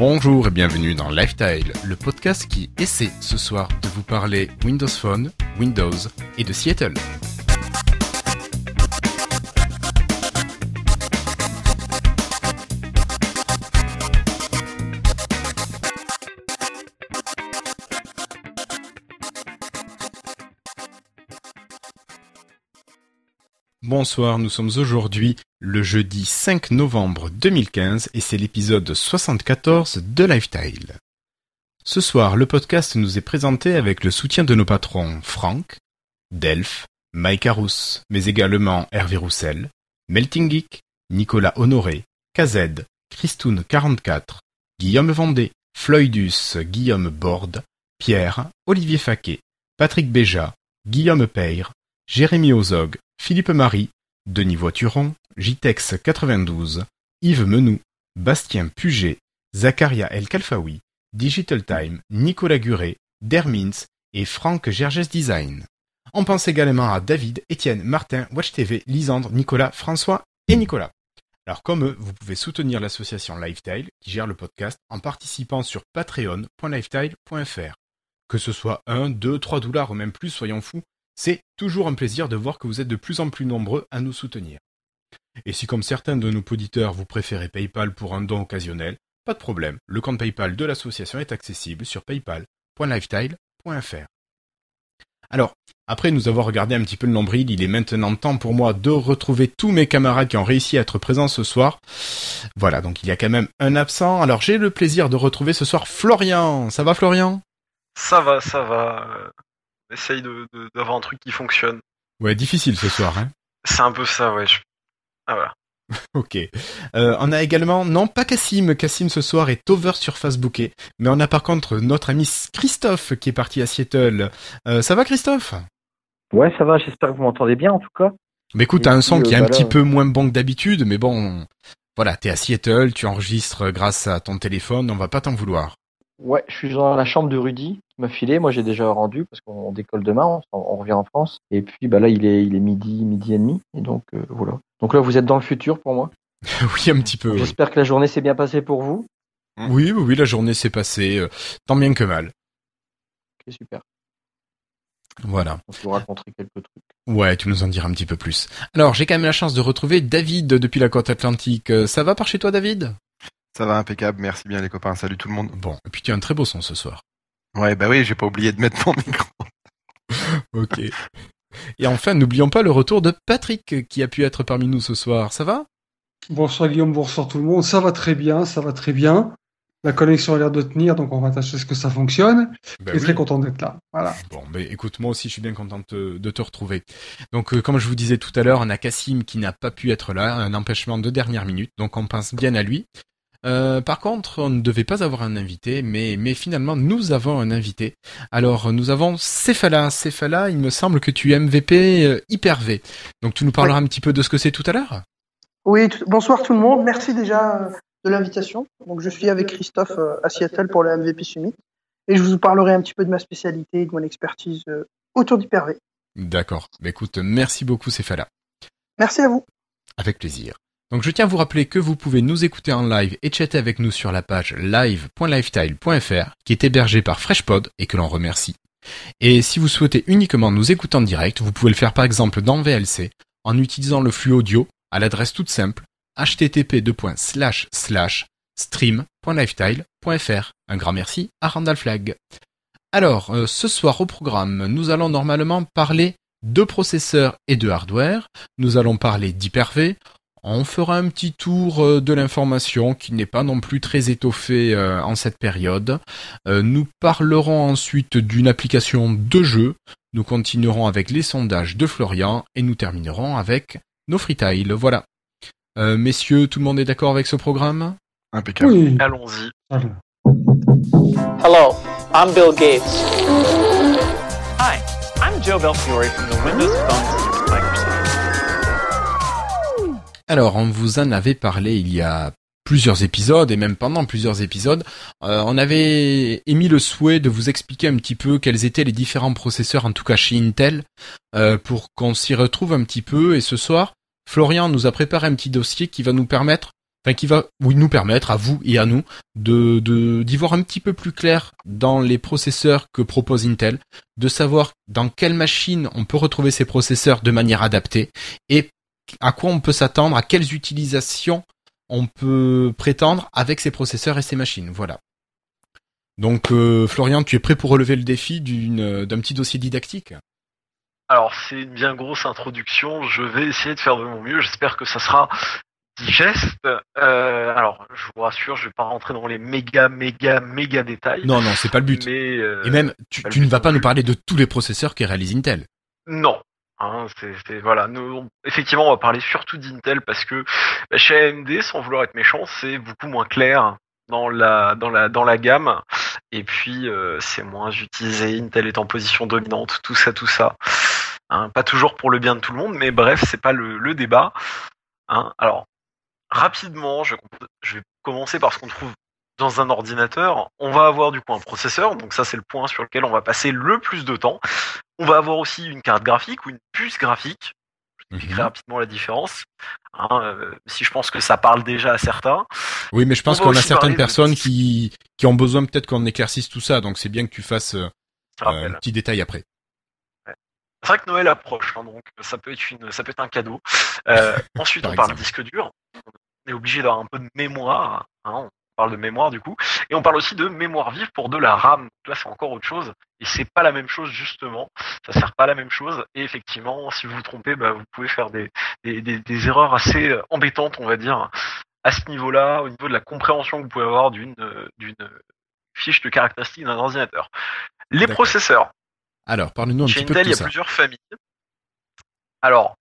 Bonjour et bienvenue dans Lifestyle, le podcast qui essaie ce soir de vous parler Windows Phone, Windows et de Seattle. Bonsoir, nous sommes aujourd'hui le jeudi 5 novembre 2015 et c'est l'épisode 74 de Lifestyle. Ce soir, le podcast nous est présenté avec le soutien de nos patrons Franck, Delph, Mike Arous, mais également Hervé Roussel, Melting Geek, Nicolas Honoré, KZ, Christoun44, Guillaume Vendée, Floydus, Guillaume Borde, Pierre, Olivier Faquet, Patrick Béja, Guillaume Peyre, Jérémy Ozog, Philippe Marie, Denis Voituron, Jitex 92, Yves Menou, Bastien Puget, Zacharia El Kalfaoui, Digital Time, Nicolas Guret, Dermins et Franck Gerges Design. On pense également à David, Étienne, Martin, Watch TV, Lisandre, Nicolas, François et Nicolas. Alors comme eux, vous pouvez soutenir l'association Lifetile qui gère le podcast en participant sur patreon.lifetile.fr. Que ce soit 1, 2, 3 dollars ou même plus, soyons fous, c'est toujours un plaisir de voir que vous êtes de plus en plus nombreux à nous soutenir. Et si comme certains de nos auditeurs vous préférez PayPal pour un don occasionnel, pas de problème, le compte PayPal de l'association est accessible sur paypal.lifetile.fr. Alors, après nous avoir regardé un petit peu le nombril, il est maintenant temps pour moi de retrouver tous mes camarades qui ont réussi à être présents ce soir. Voilà, donc il y a quand même un absent. Alors j'ai le plaisir de retrouver ce soir Florian. Ça va Florian? Ça va, ça va essaye de, d'avoir un truc qui fonctionne. Ouais, difficile ce soir. Hein c'est un peu ça, ouais. Ah voilà. ok. Euh, on a également, non pas Cassim, Cassim ce soir est over sur Facebook, mais on a par contre notre ami Christophe qui est parti à Seattle. Euh, ça va Christophe? Ouais, ça va, j'espère que vous m'entendez bien en tout cas. Mais écoute, t'as un son qui est un petit peu moins bon que d'habitude, mais bon, voilà, t'es à Seattle, tu enregistres grâce à ton téléphone, on va pas t'en vouloir. Ouais, je suis dans la chambre de Rudy qui m'a filé. Moi, j'ai déjà rendu parce qu'on décolle demain, on, revient en France. Et puis, bah là, il est, il est midi, midi et demi. Et donc, euh, voilà. Donc là, vous êtes dans le futur pour moi. oui, un petit peu. J'espère que la journée s'est bien passée pour vous. Oui, oui, oui, la journée s'est passée euh, tant bien que mal. Ok, super. Voilà. On vous raconter quelques trucs. Ouais, tu nous en diras un petit peu plus. Alors, j'ai quand même la chance de retrouver David depuis la côte atlantique. Euh, ça va par chez toi, David? Ça va impeccable, merci bien les copains, salut tout le monde. Bon, et puis tu as un très beau son ce soir. Ouais, bah oui, j'ai pas oublié de mettre mon micro. ok. Et enfin, n'oublions pas le retour de Patrick qui a pu être parmi nous ce soir. Ça va? Bonsoir Guillaume, bonsoir tout le monde. Ça va très bien, ça va très bien. La connexion a l'air de tenir, donc on va tâcher ce que ça fonctionne. Ben et très content d'être là. Voilà. Bon, mais écoute, moi aussi, je suis bien content de te, retrouver. Donc, euh, comme je vous disais tout à l'heure, on a Cassim qui n'a pas pu être là, un empêchement de dernière minute, donc on pense bien à lui. Euh, par contre, on ne devait pas avoir un invité, mais, mais finalement, nous avons un invité. Alors, nous avons Cephala. Cephala, il me semble que tu es MVP euh, Hyper-V. Donc, tu nous parleras un petit peu de ce que c'est tout à l'heure Oui, bonsoir tout le monde. Merci déjà euh, de l'invitation. Donc, je suis avec Christophe à Seattle pour le MVP Summit. Et je vous parlerai un petit peu de ma spécialité, de mon expertise autour d'Hyper-V. D'accord. Bah, écoute, merci beaucoup, Cephala. Merci à vous. Avec plaisir. Donc je tiens à vous rappeler que vous pouvez nous écouter en live et chatter avec nous sur la page live.lifestyle.fr qui est hébergée par FreshPod et que l'on remercie. Et si vous souhaitez uniquement nous écouter en direct, vous pouvez le faire par exemple dans VLC en utilisant le flux audio à l'adresse toute simple http stream.lifestyle.fr. Un grand merci à Randall Flag. Alors, euh, ce soir au programme, nous allons normalement parler de processeurs et de hardware. Nous allons parler d'Hyper-V. On fera un petit tour euh, de l'information qui n'est pas non plus très étoffé euh, en cette période. Euh, nous parlerons ensuite d'une application de jeu. Nous continuerons avec les sondages de Florian et nous terminerons avec nos freetiles. Voilà. messieurs, tout le monde est d'accord avec ce programme? Impeccable. Oui. Allons-y. Hello, I'm Bill Gates. Hi, I'm Joe Belfiore from the Windows Phone Alors, on vous en avait parlé il y a plusieurs épisodes et même pendant plusieurs épisodes, euh, on avait émis le souhait de vous expliquer un petit peu quels étaient les différents processeurs, en tout cas chez Intel, euh, pour qu'on s'y retrouve un petit peu. Et ce soir, Florian nous a préparé un petit dossier qui va nous permettre enfin qui va oui, nous permettre à vous et à nous de de d'y voir un petit peu plus clair dans les processeurs que propose Intel, de savoir dans quelle machine on peut retrouver ces processeurs de manière adaptée et à quoi on peut s'attendre, à quelles utilisations on peut prétendre avec ces processeurs et ces machines. Voilà. Donc euh, Florian, tu es prêt pour relever le défi d'une d'un petit dossier didactique? Alors c'est une bien grosse introduction. Je vais essayer de faire de mon mieux. J'espère que ça sera digeste. Euh, alors je vous rassure, je vais pas rentrer dans les méga méga méga détails. Non non, c'est pas le but. Mais euh, Et même tu, tu ne vas pas nous parler de tous les processeurs qui réalisent Intel. non. Hein, effectivement, on va parler surtout d'Intel parce que bah, chez AMD, sans vouloir être méchant, c'est beaucoup moins clair dans la dans la dans la gamme. Et puis euh, c'est moins utilisé. Intel est en position dominante, tout ça, tout ça. Hein, pas toujours pour le bien de tout le monde, mais bref, c'est pas le, le débat. Hein. Alors rapidement, je vais commencer par ce qu'on trouve dans un ordinateur. On va avoir du coup un processeur, donc ça c'est le point sur lequel on va passer le plus de temps. On va avoir aussi une carte graphique ou une puce graphique. Je expliquerai Mhm. rapidement la différence. Hein, euh, si je pense que ça parle déjà à certains. Oui, mais je pense qu'on a certaines de- personnes qui qui ont besoin peut-être qu'on éclaircisse tout ça, donc c'est bien que tu fasses euh, un petit détail après. C'est vrai que Noël approche, hein, donc ça peut être une, ça peut être un cadeau. Euh, ensuite, Par on parle de exemple. disque dur. On est obligé d'avoir un peu de mémoire. Hein, parle de mémoire du coup, et on parle aussi de mémoire vive pour de la RAM. Là, c'est encore autre chose, et c'est pas la même chose justement. Ça sert pas à la même chose. Et effectivement, si vous vous trompez, bah, vous pouvez faire des, des, des, des erreurs assez euh, embêtantes, on va dire, à ce niveau-là, au niveau de la compréhension que vous pouvez avoir d'une euh, d'une fiche de caractéristiques d'un ordinateur. Les processeurs. Alors, parle-nous un Chez petit peu de il y a ça. plusieurs familles. Alors,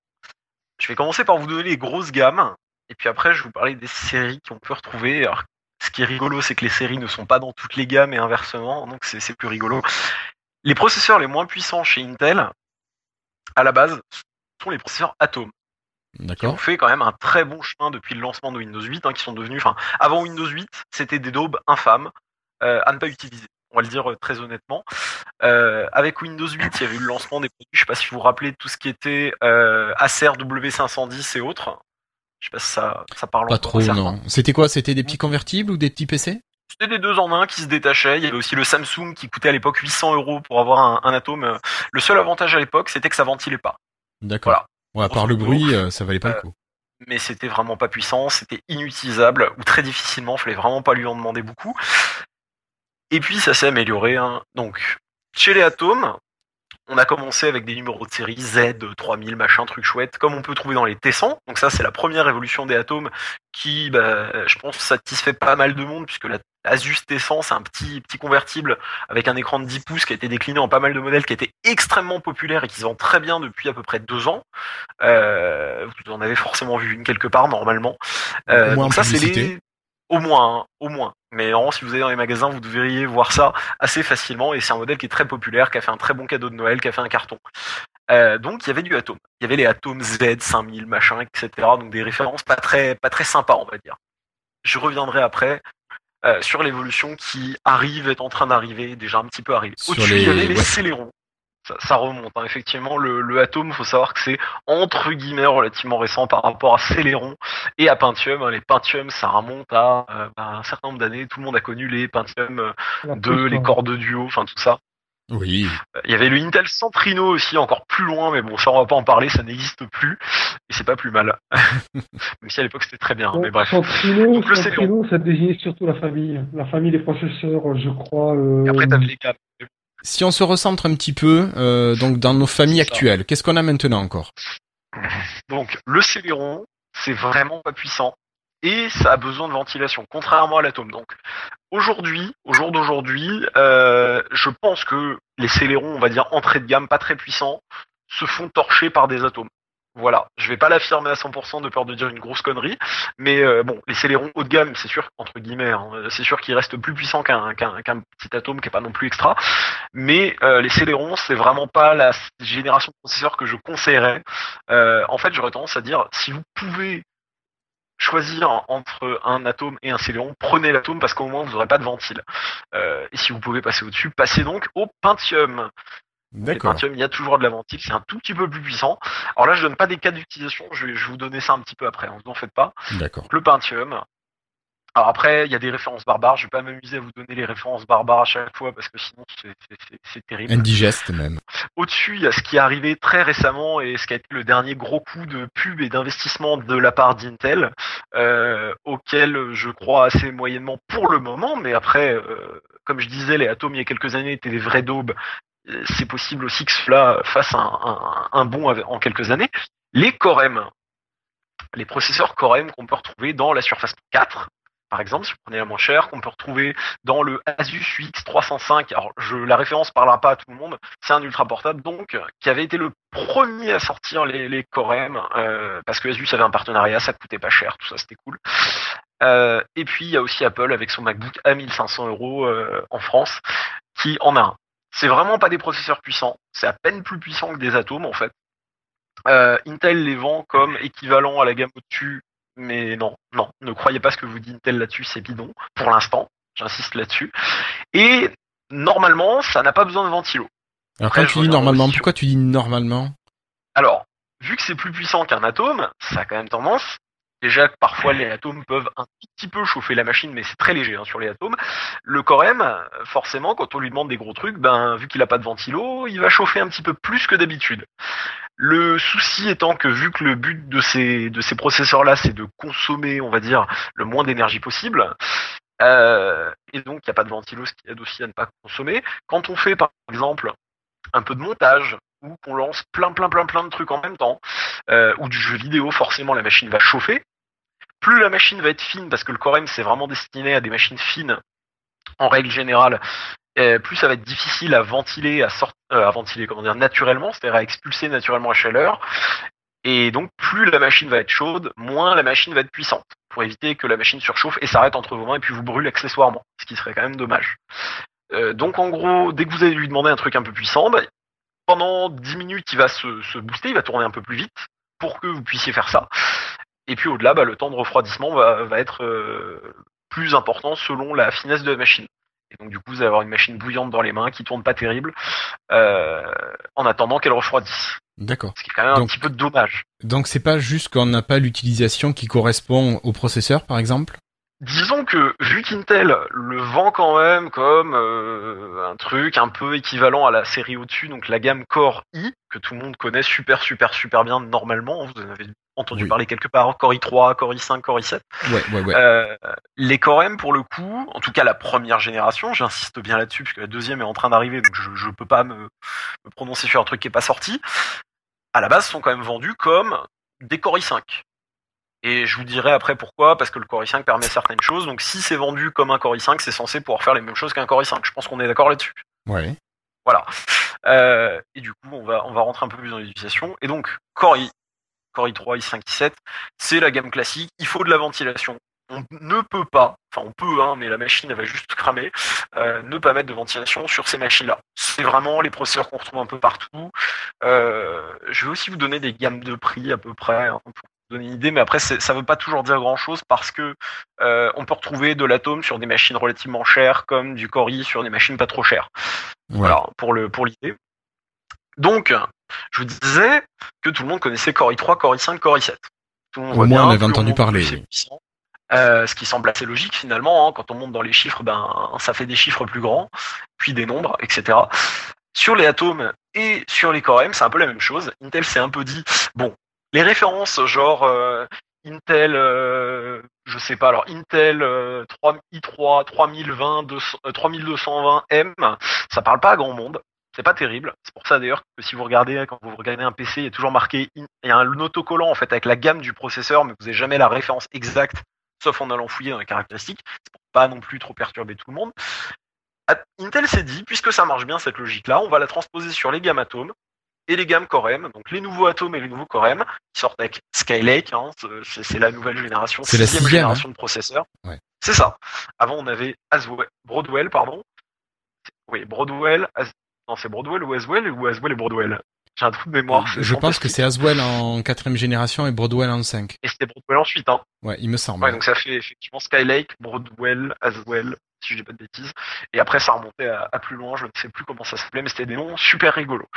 je vais commencer par vous donner les grosses gammes, et puis après, je vais vous parler des séries qu'on peut retrouver. Alors, ce qui est rigolo, c'est que les séries ne sont pas dans toutes les gammes et inversement, donc c'est plus rigolo. Les processeurs les moins puissants chez Intel, à la base, sont les processeurs Atom, qui ont fait quand même un très bon chemin depuis le lancement de Windows 8, hein, qui sont devenus, enfin, avant Windows 8, c'était des daubes infâmes euh, à ne pas utiliser. On va le dire euh, très honnêtement. Euh, avec Windows 8, il y avait eu le lancement des produits. Je sais pas si vous vous rappelez tout ce qui était euh, Acer W510 et autres. Je sais pas si ça, ça parle Pas trop, non. C'était quoi? C'était des petits convertibles ou des petits PC C'était des deux en un qui se détachaient. Il y avait aussi le Samsung qui coûtait à l'époque 800 euros pour avoir un, un atome. Le seul avantage à l'époque, c'était que ça ventilait pas. D'accord. Voilà. Ouais, à part le bruit, euh, ça valait pas le euh, coup. mais c'était vraiment pas puissant, c'était inutilisable ou très difficilement, fallait vraiment pas lui en demander beaucoup. Et puis ça s'est amélioré. Hein. Donc chez les atomes, on a commencé avec des numéros de série Z 3000 machin truc chouette, comme on peut trouver dans les T100. Donc ça c'est la première évolution des atomes qui, bah, je pense, satisfait pas mal de monde puisque la Asus T100 c'est un petit petit convertible avec un écran de 10 pouces qui a été décliné en pas mal de modèles, qui été extrêmement populaire et qui se vend très bien depuis à peu près deux ans. Euh, vous en avez forcément vu une quelque part normalement. Euh, Au moins en donc ça c'est les au moins, hein, au moins. Mais vraiment, si vous allez dans les magasins, vous devriez voir ça assez facilement. Et c'est un modèle qui est très populaire, qui a fait un très bon cadeau de Noël, qui a fait un carton. Euh, donc il y avait du Atom. Il y avait les Atom Z 5000 machin, etc. Donc des références pas très pas très sympas, on va dire. Je reviendrai après euh, sur l'évolution qui arrive, est en train d'arriver, déjà un petit peu arrivé. Sur Au-dessus, les- il y avait les ouais. Célérons. Ça, ça remonte, hein. effectivement. Le, le Atom, faut savoir que c'est entre guillemets relativement récent par rapport à Celeron et à Pentium. hein. Les Pentium, ça remonte à euh, bah, un certain nombre d'années. Tout le monde a connu les Pentium euh, La 2, pousse, les hein. corps de duo, enfin tout ça. Oui. Euh, Il y avait le Intel Centrino aussi, encore plus loin, mais bon, ça on va pas en parler, ça n'existe plus, et c'est pas plus mal. Même si à l'époque c'était très bien, mais bref. Centrino, Donc, le Centrino, ça désignait surtout la famille. La famille des processeurs, je crois. euh, Et après t'avais les gammes. Si on se recentre un petit peu, euh, donc dans nos familles actuelles, qu'est-ce qu'on a maintenant encore? Donc le Celeron, c'est vraiment pas puissant. Et ça a besoin de ventilation, contrairement à l'atome. Donc aujourd'hui, au jour d'aujourd'hui, euh, je pense que les Célérons, on va dire entrée de gamme, pas très puissants, se font torcher par des atomes. Voilà, je vais pas l'affirmer à 100% de peur de dire une grosse connerie, mais euh, bon, les Célérons haut de gamme, c'est sûr, entre guillemets, hein, c'est sûr qu'ils restent plus puissants qu'un petit atome qui est pas non plus extra, mais euh, les Célérons, c'est vraiment pas la génération de processeurs que je conseillerais. Euh, en fait, j'aurais tendance à dire, si vous pouvez choisir entre un atome et un Céléron, prenez l'atome parce qu'au moins vous n'aurez pas de ventile. Et si vous pouvez passer au-dessus, passez donc au Pentium. Le D'accord. Pentium, il y a toujours de la ventile, c'est un tout petit peu plus puissant. Alors là, je donne pas des cas d'utilisation, je vais, je vais vous donner ça un petit peu après, ne vous en faites pas. D'accord. Le Pentium, Alors après, il y a des références barbares. Je vais pas m'amuser à vous donner les références barbares à chaque fois parce que sinon c'est- c'est c'est- c'est terrible. Indigeste même. Au-dessus, il y a ce qui est arrivé très récemment et ce qui a été le dernier gros coup de pub et d'investissement de la part d'Intel, euh, auquel je crois assez moyennement pour le moment, mais après, euh, comme je disais, les atomes il y a quelques années étaient des vrais daubes. C'est possible aussi que cela fasse un, un, un bond en quelques années. Les Core M, les processeurs Core M qu'on peut retrouver dans la Surface 4, par exemple, si vous prenez la moins chère, qu'on peut retrouver dans le Asus UX 305. Alors, je, la référence parlera pas à tout le monde. C'est un ultra portable, donc, qui avait été le premier à sortir les, les Core M, euh, parce que Asus avait un partenariat, ça coûtait pas cher, tout ça, c'était cool. Euh, et puis, il y a aussi Apple avec son MacBook à 1500 euros euh, en France, qui en a un. C'est vraiment pas des processeurs puissants, c'est à peine plus puissant que des atomes, en fait. Euh, Intel les vend comme équivalent à la gamme au-dessus, mais non, non, ne croyez pas ce que vous dit Intel là-dessus, c'est bidon, pour l'instant, j'insiste là-dessus. Et normalement, ça n'a pas besoin de ventilo. Alors Après, quand tu dis normalement, pourquoi tu dis normalement? Alors, vu que c'est plus puissant qu'un atome, ça a quand même tendance. Déjà parfois les atomes peuvent un petit peu chauffer la machine, mais c'est très léger hein, sur les atomes. Le Core M, forcément, quand on lui demande des gros trucs, ben vu qu'il a pas de ventilo, il va chauffer un petit peu plus que d'habitude. Le souci étant que vu que le but de ces de ces processeurs-là, c'est de consommer, on va dire, le moins d'énergie possible, euh, et donc il n'y a pas de ventilo, ce qui aide aussi à ne pas consommer. Quand on fait par exemple un peu de montage ou qu'on lance plein plein plein plein de trucs en même temps, euh, ou du jeu vidéo, forcément la machine va chauffer. Plus la machine va être fine, parce que le Core M c'est vraiment destiné à des machines fines en règle générale, euh, plus ça va être difficile à ventiler, à sortir, à ventiler, comment dire, naturellement, c'est-à-dire à expulser naturellement la chaleur. Et donc plus la machine va être chaude, moins la machine va être puissante, pour éviter que la machine surchauffe et s'arrête entre vos mains et puis vous brûle accessoirement, ce qui serait quand même dommage. Euh, donc en gros, dès que vous allez lui demander un truc un peu puissant, pendant 10 minutes, il va se, se booster, il va tourner un peu plus vite pour que vous puissiez faire ça. Et puis au-delà, bah, le temps de refroidissement va, va être euh, plus important selon la finesse de la machine. Et donc du coup, vous allez avoir une machine bouillante dans les mains qui tourne pas terrible euh, en attendant qu'elle refroidisse. D'accord. Ce qui est quand même un petit peu dommage. Donc c'est pas juste qu'on n'a pas l'utilisation qui correspond au processeur, par exemple? Disons que vu qu'Intel le vend quand même comme euh, un truc un peu équivalent à la série au-dessus, donc la gamme Core i, que tout le monde connaît super super super bien normalement, vous en avez entendu Oui. parler quelque part, Core i3, Core i5, Core i7. Ouais, ouais, ouais. Euh, les Core M pour le coup, en tout cas la première génération, j'insiste bien là-dessus puisque la deuxième est en train d'arriver, donc je, je peux pas me, me prononcer sur un truc qui est pas sorti. À la base, sont quand même vendus comme des Core i5. Et je vous dirai après pourquoi, parce que le Core i5 permet certaines choses. Donc si c'est vendu comme un Core i5, c'est censé pouvoir faire les mêmes choses qu'un Core i5. Je pense qu'on est d'accord là-dessus. Ouais. Voilà. Euh, et du coup, on va, on va rentrer un peu plus dans l'utilisation. Et donc, Core i, Core i3, i5, i7, c'est la gamme classique. Il faut de la ventilation. On ne peut pas, enfin on peut, hein, mais la machine elle va juste cramer, euh, ne pas mettre de ventilation sur ces machines-là. C'est vraiment les processeurs qu'on retrouve un peu partout. Euh, je vais aussi vous donner des gammes de prix à peu près hein, pour vous donner une idée, mais après ça veut pas toujours dire grand-chose parce que euh, on peut retrouver de l'atome sur des machines relativement chères comme du Core i sur des machines pas trop chères. Ouais. Voilà, pour le pour l'idée. Donc, je vous disais que tout le monde connaissait Core i3, Core i5, Core i7. Tout le monde Au moins, on avait entendu parler. Euh, ce qui semble assez logique finalement, hein, quand on monte dans les chiffres, ben ça fait des chiffres plus grands, puis des nombres, etc. Sur les atomes et sur les Core M, c'est un peu la même chose. Intel s'est un peu dit, bon, les références genre euh, Intel, euh, je sais pas, alors Intel euh, 3, i3 3020, 200, euh, 3220M, ça parle pas à grand monde. C'est pas terrible. C'est pour ça d'ailleurs que si vous regardez, quand vous regardez un PC, il y a toujours marqué, il y a un autocollant en fait avec la gamme du processeur, mais vous n'avez jamais la référence exacte, sauf en allant fouiller dans les caractéristiques. C'est pour pas non plus trop perturber tout le monde. At- Intel s'est dit, puisque ça marche bien cette logique-là, on va la transposer sur les gammes Atom et les gammes Core M, donc les nouveaux Atom et les nouveaux Core M, qui sortent avec Skylake, hein, c'est la nouvelle génération, C'est la sixième génération de processeurs. Ouais. C'est ça. Avant, on avait Aswell, Broadwell, pardon. Oui, Broadwell, As- non, c'est Broadwell ou Aswell ou Aswell et Broadwell. J'ai un trou de mémoire. Je pense que c'est Aswell en quatrième génération et Broadwell en 5. Et c'était Broadwell ensuite, hein. Ouais, il me semble. Ouais, donc ça fait effectivement Skylake, Broadwell, Aswell, si je dis pas de bêtises. Et après, ça remontait à, à plus loin, je ne sais plus comment ça s'appelait, mais c'était des noms super rigolos.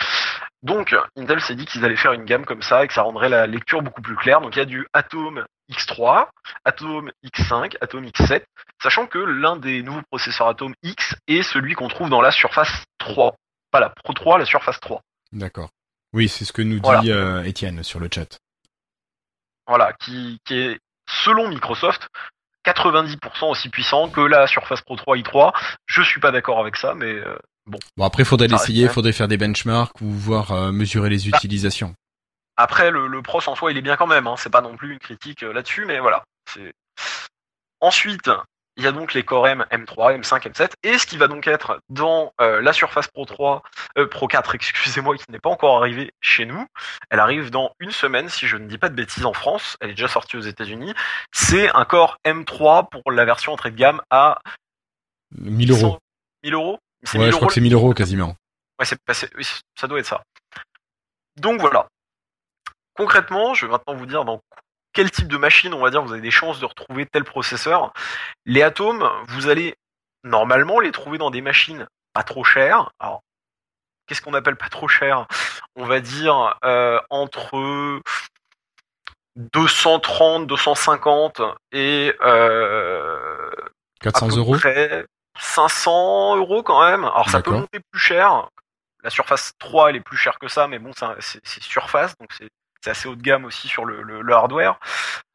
Donc, Intel s'est dit qu'ils allaient faire une gamme comme ça et que ça rendrait la lecture beaucoup plus claire. Donc, il y a du Atom X3, Atom X5, Atom X7, sachant que l'un des nouveaux processeurs Atom X est celui qu'on trouve dans la Surface 3. Pas la Pro 3, la Surface 3. D'accord. Oui, c'est ce que nous Voilà. dit euh, Étienne sur le chat. Voilà, qui, qui est, selon Microsoft, 90% aussi puissant que la Surface Pro 3 i3. Je suis pas d'accord avec ça, mais euh, Bon, après, faudrait l'essayer, faudrait faire des benchmarks ou voir euh, mesurer les Bah. utilisations. Après, le, le pros en soi, il est bien quand même. Hein. C'est pas non plus une critique euh, là-dessus, mais voilà. Ensuite, il y a donc les Core M, M3, M5, M7, et ce qui va donc être dans euh, la Surface Pro 3, euh, Pro 4, excusez-moi, qui n'est pas encore arrivé chez nous. Elle arrive dans une semaine, si je ne dis pas de bêtises, en France. Elle est déjà sortie aux États-Unis. C'est un Core M3 pour la version entrée de gamme à 1000 euros. 100 1000 euros. Ouais, 1000 je crois euros que c'est 1000 euros quasiment. Ouais, c'est passé. Oui, ça doit être ça. Donc voilà. Concrètement, je vais maintenant vous dire dans quel type de machine, on va dire, vous avez des chances de retrouver tel processeur. Les atomes, vous allez normalement les trouver dans des machines pas trop chères. Alors, qu'est-ce qu'on appelle pas trop cher? On va dire euh, entre 230, 250 et euh, à 400 peu euros près 500 euros quand même. Alors ça peut monter plus cher. La Surface 3 elle est plus chère que ça, mais bon c'est Surface donc c'est c'est assez haut de gamme aussi sur le, le- le hardware.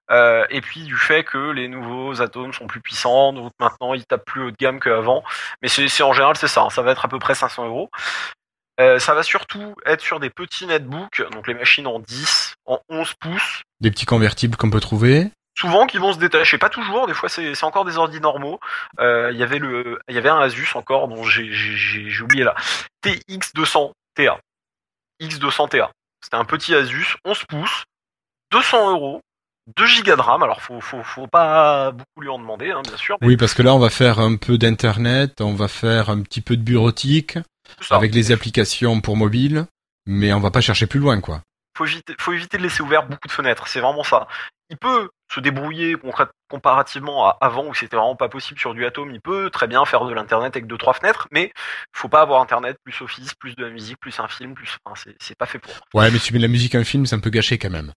Euh, et puis du fait que les nouveaux atomes sont plus puissants, donc maintenant ils tapent plus haut de gamme qu'avant. Mais c'est en général c'est ça, hein. ça va être à peu près 500 euros. Euh, ça va surtout être sur des petits netbooks, donc les machines en 10, en 11 pouces, Des petits convertibles qu'on peut trouver. souvent qui vont se détacher, pas toujours, des fois c'est encore des ordi normaux. Euh, Il y avait le, il y avait un Asus encore dont j'ai oublié là, TX200 TA, X200 TA. C'était un petit Asus, 11 pouces, 200 euros, 2 gigas de RAM. Alors faut faut faut pas beaucoup lui en demander, hein, bien sûr. mais Oui, parce que là, on va faire un peu d'internet, on va faire un petit peu de bureautique avec les applications pour mobile, mais on va pas chercher plus loin, quoi. Faut éviter, faut éviter de laisser ouvert beaucoup de fenêtres. C'est vraiment ça. Il peut se débrouiller comparativement à avant où c'était vraiment pas possible sur du Atom. Il peut très bien faire de l'internet avec deux trois fenêtres, mais faut pas avoir internet plus Office, plus de la musique, plus un film, plus. Enfin, c'est, pas fait pour. Ouais, mais si tu mets de la musique à un film, c'est un peu gâché quand même.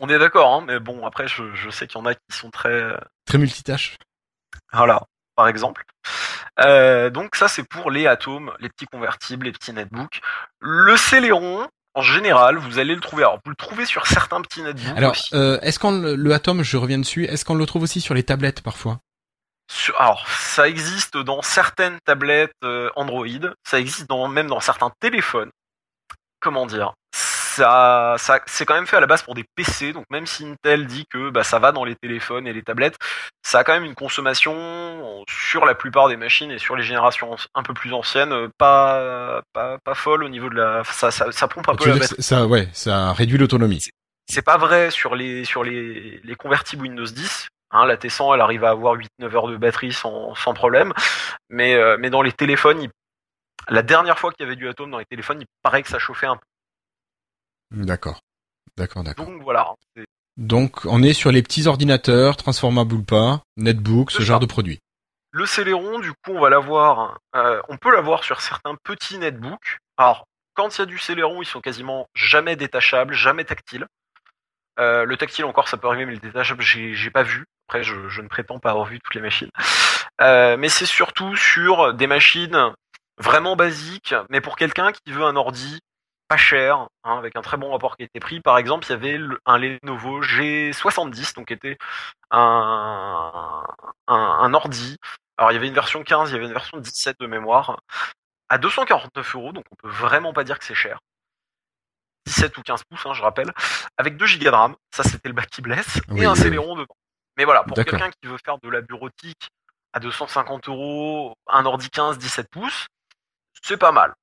On est d'accord, hein, mais bon après je, je sais qu'il y en a qui sont très Très multitâche. voilà par exemple. Euh, donc ça c'est pour les atomes, les petits convertibles, les petits netbooks. Le Celeron, en général, vous allez le trouver. Alors vous le trouvez sur certains petits netbooks Alors, euh, est-ce qu'on le, le Atom, je reviens dessus, est-ce qu'on le trouve aussi sur les tablettes parfois? Sur- alors, ça existe dans certaines tablettes euh, Android, ça existe dans, même dans certains téléphones. Comment dire? Ça, ça, c'est quand même fait à la base pour des PC, donc même si Intel dit que bah, ça va dans les téléphones et les tablettes, ça a quand même une consommation sur la plupart des machines et sur les générations un peu plus anciennes, euh, pas, pas, pas folle au niveau de la, ça, ça, ça pompe un Tu peu la ça, ouais, ça réduit l'autonomie. C'est pas vrai sur les sur les, les convertibles Windows 10. Hein, la T100, elle arrive à avoir 8-9 heures de batterie sans, sans problème. Mais, euh, mais dans les téléphones, il- la dernière fois qu'il y avait du Atom dans les téléphones, il paraît que ça chauffait un peu. D'accord. D'accord, d'accord. Donc voilà. Donc, on est sur les petits ordinateurs, transformables ou pas, netbook, ce genre ça. de produits. Le Celeron, du coup, on va l'avoir. euh, on peut l'avoir sur certains petits netbooks. Alors, quand il y a du Celeron, ils sont quasiment jamais détachables, jamais tactiles. Euh, le tactile encore, ça peut arriver, mais le détachable, j'ai j'ai pas vu. Après, je, je ne prétends pas avoir vu toutes les machines. Euh, mais c'est surtout sur des machines vraiment basiques, mais pour quelqu'un qui veut un ordi pas cher, hein, avec un très bon rapport qui était pris. Par exemple, il y avait un Lenovo G70, donc qui était un, un, un ordi. Alors il y avait une version 15, il y avait une version 17 de mémoire, à 249 euros, donc on peut vraiment pas dire que c'est cher. 17 ou 15 pouces, hein, je rappelle, avec 2 Go de RAM, ça c'était le bac qui blesse, Oui, et un oui, Celeron dedans. Mais voilà, pour quelqu'un qui veut faire de la bureautique à 250 euros, un ordi 15, 17 pouces, c'est pas mal.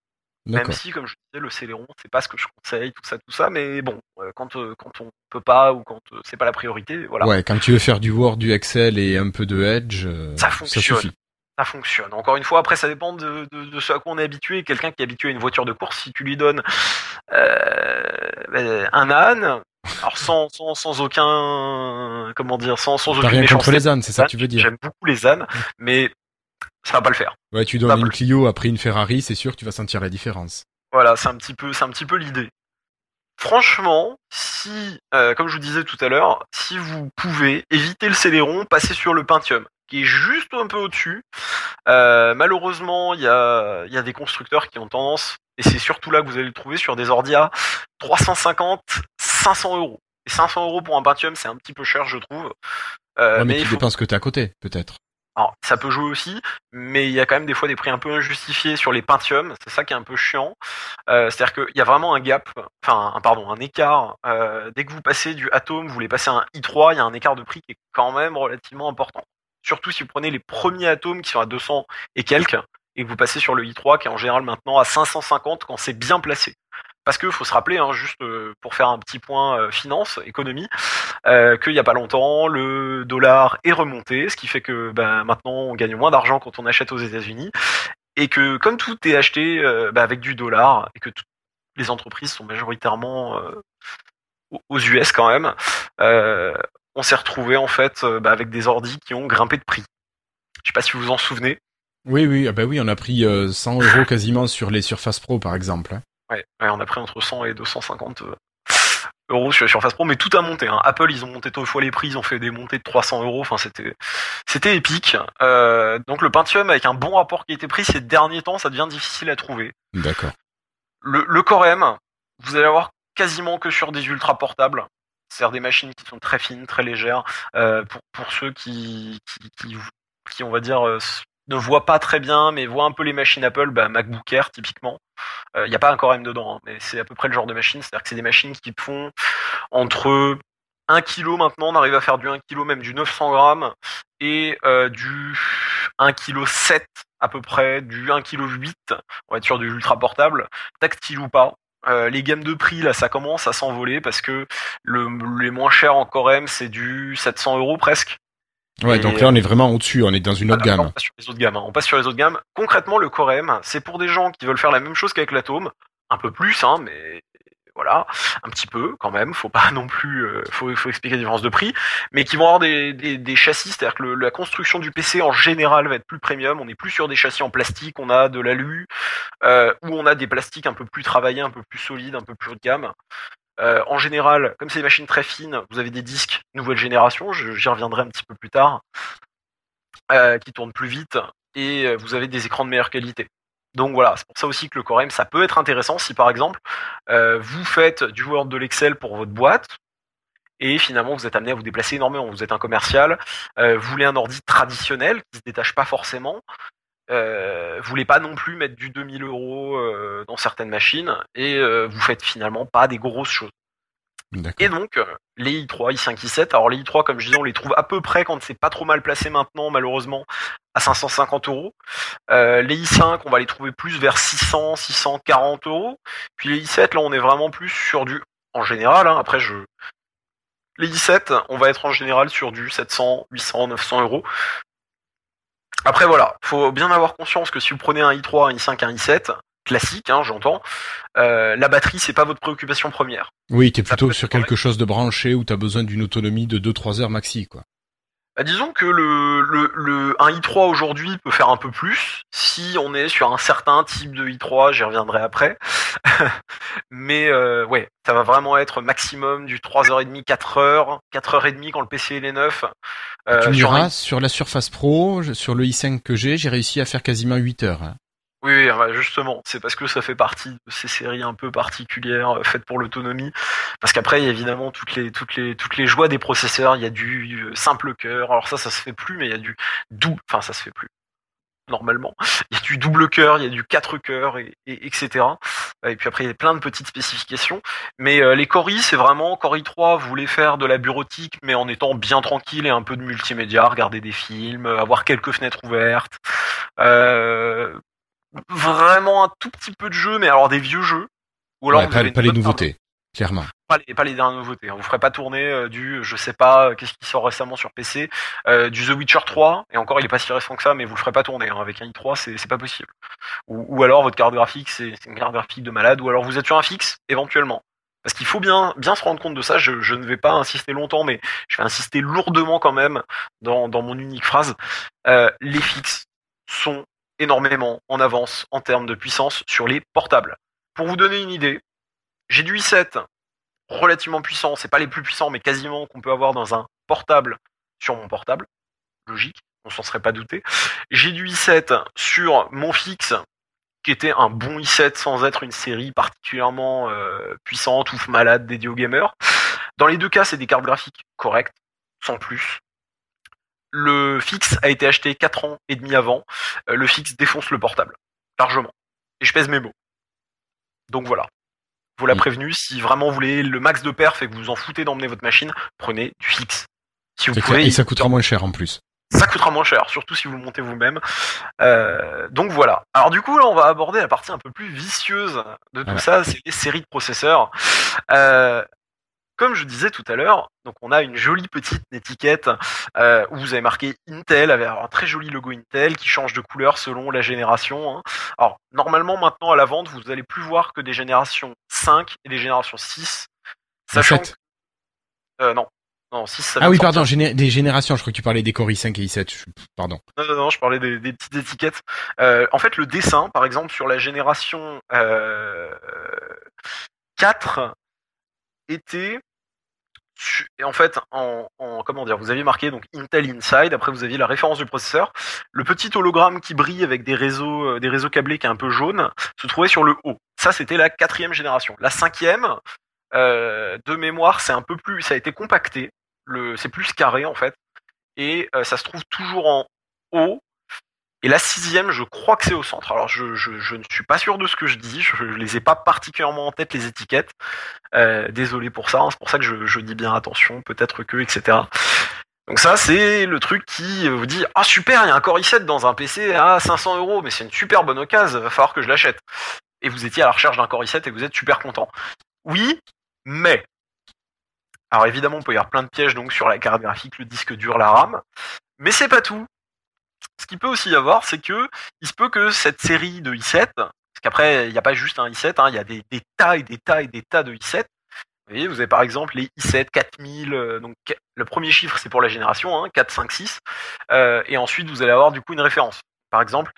Même si, comme je disais, le Celeron, c'est pas ce que je conseille, tout ça, tout ça, mais bon, euh, quand, euh, quand on peut pas ou quand euh, c'est pas la priorité, voilà. Ouais, quand tu veux faire du Word, du Excel et un peu de Edge, Ça fonctionne. suffit. ça fonctionne. Encore une fois, après, ça dépend de, de, de ce à quoi on est habitué. Quelqu'un qui est habitué à une voiture de course, si tu lui donnes euh, ben, un âne, alors sans, sans, sans aucun, comment dire, sans, sans T'as aucune rien contre les ânes, c'est ça que tu veux dire J'aime beaucoup les ânes, mais ça va pas le faire. Ouais, tu donnes une. Clio après une Ferrari, c'est sûr que tu vas sentir la différence. Voilà, c'est un petit peu, c'est un petit peu l'idée. franchement, si, euh, comme je vous disais tout à l'heure, si vous pouvez éviter le Celeron, passez sur le Pentium, qui est juste un peu au-dessus. Euh, malheureusement, il y a, y a des constructeurs qui ont tendance, et c'est surtout là que vous allez le trouver sur des ordi à 350, 500 euros. Et 500 euros pour un Pentium, c'est un petit peu cher, je trouve. Euh, mais, mais tu faut... dépends ce que t'as à côté, peut-être. Alors, ça peut jouer aussi, mais il y a quand même des fois des prix un peu injustifiés sur les Pentium. C'est ça qui est un peu chiant. Euh, C'est-à-dire qu'il y a vraiment un gap, enfin, un, pardon, un écart. Euh, dès que vous passez du Atom, vous voulez passer à un i3, il y a un écart de prix qui est quand même relativement important. Surtout si vous prenez les premiers atomes qui sont à 200 et quelques, et que vous passez sur le i3 qui est en général maintenant à 550 quand c'est bien placé. Parce qu'il faut se rappeler, hein, juste pour faire un petit point euh, finance, économie, euh, qu'il n'y a pas longtemps, le dollar est remonté, ce qui fait que ben, maintenant on gagne moins d'argent quand on achète aux États-Unis, et que comme tout est acheté euh, ben, avec du dollar, et que les entreprises sont majoritairement euh, aux US quand même, euh, on s'est retrouvé en fait ben, avec des ordis qui ont grimpé de prix. Je sais pas si vous vous en souvenez. Oui, oui, ah bah oui, on a pris 100 euros quasiment sur les Surface Pro par exemple. Ouais, ouais, on a pris entre 100 et 250 euros sur la Surface Pro, mais tout a monté. Hein. Apple, ils ont monté deux fois les prix, ils ont fait des montées de 300 euros. Enfin, c'était, c'était épique. Euh, donc le Pentium avec un bon rapport qui était pris ces derniers temps, ça devient difficile à trouver. D'accord. Le, le Core M, vous allez avoir quasiment que sur des ultra portables. C'est-à-dire des machines qui sont très fines, très légères. Euh, pour, pour ceux qui, qui, qui, qui on va dire, euh, ne voient pas très bien, mais voient un peu les machines Apple, bah, MacBook Air typiquement. Il euh, n'y a pas un Core M dedans, hein, mais c'est à peu près le genre de machine. C'est-à-dire que c'est des machines qui font entre 1 kg maintenant, on arrive à faire du 1 kg, même du 900 grammes, et euh, du 1 kg 7 à peu près, du 1 kg 8, on va être sur du ultra portable, tactile ou pas. Euh, les gammes de prix là, ça commence à s'envoler parce que le, les moins chers en Core M, c'est du 700 euros presque. Ouais, donc là on est vraiment au-dessus, on est dans une autre gamme. On passe sur les autres gammes. Hein. On passe sur les autres gammes. Concrètement, le Core M, c'est pour des gens qui veulent faire la même chose qu'avec l'Atome, un peu plus, hein, mais voilà, un petit peu quand même. Faut pas non plus, euh, faut, faut expliquer la différence de prix, mais qui vont avoir des, des, des châssis, c'est-à-dire que le, la construction du PC en général va être plus premium. On est plus sur des châssis en plastique, on a de l'alu, euh, ou on a des plastiques un peu plus travaillés, un peu plus solides, un peu plus haut de gamme. Euh, en général, comme c'est des machines très fines, vous avez des disques nouvelle génération, j'y reviendrai un petit peu plus tard, euh, qui tournent plus vite, et euh, vous avez des écrans de meilleure qualité. Donc voilà, c'est pour ça aussi que le Core M, ça peut être intéressant si par exemple, vous faites du Word de l'Excel pour votre boîte, et finalement vous êtes amené à vous déplacer énormément. Vous êtes un commercial, vous voulez un ordi traditionnel qui se détache pas forcément, euh, voulez pas non plus mettre du 2000 euros euh, dans certaines machines et euh, vous faites finalement pas des grosses choses. Et donc les i3, i5, i7. Alors les i3, comme je disais, on les trouve à peu près quand c'est pas trop mal placé maintenant, malheureusement, à 550 euros. Euh, les i5, on va les trouver plus vers 600, 640 euros. Puis les i7, là, on est vraiment plus sur du, en général. Hein, après, je les i7, on va être en général sur du 700, 800, 900 euros. Après voilà, faut bien avoir conscience que si vous prenez un i3, un i5, un i7, classique, hein, j'entends, euh, la batterie c'est pas votre préoccupation première. Oui, t'es plutôt sur quelque chose de branché où t'as besoin d'une autonomie de 2-3 heures maxi, quoi. Bah, disons que le, le, le un i3 aujourd'hui peut faire un peu plus si on est sur un certain type de i3, j'y reviendrai après. Mais euh, ouais, ça va vraiment être maximum du 3h30, 4h, 4h30 quand le PC il est neuf. Euh, tu me diras, sur, un... sur la Surface Pro, sur le i5 que j'ai, j'ai réussi à faire quasiment 8 heures. Oui, bah, justement, c'est parce que ça fait partie de ces séries un peu particulières euh, faites pour l'autonomie. Parce qu'après, il y a évidemment toutes les joies des processeurs. Il y a du euh, simple cœur. Alors ça, ça se fait plus, mais il y a du double. Enfin, ça se fait plus normalement. Il y a du double cœur, il y a du quatre cœurs, et, et, etc. Et puis après, il y a plein de petites spécifications. Mais euh, les Core i, c'est vraiment Core i3 vous voulez faire de la bureautique, mais en étant bien tranquille et un peu de multimédia, regarder des films, avoir quelques fenêtres ouvertes. Vraiment un tout petit peu de jeux, mais alors des vieux jeux. Ou alors ouais, pas, pas les nouveautés, clairement. Pas les, pas les dernières nouveautés. Hein. Vous ferez pas tourner euh, du, je sais pas, euh, qu'est-ce qui sort récemment sur PC, euh, du The Witcher 3, et encore il est pas si récent que ça, mais vous le ferez pas tourner. Hein. Avec un i3, c'est, pas possible. Ou, ou alors votre carte graphique, c'est, une carte graphique de malade, ou alors vous êtes sur un fixe, éventuellement. Parce qu'il faut bien, bien se rendre compte de ça. Je, je, ne vais pas insister longtemps, mais je vais insister lourdement quand même dans, dans mon unique phrase. Les fixes sont énormément en avance en termes de puissance sur les portables. Pour vous donner une idée, j'ai du i7 relativement puissants, c'est pas les plus puissants, mais quasiment qu'on peut avoir dans un portable sur mon portable. Logique, on s'en serait pas douté. J'ai du i7 sur mon fixe, qui était un bon i7 sans être une série particulièrement euh, puissante, ouf malade, dédiée aux gamers. Dans les deux cas, c'est des cartes graphiques correctes, sans plus. Le fixe a été acheté 4 ans et demi avant. Euh, le fixe défonce le portable, largement. Et je pèse mes mots. Donc voilà. Vous l'a Mm. prévenu, si vraiment vous voulez le max de perf et que vous en foutez d'emmener votre machine, prenez du fixe. Si vous pouvez, Et ça coûtera moins cher en plus. ça coûtera moins cher, surtout si vous le montez vous-même. Euh, donc voilà. Alors du coup, là, on va aborder la partie un peu plus vicieuse de tout Voilà. ça, c'est les séries de processeurs. Euh, comme je disais tout à l'heure, donc on a une jolie petite étiquette euh, où vous avez marqué Intel avec un très joli logo Intel qui change de couleur selon la génération. hein. Alors normalement maintenant à la vente, vous allez plus voir que des générations 5 et des générations 6. Le Sachant 7. que- euh, non. Non, 6 ça Ah oui, pardon, géné- des générations. Je crois que tu parlais des Core i5 et i7. Je- Pardon. Non, non, non, je parlais des, des petites étiquettes. Euh, en fait, le dessin, par exemple, sur la génération euh, 4 était... en fait, en, en- comment dire, vous aviez marqué donc Intel Inside. Après, vous aviez la référence du processeur. Le petit hologramme qui brille avec des réseaux, euh, des réseaux câblés qui est un peu jaune, se trouvait sur le haut. Ça, c'était la quatrième génération. La cinquième, euh, de mémoire, c'est un peu plus, ça a été compacté. Le, c'est plus carré en fait, et euh, ça se trouve toujours en haut. Et la sixième, je crois que c'est au centre. Alors, je, je, ne suis pas sûr de ce que je dis. Je, je les ai pas particulièrement en tête les étiquettes. Euh, désolé pour ça. hein, c'est pour ça que je, je dis bien attention, peut-être que, etc. Donc ça, c'est le truc qui vous dit ah super, il y a un Core i7 dans un PC à 500 euros, mais c'est une super bonne occasion. Va falloir que je l'achète. Et vous étiez à la recherche d'un Core i7 et vous êtes super content. Oui, mais alors évidemment, on peut y avoir plein de pièges donc sur la carte graphique, le disque dur, la RAM, mais c'est pas tout. Ce qu'il peut aussi y avoir, c'est que il se peut que cette série de i7, parce qu'après il n'y a pas juste un i7, hein, il y a des, tas et des tas et des tas de i7. Vous voyez, vous avez par exemple les i7 4000, euh, donc le premier chiffre c'est pour la génération, hein, 4, 5, 6, euh, et ensuite vous allez avoir du coup une référence. Par exemple,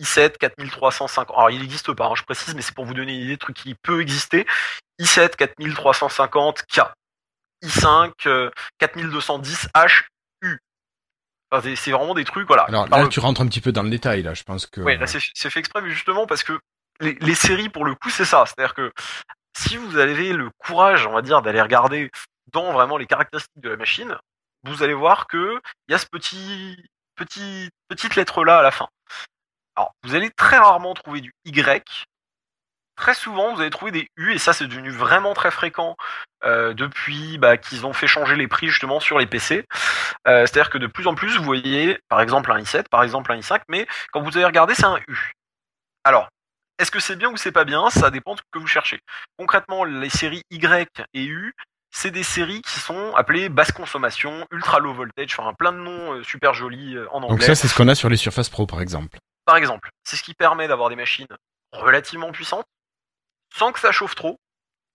i7 4350. Alors il n'existe pas, hein, je précise, mais c'est pour vous donner une idée de truc qui peut exister. i7 4350K, i5 euh, 4210H, U. Enfin, c'est- vraiment des trucs, voilà. Alors Par là, le- tu rentres un petit peu dans le détail, là. Je pense que. Ouais, là c'est fait exprès, mais justement parce que les, les séries, pour le coup, c'est ça. C'est-à-dire que si vous avez le courage, on va dire, d'aller regarder dans vraiment les caractéristiques de la machine, vous allez voir que il y a ce petit, petit, petite lettre là à la fin. Alors, vous allez très rarement trouver du Y. Très souvent, vous allez trouver des U, et ça, c'est devenu vraiment très fréquent euh, depuis bah, qu'ils ont fait changer les prix justement sur les PC. Euh, C'est-à-dire que de plus en plus, vous voyez, par exemple, un i7, par exemple, un i5, mais quand vous allez regarder, c'est un U. Alors, est-ce que c'est bien ou c'est pas bien Ça dépend de ce que vous cherchez. Concrètement, les séries Y et U, c'est des séries qui sont appelées basse consommation, ultra low voltage, enfin plein de noms euh, super jolis en anglais. Donc ça, c'est ce qu'on a sur les Surface Pro, par exemple. Par exemple, c'est ce qui permet d'avoir des machines relativement puissantes, sans que ça chauffe trop,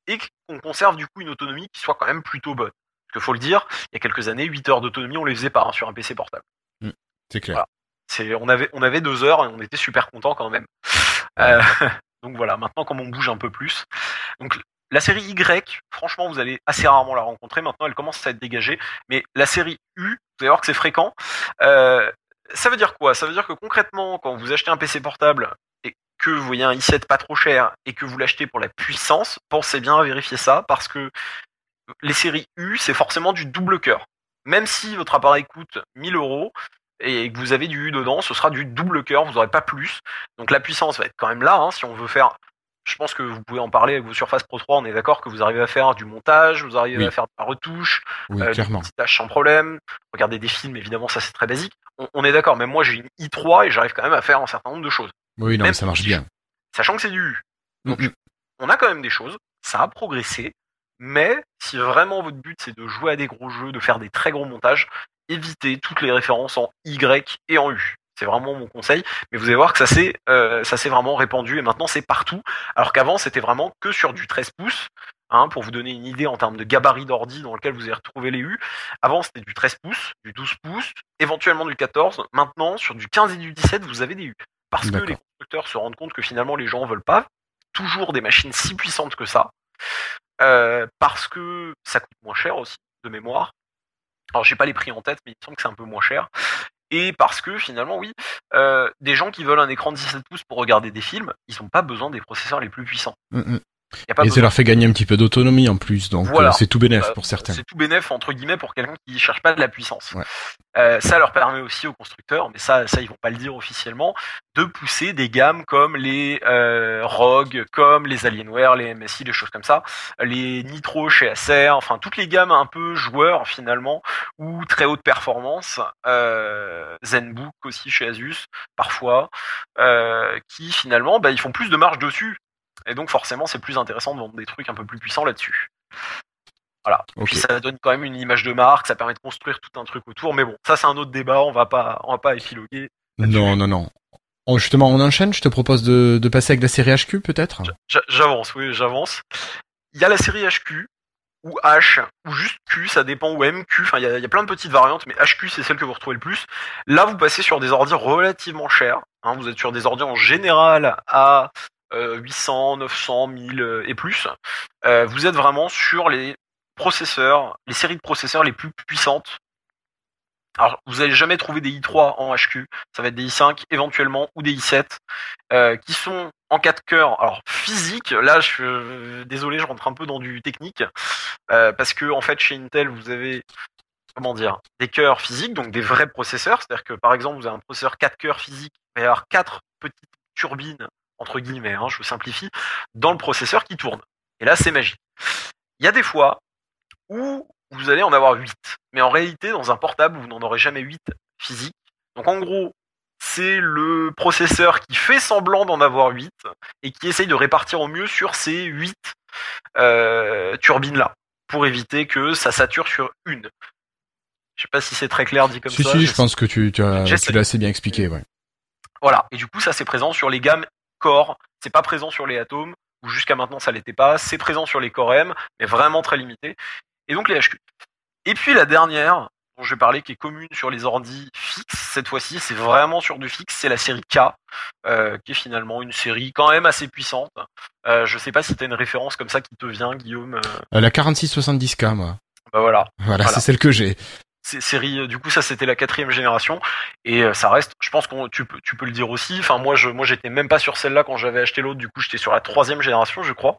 et qu'on conserve du coup une autonomie qui soit quand même plutôt bonne. Parce qu'il faut le dire, il y a quelques années, 8 heures d'autonomie, on les faisait pas hein, sur un PC portable. C'est clair. Voilà. C'est, on avait, on avait deux heures et on était super content quand même. Euh, donc voilà, maintenant comme on bouge un peu plus. Donc la série Y, franchement, vous allez assez rarement la rencontrer. Maintenant, elle commence à être dégagée. Mais la série U, vous allez voir que c'est fréquent. Euh, ça veut dire quoi? Ça veut dire que concrètement, quand vous achetez un PC portable que vous voyez un i7 pas trop cher et que vous l'achetez pour la puissance, pensez bien à vérifier ça parce que les séries U, c'est forcément du double cœur. Même si votre appareil coûte 1000 euros et que vous avez du U dedans, ce sera du double cœur, vous n'aurez pas plus. Donc la puissance va être quand même là, hein, si on veut faire. Je pense que vous pouvez en parler avec vos Surface Pro 3, on est d'accord que vous arrivez à faire du montage, vous arrivez Oui. à faire de la retouche, Oui, euh, des petites tâches sans problème, regarder des films, évidemment, ça c'est très basique. On, on est d'accord, même moi j'ai une i3 et j'arrive quand même à faire un certain nombre de choses. Oui, non, Même mais ça marche bien. Sachant que c'est du U. Donc, on a quand même des choses, ça a progressé, mais si vraiment votre but c'est de jouer à des gros jeux, de faire des très gros montages, évitez toutes les références en Y et en U. C'est vraiment mon conseil, mais vous allez voir que ça s'est euh, vraiment répandu et maintenant c'est partout, alors qu'avant c'était vraiment que sur du 13 pouces. Hein, pour vous donner une idée en termes de gabarit d'ordi dans lequel vous allez retrouver les U. Avant c'était du 13 pouces, du 12 pouces, éventuellement du 14. Maintenant sur du 15 et du 17 vous avez des U. Parce que les constructeurs se rendent compte que finalement les gens veulent pas toujours des machines si puissantes que ça. euh, parce que ça coûte moins cher aussi, de mémoire. Alors j'ai pas les prix en tête, mais il me semble que c'est un peu moins cher. Et parce que finalement, oui, euh, des gens qui veulent un écran de 17 pouces pour regarder des films, ils n'ont pas besoin des processeurs les plus puissants. Mm, mm. Y a pas Et ça leur fait gagner un petit peu d'autonomie en plus, donc Voilà. euh, c'est tout bénef Euh, pour certains. C'est tout bénef entre guillemets pour quelqu'un qui cherche pas de la puissance. Ouais. Euh, ça leur permet aussi aux constructeurs, mais ça, ça ils vont pas le dire officiellement, de pousser des gammes comme les euh, ROG, comme les Alienware, les MSI, les choses comme ça, les Nitro chez Acer, enfin toutes les gammes un peu joueurs finalement ou très haute performance, ZenBook aussi chez Asus parfois, qui finalement bah, ils font plus de marge dessus. Et donc forcément c'est plus intéressant de vendre des trucs un peu plus puissants là-dessus. Voilà. Et Ok. Puis ça donne quand même une image de marque, ça permet de construire tout un truc autour. Mais bon, ça c'est un autre débat, on va pas, on va pas épiloguer. Non, non, non. On- justement, on enchaîne. Je te propose de, de passer avec la série HQ, peut-être. J'a- J'avance, oui, j'avance. Il y a la série HQ ou H ou juste Q, ça dépend ou MQ. Enfin, il y a, il y a plein de petites variantes, mais HQ c'est celle que vous retrouvez le plus. Là, vous passez sur des ordi relativement chers. hein. vous êtes sur des ordi en général à 800, 900, 1000 euh, et plus. Euh, vous êtes vraiment sur les processeurs, les séries de processeurs les plus puissantes. Alors, vous n'allez jamais trouver des i3 en HQ. Ça va être des i5 éventuellement ou des i7 euh, qui sont en 4 cœurs. Alors physique, là, je euh, désolé, je rentre un peu dans du technique euh, parce que en fait, chez Intel, vous avez comment dire des cœurs physiques, donc des vrais processeurs. C'est-à-dire que par exemple, vous avez un processeur 4 cœurs physique, il va y avoir quatre petites turbines entre guillemets, hein, je simplifie, dans le processeur qui tourne. Et là, c'est magique. Il y a des fois où vous allez en avoir 8. Mais en réalité, dans un portable, vous n'en aurez jamais 8 physiques. Donc en gros, c'est le processeur qui fait semblant d'en avoir 8 et qui essaye de répartir au mieux sur ces 8 euh, turbines-là pour éviter que ça sature sur une. Je sais pas si c'est très clair dit comme si, ça. si, je je pense que tu, tu l'as assez bien expliqué, ouais. Voilà. Et du coup, ça c'est présent sur les gammes Core. C'est pas présent sur les Atomes, ou jusqu'à maintenant ça l'était pas. C'est présent sur les Core M, mais vraiment très limité. Et donc les HQ. Et puis la dernière, dont je vais parler, qui est commune sur les ordi fixes, cette fois-ci, c'est vraiment sur du fixe, c'est la série K, euh, qui est finalement une série quand même assez puissante. Euh, je sais pas si tu as une référence comme ça qui te vient, Guillaume. euh, Euh, la 4670K, moi. bah voilà. Voilà, Voilà. c'est celle que j'ai. Série, euh, du coup, ça c'était la quatrième génération et euh, ça reste. Je pense qu'on tu peux tu peux le dire aussi. Enfin moi je moi j'étais même pas sur celle-là quand j'avais acheté l'autre. Du coup j'étais sur la troisième génération je crois.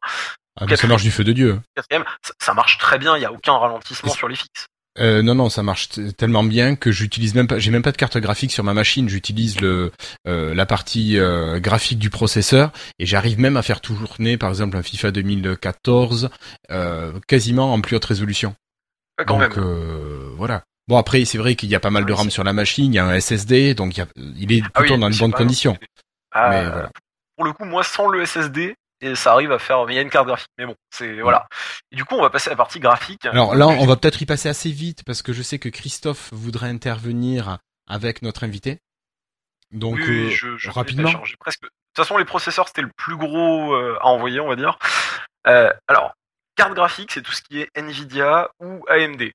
Ah, mais ça marche du feu de Dieu. Quatrième, ça, ça marche très bien. Il y a aucun ralentissement sur les fixes. Euh, non, non, ça marche tellement bien que j'utilise même pas, j'ai même pas de carte graphique sur ma machine. J'utilise le euh, la partie euh, graphique du processeur et j'arrive même à faire tourner, par exemple, un FIFA 2014 euh, quasiment en plus haute résolution. Quand donc même. voilà. Bon après, c'est vrai qu'il y a pas mal de RAM sur la machine, il y a un SSD, donc il, y a, il est Ah oui, plutôt dans pas-. Ah, mais voilà. Pour le coup, moi sans le SSD. Et ça arrive à faire, mais il y a une carte graphique, mais bon, c'est voilà. Et du coup, on va passer à la partie graphique. Alors là, on va peut-être y passer assez vite parce que je sais que Christophe voudrait intervenir avec notre invité. Donc Oui, oui, euh, je, je rapidement. presque. De toute façon, les processeurs c'était le plus gros euh, à envoyer, on va dire. Euh, alors, carte graphique, c'est tout ce qui est Nvidia ou AMD.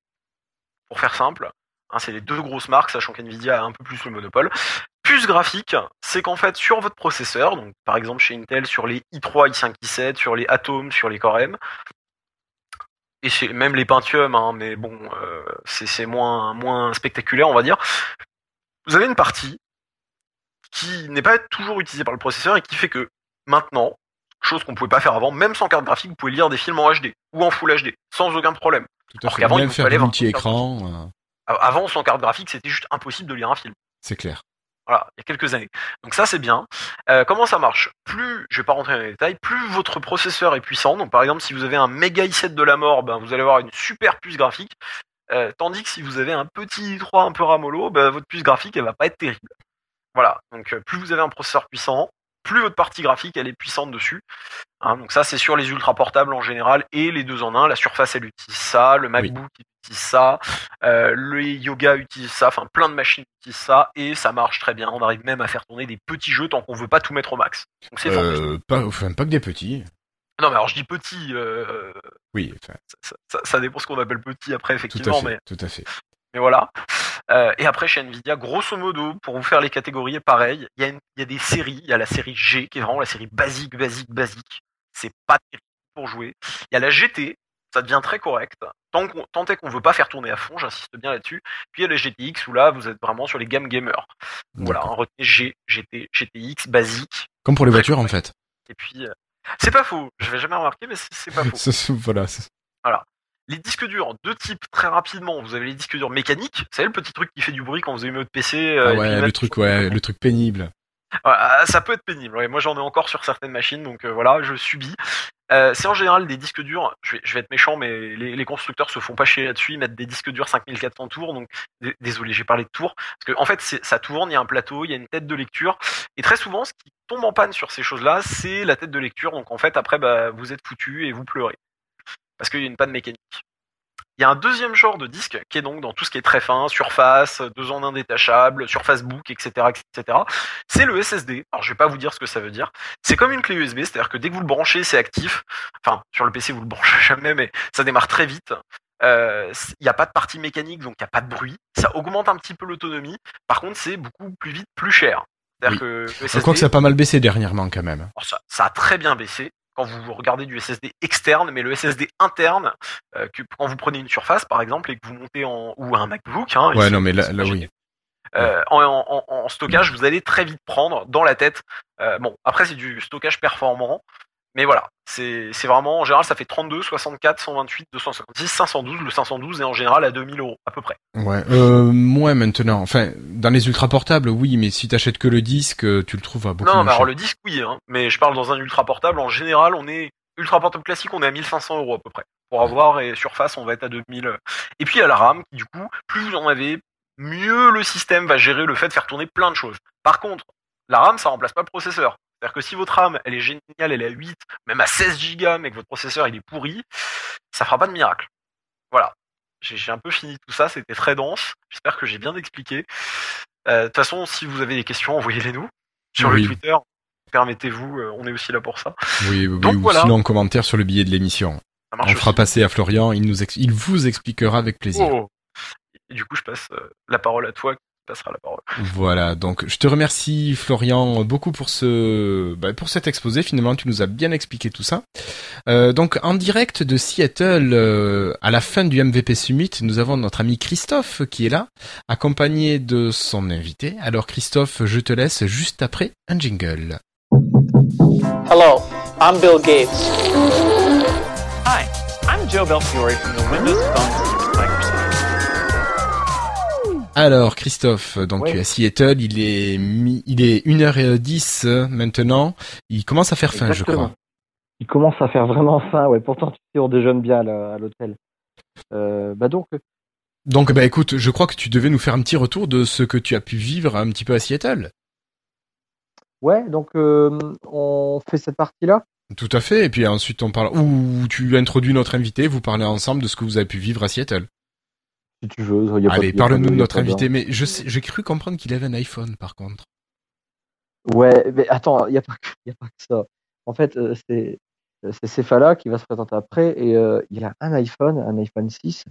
Pour faire simple, hein, c'est les deux grosses marques, sachant qu'Nvidia a un peu plus le monopole. Puce graphique, c'est qu'en fait sur votre processeur, donc par exemple chez Intel sur les i3, i5, i7, sur les Atom, sur les Core M, et chez même les Pentium, hein, mais bon, euh, c'est moins spectaculaire, on va dire. Vous avez une partie qui n'est pas toujours utilisée par le processeur et qui fait que maintenant, chose qu'on pouvait pas faire avant, même sans carte graphique, vous pouvez lire des films en HD ou en Full HD sans aucun problème. tout à alors qu'avant, il fallait avoir multi-écran, euh, Avant, sans carte graphique, c'était juste impossible de lire un film. c'est clair. Voilà, il y a quelques années. Donc ça c'est bien. Euh, comment ça marche? Plus, je vais pas rentrer dans les détails, plus votre processeur est puissant. Donc par exemple, si vous avez un méga i7 de la mort, ben, vous allez avoir une super puce graphique. Euh, tandis que si vous avez un petit i3 un peu ramollo, ben, votre puce graphique elle va pas être terrible. Voilà. Donc plus vous avez un processeur puissant, plus votre partie graphique elle est puissante dessus. Hein, donc ça c'est sur les ultra portables en général et les deux en un. La Surface elle utilise ça, le MacBook utilise ça, euh, le Yoga utilise ça, enfin plein de machines utilisent ça et ça marche très bien. On arrive même à faire tourner des petits jeux tant qu'on veut pas tout mettre au max. Donc c'est. Euh, pas, enfin, pas que des petits. Non mais alors je dis petit, euh, Oui, enfin, ça, ça- ça dépend ce qu'on appelle petit après tout à effectivement, fait, mais, tout à fait. Mais voilà. Euh, et après chez Nvidia, grosso modo, pour vous faire les catégories, pareil, il y, a y des séries. Il y a la série G qui est vraiment la série basique, basique, basique. C'est pas terrible pour jouer. Il y a la GT ça devient très correct. Tant, est qu'on veut pas faire tourner à fond, j'insiste bien là-dessus. Puis il y a les GTX où là, vous êtes vraiment sur les gammes gamers. Voilà, hein, retenez G, GT, GTX basique. Comme pour les voitures, en fait. Et puis, euh, c'est pas faux. Je vais jamais remarquer, mais c'est, pas faux. Ce- voilà. C'est- Les disques durs, deux types très rapidement. Vous avez les disques durs mécaniques. Vous savez le petit truc qui fait du bruit quand vous allumez votre PC. euh, Ah ouais, le truc, ouais, le truc pénible. Ah, ça peut être pénible. ouais. Moi, j'en ai encore sur certaines machines, donc euh, voilà, je subis. Euh, c'est en général des disques durs. Je vais, je vais être méchant, mais les, les constructeurs se font pas chier là-dessus. Ils mettent des disques durs 5400 tours. Donc, désolé, j'ai parlé de tours. Parce que en fait, c'est- ça tourne. Il y a un plateau, il y a une tête de lecture. Et très souvent, ce qui tombe en panne sur ces choses-là, c'est la tête de lecture. Donc, en fait, après, bah, vous êtes foutu et vous pleurez parce qu'il y a une panne mécanique. Il y a un deuxième genre de disque qui est donc dans tout ce qui est très fin, surface, deux en un détachable, surface book, etc., etc. C'est le SSD. Alors je vais pas vous dire ce que ça veut dire. C'est comme une clé USB, c'est-à-dire que dès que vous le branchez, c'est actif. Enfin, sur le PC vous le branchez jamais, mais ça démarre très vite. Euh, Il n'y a pas de partie mécanique, donc il n'y a pas de bruit. Ça augmente un petit peu l'autonomie. Par contre, c'est beaucoup plus vite, plus cher. C'est-à-dire que le Je SSD, crois que ça a pas mal baissé dernièrement, quand même. ça, ça a très bien baissé quand vous regardez du SSD externe, mais le SSD interne, euh, que, quand vous prenez une surface par exemple et que vous montez en ou un MacBook, hein, Ouais, ici, non, mais là, c'est là pas oui. gêné. Euh, en, en- en- en stockage, vous allez très vite prendre dans la tête. euh, bon, après c'est du stockage performant, mais voilà, c'est c'est vraiment en général ça fait 32, 64, 128, 256, 512. Le 512 est en général à 2000 euros à peu près. Ouais, euh, moins maintenant. Enfin, dans les ultra portables, oui, mais si t'achètes que le disque, euh, tu le trouves à beaucoup non, moins mais alors le disque oui, hein, mais je parle dans un ultra portable. En général, on est ultra portable classique, on est à 1500 euros à peu près. Pour avoir et surface, on va être à 2000. Et puis il y a la RAM, qui du coup, plus vous en avez, mieux le système va gérer le fait de faire tourner plein de choses. Par contre, la RAM, ça remplace pas le processeur. C'est-à-dire que si votre RAM, elle est géniale, elle est à 8, même à 16 Go, mais que votre processeur, il est pourri, ça fera pas de miracle. Voilà. J'ai un peu fini tout ça, c'était très dense. J'espère que j'ai bien expliqué. Euh, De toute façon, si vous avez des questions, envoyez-les nous. Sur Oui. le Twitter, permettez-vous, euh, on est aussi là pour ça. Oui, oui, Donc ou voilà. sinon en commentaire sur le billet de l'émission. On fera aussi. passer à Florian, il nous ex- il vous expliquera avec plaisir. Oh. Et du coup, je passe euh, la parole à toi, passera la parole. Voilà, donc je te remercie Florian beaucoup pour ce bah, pour cet exposé. Finalement, tu nous as bien expliqué tout ça. Euh, donc en direct de Seattle, euh, à la fin du MVP Summit, nous avons notre ami Christophe qui est là, accompagné de son invité. Alors Christophe, je te laisse juste après un jingle. Hello, I'm Bill Gates. Hi, I'm Joe Belfiore from the Windows Phone. Alors Christophe, donc tu es à Seattle, il est mi- il est 1h10 euh, maintenant. Il commence à faire faim, je crois. Il commence à faire vraiment faim, ouais. Pourtant, tu sais, on déjeune bien à l'hôtel. Euh, bah donc, Donc bah écoute, je crois que tu devais nous faire un petit retour de ce que tu as pu vivre un petit peu à Seattle. ouais, donc euh, on fait cette partie-là. Tout à fait. Et puis ensuite on parle ou tu introduis notre invité, vous parlez ensemble de ce que vous avez pu vivre à Seattle. Si tu veux. Y a pas- Allez, parle-nous de notre invité. Mais j'ai cru comprendre qu'il avait un iPhone par contre. Ouais, mais attends, il n'y a, pas y a pas que ça. En fait, euh, c'est c'est Cephala qui va se présenter après et euh, il a un iPhone, un iPhone 6.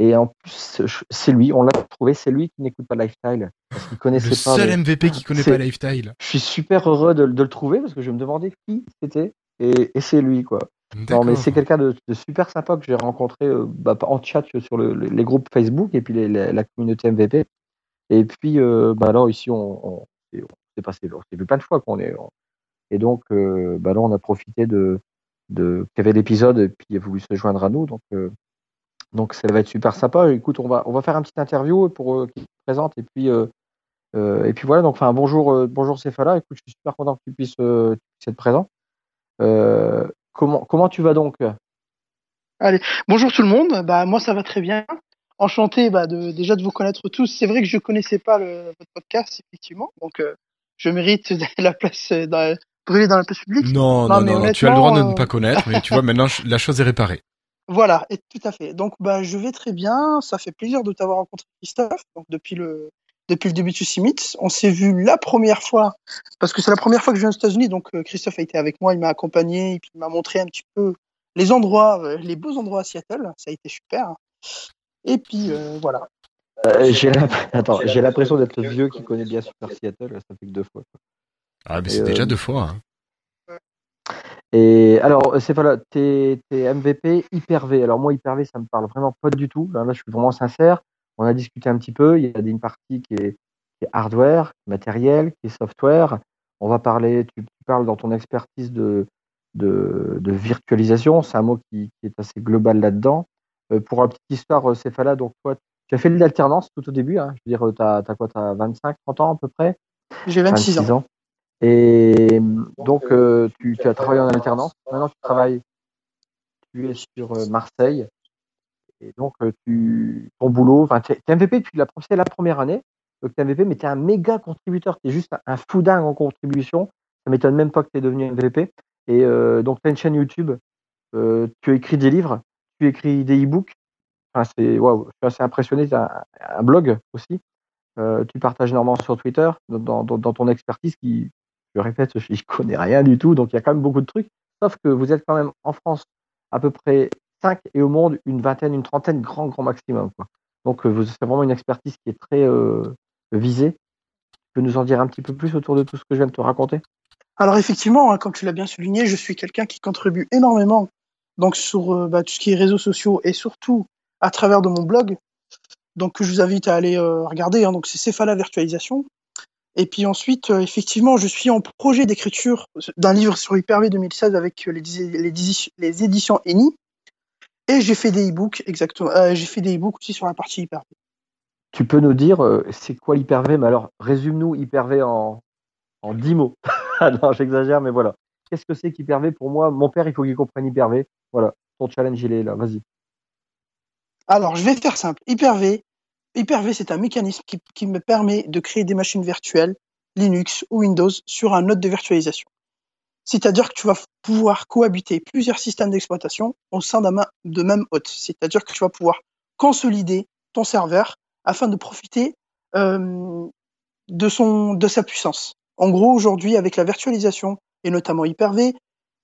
Et en plus, c'est lui, on l'a trouvé, c'est lui qui n'écoute pas Lifestyle. Parce qu'il connaissait Le pas. seul mais- MVP qui connaît pas Lifestyle. Je suis super heureux de, de le trouver parce que je me demandais qui c'était. Et, et c'est lui, quoi. Non, mais c'est quelqu'un de, de super sympa que j'ai rencontré euh, bah, en chat sur le- les, groupes Facebook et puis les- les- la communauté MVP. Et puis, euh, bah, là, ici, on, on, on s'est passé, on s'est vu plein de fois qu'on est. on- et donc, euh, bah, là, on a profité de, de qu'il y avait l'épisode et puis il a voulu se joindre à nous. Donc, euh, donc ça va être super sympa. Écoute, on va, on va faire un petit interview pour euh, qu'il se présente et puis. euh, euh, et puis voilà, donc enfin bonjour, euh, bonjour Céphala. Écoute, je suis super content que tu puisses, euh, tu puisses être présent. Euh, comment, comment tu vas donc? Bonjour tout le monde, bah moi ça va très bien. Enchanté bah, de, déjà de vous connaître tous. C'est vrai que je connaissais pas le, votre podcast effectivement, donc euh, je mérite la place euh, dans, brûler dans la place publique. Non, Non, non, tu as le droit de ne euh, pas connaître, mais tu vois, maintenant, la chose est réparée. Voilà, et tout à fait. Donc bah je vais très bien. Ça fait plaisir de t'avoir rencontré Christophe. Donc depuis le depuis le début de Summit, on s'est vu la première fois parce que c'est la première fois que je viens aux États-Unis. Donc euh, Christophe a été avec moi, il m'a accompagné et puis il m'a montré un petit peu les endroits, euh, les beaux endroits à Seattle. Ça a été super. Et puis euh, voilà. Euh, J'ai l'impression d'être le vieux qui connaît bien Super Seattle. Ça fait que deux fois. Ah, mais c'est euh, déjà deux fois. hein. Et alors, c'est pas là, t'es MVP Hyper-V. Alors moi, Hyper-V, ça me parle vraiment pas du tout. Là, là, je suis vraiment sincère. On a discuté un petit peu. Il y a une partie qui est, qui est hardware, matériel, qui est software. On va parler, tu, tu parles dans ton expertise de, de, de virtualisation. C'est un mot qui, qui, est assez global là-dedans. Euh, pour la petite histoire, euh, Céphala, donc toi, tu as fait de l'alternance tout au début. Hein. Je veux dire, tu as, as, quoi Tu as 25, 30 ans à peu près? J'ai 26, 26 ans. ans. Et donc, euh, tu, tu, as travaillé en alternance. Maintenant, tu travailles, tu es sur euh, Marseille. Et donc, euh, tu, ton boulot, enfin, tu es MVP, pensé la première année, donc tu es MVP, mais tu es un méga contributeur. Tu es juste un fou dingue en contribution. Ça m'étonne même pas que tu es devenu MVP. Et euh, donc, tu as une chaîne YouTube, euh, tu écris des livres, tu écris des e-books. C'est, waouh, je suis assez impressionné. Tu as un, blog aussi. Tu partages énormément sur Twitter, dans, dans, dans ton expertise qui, je répète, je connais rien du tout, donc il y a quand même beaucoup de trucs. Sauf que vous êtes quand même en France à peu près 5 et au monde une vingtaine, une trentaine, grand, grand maximum. Quoi. Donc vous c'est vraiment une expertise qui est très euh, visée. Tu peux nous en dire un petit peu plus autour de tout ce que je viens de te raconter? Alors effectivement, hein, comme tu l'as bien souligné, je suis quelqu'un qui contribue énormément donc sur euh, bah, tout ce qui est réseaux sociaux et surtout à travers de mon blog. Donc je vous invite à aller euh, regarder. Hein, donc c'est Cephala Virtualisation. Et puis ensuite, euh, effectivement, je suis en projet d'écriture d'un livre sur Hyper-V 2016 avec les, les, les éditions ENI. Et j'ai fait des e-books, exactement. Euh, j'ai fait des e-books aussi sur la partie Hyper-V. Tu peux nous dire, euh, c'est quoi l'Hyper-V? Mais alors, résume-nous Hyper-V en, en 10 mots. non, j'exagère, mais voilà. Qu'est-ce que c'est qu'Hyper-V Pour moi, mon père, il faut qu'il comprenne Hyper-V. Voilà, ton challenge, il est là. Vas-y. Alors, je vais faire simple. Hyper-V, Hyper-V, c'est un mécanisme qui, qui, me permet de créer des machines virtuelles, Linux ou Windows, sur un node de virtualisation. C'est-à-dire que tu vas pouvoir cohabiter plusieurs systèmes d'exploitation au sein d'un de même hôte. C'est-à-dire que tu vas pouvoir consolider ton serveur afin de profiter de, son, de sa puissance. En gros, aujourd'hui, avec la virtualisation, et notamment Hyper-V,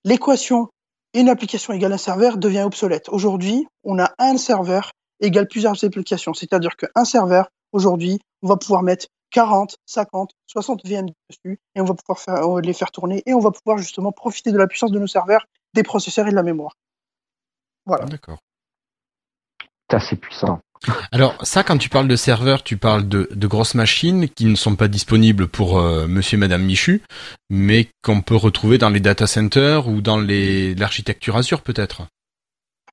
l'équation une application égale un serveur devient obsolète. Aujourd'hui, on a un serveur égale plusieurs applications. C'est-à-dire qu'un serveur, aujourd'hui, on va pouvoir mettre 40, 50, 60 VM dessus et on va pouvoir faire, les faire tourner et on va pouvoir justement profiter de la puissance de nos serveurs, des processeurs et de la mémoire. Voilà. D'accord. C'est assez puissant. Alors ça, quand tu parles de serveurs, tu parles de, de grosses machines qui ne sont pas disponibles pour euh, Monsieur et Madame Michu, mais qu'on peut retrouver dans les data centers ou dans l'architecture Azure peut-être?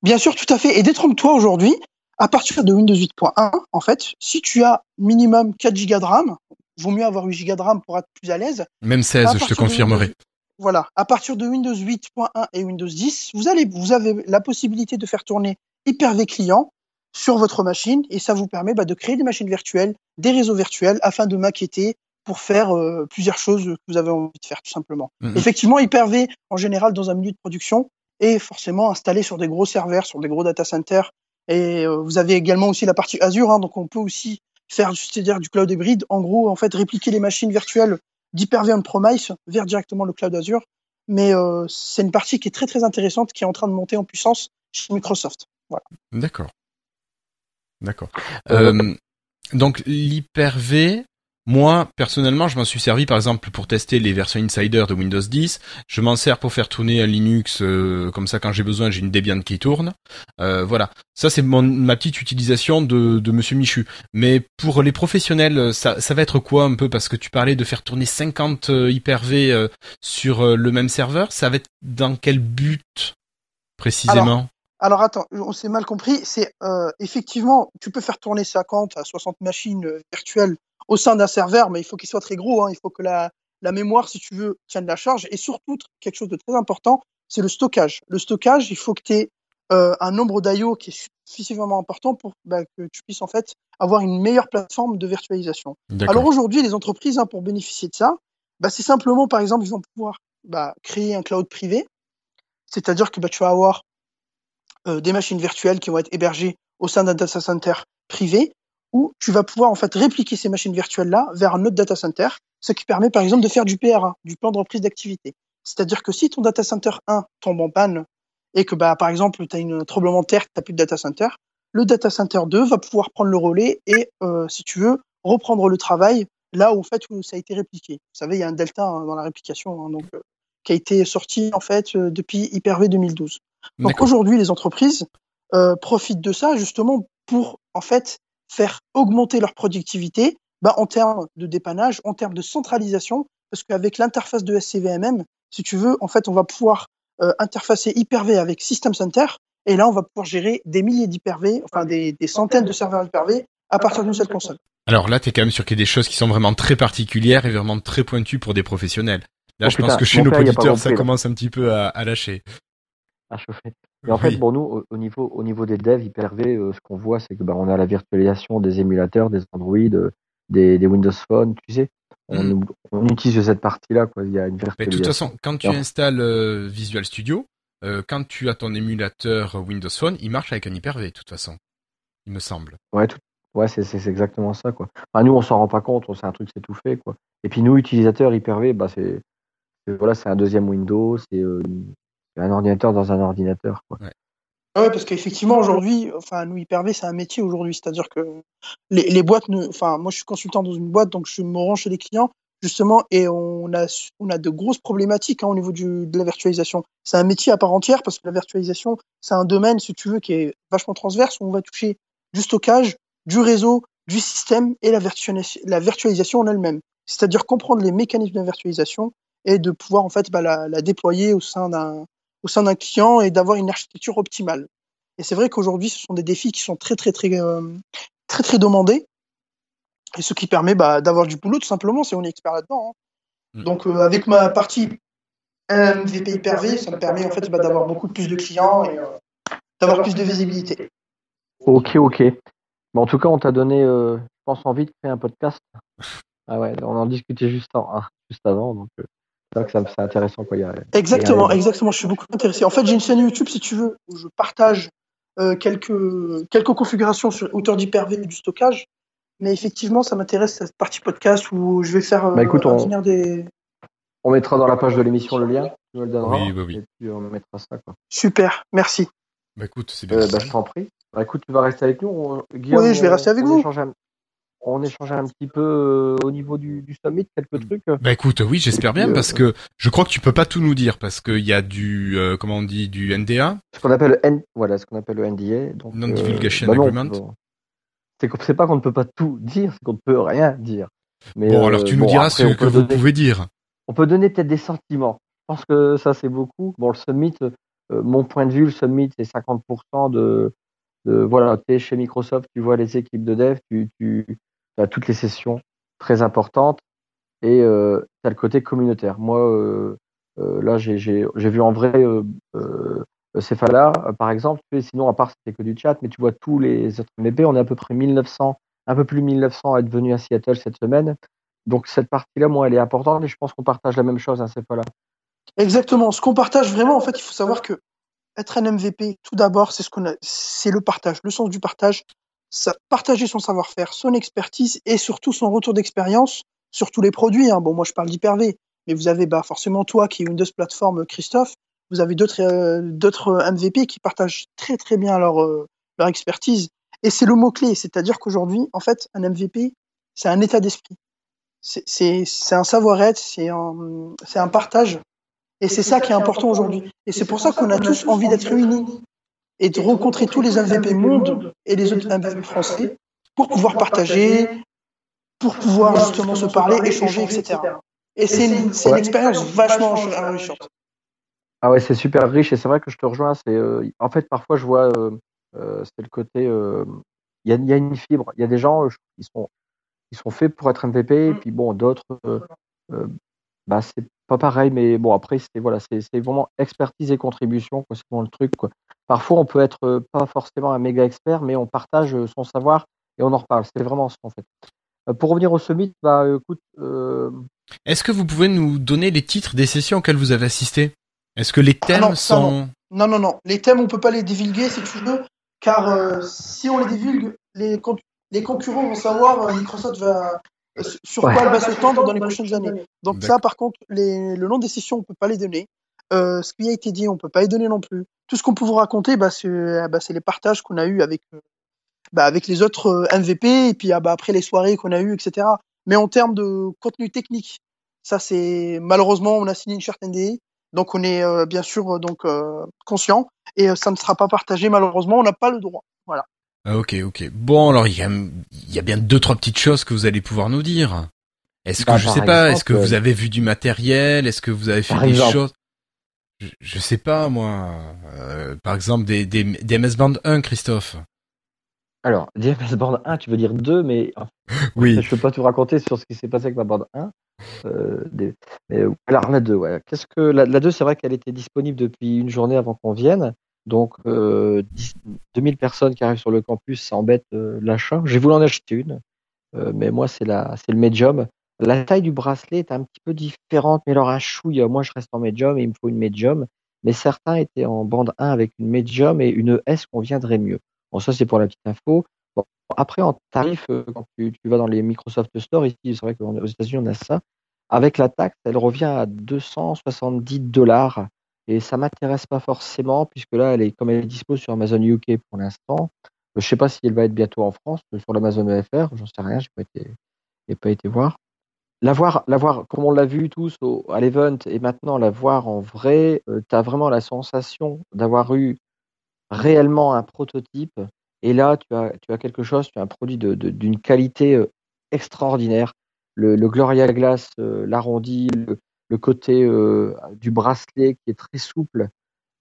Bien sûr, tout à fait. Et détrompe-toi aujourd'hui, à partir de Windows 8.1, en fait, si tu as minimum 4 Go de RAM, vaut mieux avoir 8 Go de RAM pour être plus à l'aise. Même 16, je te confirmerai. Windows, voilà, à partir de Windows 8.1 et Windows 10, vous allez, vous avez la possibilité de faire tourner Hyper-V client sur votre machine et ça vous permet bah, de créer des machines virtuelles, des réseaux virtuels afin de maqueter pour faire euh, plusieurs choses que vous avez envie de faire tout simplement. Effectivement, Hyper-V en général dans un milieu de production est forcément installé sur des gros serveurs, sur des gros data centers et euh, vous avez également aussi la partie Azure, hein, donc on peut aussi faire c'est-à-dire du cloud hybride. En gros, en fait, répliquer les machines virtuelles d'Hyper-V on-premise vers directement le cloud Azure. Mais euh, c'est une partie qui est très très intéressante, qui est en train de monter en puissance chez Microsoft. Voilà. D'accord. D'accord. Euh, donc l'Hyper-V, moi, personnellement, je m'en suis servi par exemple pour tester les versions Insider de Windows 10. Je m'en sers pour faire tourner un Linux, euh, comme ça quand j'ai besoin, j'ai une Debian qui tourne. Euh, voilà, ça c'est ma petite utilisation de, de Monsieur Michu. Mais pour les professionnels, ça, va être quoi un peu? Parce que tu parlais de faire tourner 50 Hyper-V euh, sur le même serveur. Ça va être dans quel but précisément? Alors... Alors attends, on s'est mal compris. C'est effectivement, tu peux faire tourner 50 à 60 machines virtuelles au sein d'un serveur, mais il faut qu'il soit très gros. Hein. Il faut que la, la mémoire, si tu veux, tienne la charge. Et surtout, quelque chose de très important, c'est le stockage. Le stockage, il faut que tu aies euh, un nombre d'IO qui est suffisamment important pour bah, que tu puisses en fait avoir une meilleure plateforme de virtualisation. Alors aujourd'hui, les entreprises, hein, pour bénéficier de ça, bah, c'est simplement, par exemple, ils vont pouvoir bah, créer un cloud privé. C'est-à-dire que bah, tu vas avoir euh, des machines virtuelles qui vont être hébergées au sein d'un data center privé où tu vas pouvoir en fait répliquer ces machines virtuelles là vers un autre data center, ce qui permet par exemple de faire du PRA, du plan de reprise d'activité. C'est-à-dire que si ton data center 1 tombe en panne et que bah par exemple tu as une tremblement de terre, tu n'as plus de data center, le data center 2 va pouvoir prendre le relais et euh, si tu veux reprendre le travail là où en fait où ça a été répliqué. Vous savez, il y a un delta hein, dans la réplication, hein, donc euh, qui a été sorti en fait euh, depuis Hyper-V 2012. Donc aujourd'hui, les entreprises profitent de ça justement pour en fait faire augmenter leur productivité bah, en termes de dépannage, en termes de centralisation, parce qu'avec l'interface de SCVMM, si tu veux, en fait, on va pouvoir euh, interfacer Hyper-V avec System Center, et là, on va pouvoir gérer des milliers d'Hyper-V, enfin des, des, centaines de serveurs Hyper-V à partir d'une seule console. Alors là, tu es quand même sur qu'il y a des choses qui sont vraiment très particulières et vraiment très pointues pour des professionnels. Là, Oh, je putain, pense que chez nos auditeurs, ça commence un petit peu à, à lâcher. à chauffer. Et en Oui. fait, bon, nous, au, au niveau, au niveau des devs Hyper-V, euh, ce qu'on voit, c'est que bah, on a la virtualisation des émulateurs, des Android, euh, des, des Windows Phone, tu sais. On, Mm. on utilise cette partie-là, quoi. Il y a une Mais de toute virtualisation. façon, quand tu installes euh, Visual Studio, quand tu as ton émulateur Windows Phone, il marche avec un Hyper-V, de toute façon. Il me semble. Ouais, tout, ouais, c'est, c'est, c'est exactement ça, quoi. Enfin, nous, on s'en rend pas compte, on sait un truc, c'est tout fait, quoi. Et puis, nous, utilisateurs Hyper-V, bah, c'est, voilà, c'est un deuxième Windows, c'est, c'est un ordinateur dans un ordinateur, quoi. Ouais, parce qu'effectivement, aujourd'hui, enfin, nous, Hyper-V, c'est un métier aujourd'hui. C'est-à-dire que les, les boîtes, ne, enfin, moi, je suis consultant dans une boîte, donc je me rends chez les clients, justement, et on a, on a de grosses problématiques hein, au niveau du, de la virtualisation. C'est un métier à part entière parce que la virtualisation, c'est un domaine, si tu veux, qui est vachement transverse où on va toucher du stockage, du réseau, du système et la, virtualisation, la virtualisation en elle-même. C'est-à-dire comprendre les mécanismes de virtualisation et de pouvoir, en fait, bah, la, la déployer au sein d'un, au sein d'un client et d'avoir une architecture optimale. Et c'est vrai qu'aujourd'hui, ce sont des défis qui sont très, très, très, euh, très, très demandés. Et ce qui permet bah, d'avoir du boulot, tout simplement, si on est expert là-dedans. hein. Mm. Donc, euh, avec ma partie MVP Hyper-V, ça me permet en fait bah, d'avoir beaucoup plus de clients et euh, d'avoir plus de visibilité. Ok, ok. Mais en tout cas, on t'a donné, euh, je pense, envie de créer un podcast. Ah ouais, on en discutait juste, en- ah, juste avant, donc euh, c'est intéressant, quoi. Il y a, Exactement, il y a- exactement. Je suis beaucoup intéressé. En fait, j'ai une chaîne YouTube, si tu veux, où je partage euh, quelques, quelques configurations sur hauteur d'Hyper-V et du stockage. Mais effectivement, ça m'intéresse cette partie podcast où je vais faire euh, Bah, écoute, on- venir des. On mettra dans la page de l'émission le lien, tu me le donneras. Oui, oui, oui. Et puis on mettra ça, quoi. Super, merci. Bah écoute, c'est bien. Euh, bah, je t'en prie. Bah, écoute, tu vas rester avec nous. On- Guillaume, Oui, je vais on- rester avec on vous. échange un- on échange un petit peu euh, au niveau du, du summit, quelques trucs. Bah écoute, oui, j'espère bien euh, parce que je crois que tu peux pas tout nous dire parce qu'il y a du, euh, comment on dit, du NDA. Ce qu'on appelle le N, voilà, ce qu'on appelle le NDA. Donc, bah non, agreement. bon. C'est pas qu'on ne peut pas tout dire, c'est qu'on ne peut rien dire. Mais, Bon, alors tu nous bon, diras après, ce que vous donner- pouvez dire. On peut donner peut-être des sentiments. Je pense que ça, c'est beaucoup. Bon, le summit, mon point de vue, le summit, c'est 50% de, de voilà, tu es chez Microsoft, tu vois les équipes de dev, tu, tu as toutes les sessions très importantes et euh, tu le côté communautaire. Moi, euh, euh, là, j'ai vu en vrai euh, euh, par exemple, sinon, à part c'était que du chat, mais tu vois tous les autres MVP, on est à peu près 1900, un peu plus de 1900 à être venus à Seattle cette semaine. Donc cette partie-là, moi, elle est importante et je pense qu'on partage la même chose, hein, Cephala. Exactement. Ce qu'on partage vraiment, en fait, il faut savoir que être un MVP, tout d'abord, c'est ce qu'on a, c'est le partage, le sens du partage, partager son savoir-faire, son expertise et surtout son retour d'expérience sur tous les produits. Hein. Bon, moi, je parle d'Hyper-V, mais vous avez bah, forcément toi qui est Windows Platform, Christophe. Vous avez d'autres euh, d'autres MVP qui partagent très très bien leur euh, leur expertise. Et c'est le mot clé, c'est-à-dire qu'aujourd'hui, en fait, un MVP, c'est un état d'esprit. C'est un savoir-être, c'est un c'est un partage. Et c'est ça qui est important aujourd'hui. Et c'est pour ça qu'on a tous envie d'être réunis et de rencontrer tous les MVP monde et les autres MVP français pour pouvoir partager, pour pouvoir justement se parler, échanger, etc. Et c'est une, c'est une expérience vachement enrichissante. Ah ouais, c'est super riche et c'est vrai que je te rejoins. C'est euh, en fait parfois je vois euh, euh, c'est le côté euh, il y, a, il y a une fibre. Il y a des gens qui sont ils sont faits pour être MVP et puis bon d'autres euh, euh, bah c'est pas pareil mais bon après c'est voilà c'est c'est vraiment expertise et contribution quoi, c'est vraiment le truc quoi. Parfois on peut être euh, pas forcément un méga expert mais on partage euh, son savoir et on en reparle. C'est vraiment ça en fait. Euh, pour revenir au summit, bah écoute. euh, Est-ce que vous pouvez nous donner les titres des sessions auxquelles vous avez assisté? Est-ce que les thèmes non, ça, sont Non, non, non. Les thèmes, on peut pas les divulguer si tu veux, car euh, si on les divulgue, les, les concurrents vont savoir Microsoft va sur Ouais. quoi elle va se tendre dans les prochaines années? Donc ça, par contre, les, le nom des sessions, on peut pas les donner. Euh, ce qui a été dit, on peut pas les donner non plus. Tout ce qu'on peut vous raconter, bah, c'est euh, bah, c'est les partages qu'on a eu avec euh, bah, avec les autres euh, MVP et puis ah, bah, après les soirées qu'on a eues, etc. Mais en termes de contenu technique, ça c'est malheureusement on a signé une charte NDA. Donc on est euh, bien sûr euh, donc euh, conscient et ça ne sera pas partagé malheureusement, on n'a pas le droit. Ah, ok, ok. Bon, alors il y, a, il y a bien deux trois petites choses que vous allez pouvoir nous dire. Est-ce que Bah, je sais pas, est-ce que vous avez vu du matériel, est-ce que vous avez fait Par des exemple. choses? Je, je sais pas moi. Euh, par exemple des, des, des MS Band 1, Christophe. Alors, DMS Band 1, tu veux dire 2, mais Oui. Je peux pas tout raconter sur ce qui s'est passé avec ma bande 1. Euh, des- mais, alors la 2, ouais. Qu'est-ce que la, la 2, c'est vrai qu'elle était disponible depuis une journée avant qu'on vienne. Donc euh, 10 2000 personnes qui arrivent sur le campus, ça embête euh, l'achat. J'ai voulu en acheter une, euh, mais moi c'est le medium. La taille du bracelet est un petit peu différente, mais alors un chouille, moi je reste en medium et il me faut une medium. Mais certains étaient en bande 1 avec une medium et une S conviendrait mieux. Bon, ça c'est pour la petite info. Bon, après, en tarif, euh, quand tu, tu vas dans les Microsoft Store, ici, c'est vrai qu'aux États-Unis, on a ça. Avec la taxe, elle revient à 270 dollars. Et ça m'intéresse pas forcément, puisque là, elle est, comme elle est dispo sur Amazon UK pour l'instant. Euh, Je sais pas si elle va être bientôt en France, euh, sur l'Amazon EFR, j'en sais rien, j'ai pas été, j'ai pas été voir. La voir, la voir, comme on l'a vu tous au, à l'event, et maintenant la voir en vrai, tu as vraiment la sensation d'avoir eu réellement un prototype. Et là, tu as, tu as quelque chose, tu as un produit de- d'une qualité euh, extraordinaire. Le, le Gloria Glass, euh, l'arrondi, le, le côté euh, du bracelet qui est très souple,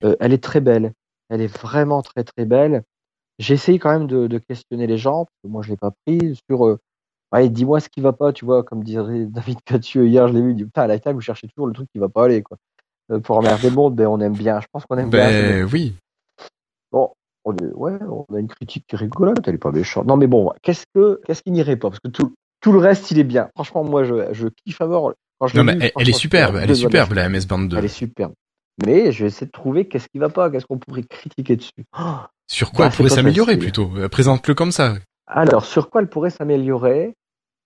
euh, elle est très belle. Elle est vraiment très très belle. J'ai essayé quand même de, de questionner les gens, parce que moi je l'ai pas pris, sur euh, ouais, dis-moi ce qui va pas, tu vois, comme disait David Cathieu hier, je l'ai vu, il dit putain, à la time, vous cherchez toujours le truc qui va pas aller, quoi. Euh, pour emmerder le monde, ben, on aime bien. Je pense qu'on aime bien. Ben oui. Bon, on est, ouais, on a une critique qui est rigolote, elle est pas méchante. Non, mais bon, qu'est-ce que, qu'est-ce qui n'irait pas? Parce que tout, tout le reste, il est bien. Franchement, moi, je, je kiffe à mort. Quand je Non mais vu, elle, elle est superbe, elle est superbe la MS Band 2. Elle est superbe. Mais je vais essayer de trouver qu'est-ce qui va pas, qu'est-ce qu'on pourrait critiquer dessus. Oh Sur quoi Bah, elle pourrait s'améliorer plutôt? Présente-le comme ça. Alors, sur quoi elle pourrait s'améliorer?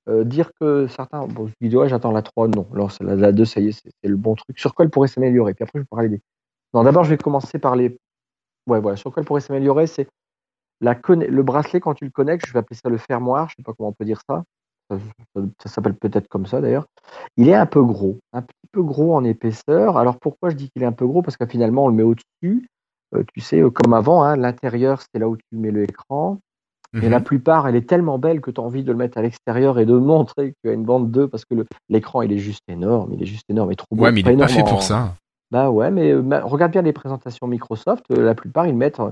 Euh, Dire que certains. Bon, cette vidéo, j'attends la 3, non. Alors, la, la 2, ça y est, c'est c'est le bon truc. Sur quoi elle pourrait s'améliorer? Puis après, je vais parler des. Non, d'abord, je vais commencer par les. Ouais, voilà. Sur quoi elle pourrait s'améliorer, c'est la conne- le bracelet, quand tu le connectes, je vais appeler ça le fermoir, je sais pas comment on peut dire ça. Ça, ça- ça s'appelle peut-être comme ça d'ailleurs. Il est un peu gros, un petit peu gros en épaisseur. Alors pourquoi je dis qu'il est un peu gros? Parce que finalement, on le met au-dessus. Euh, tu sais, euh, comme avant, hein, l'intérieur, c'est là où tu mets l'écran. Et Mhm. la plupart, elle est tellement belle que tu as envie de le mettre à l'extérieur et de montrer qu'il y a une bande 2 parce que l'écran, il est juste énorme. Il est juste énorme et trop beau. Ouais, mais il est pas fait pour en- ça. Bah ouais, mais euh, regarde bien les présentations Microsoft. la plupart, ils mettent. euh,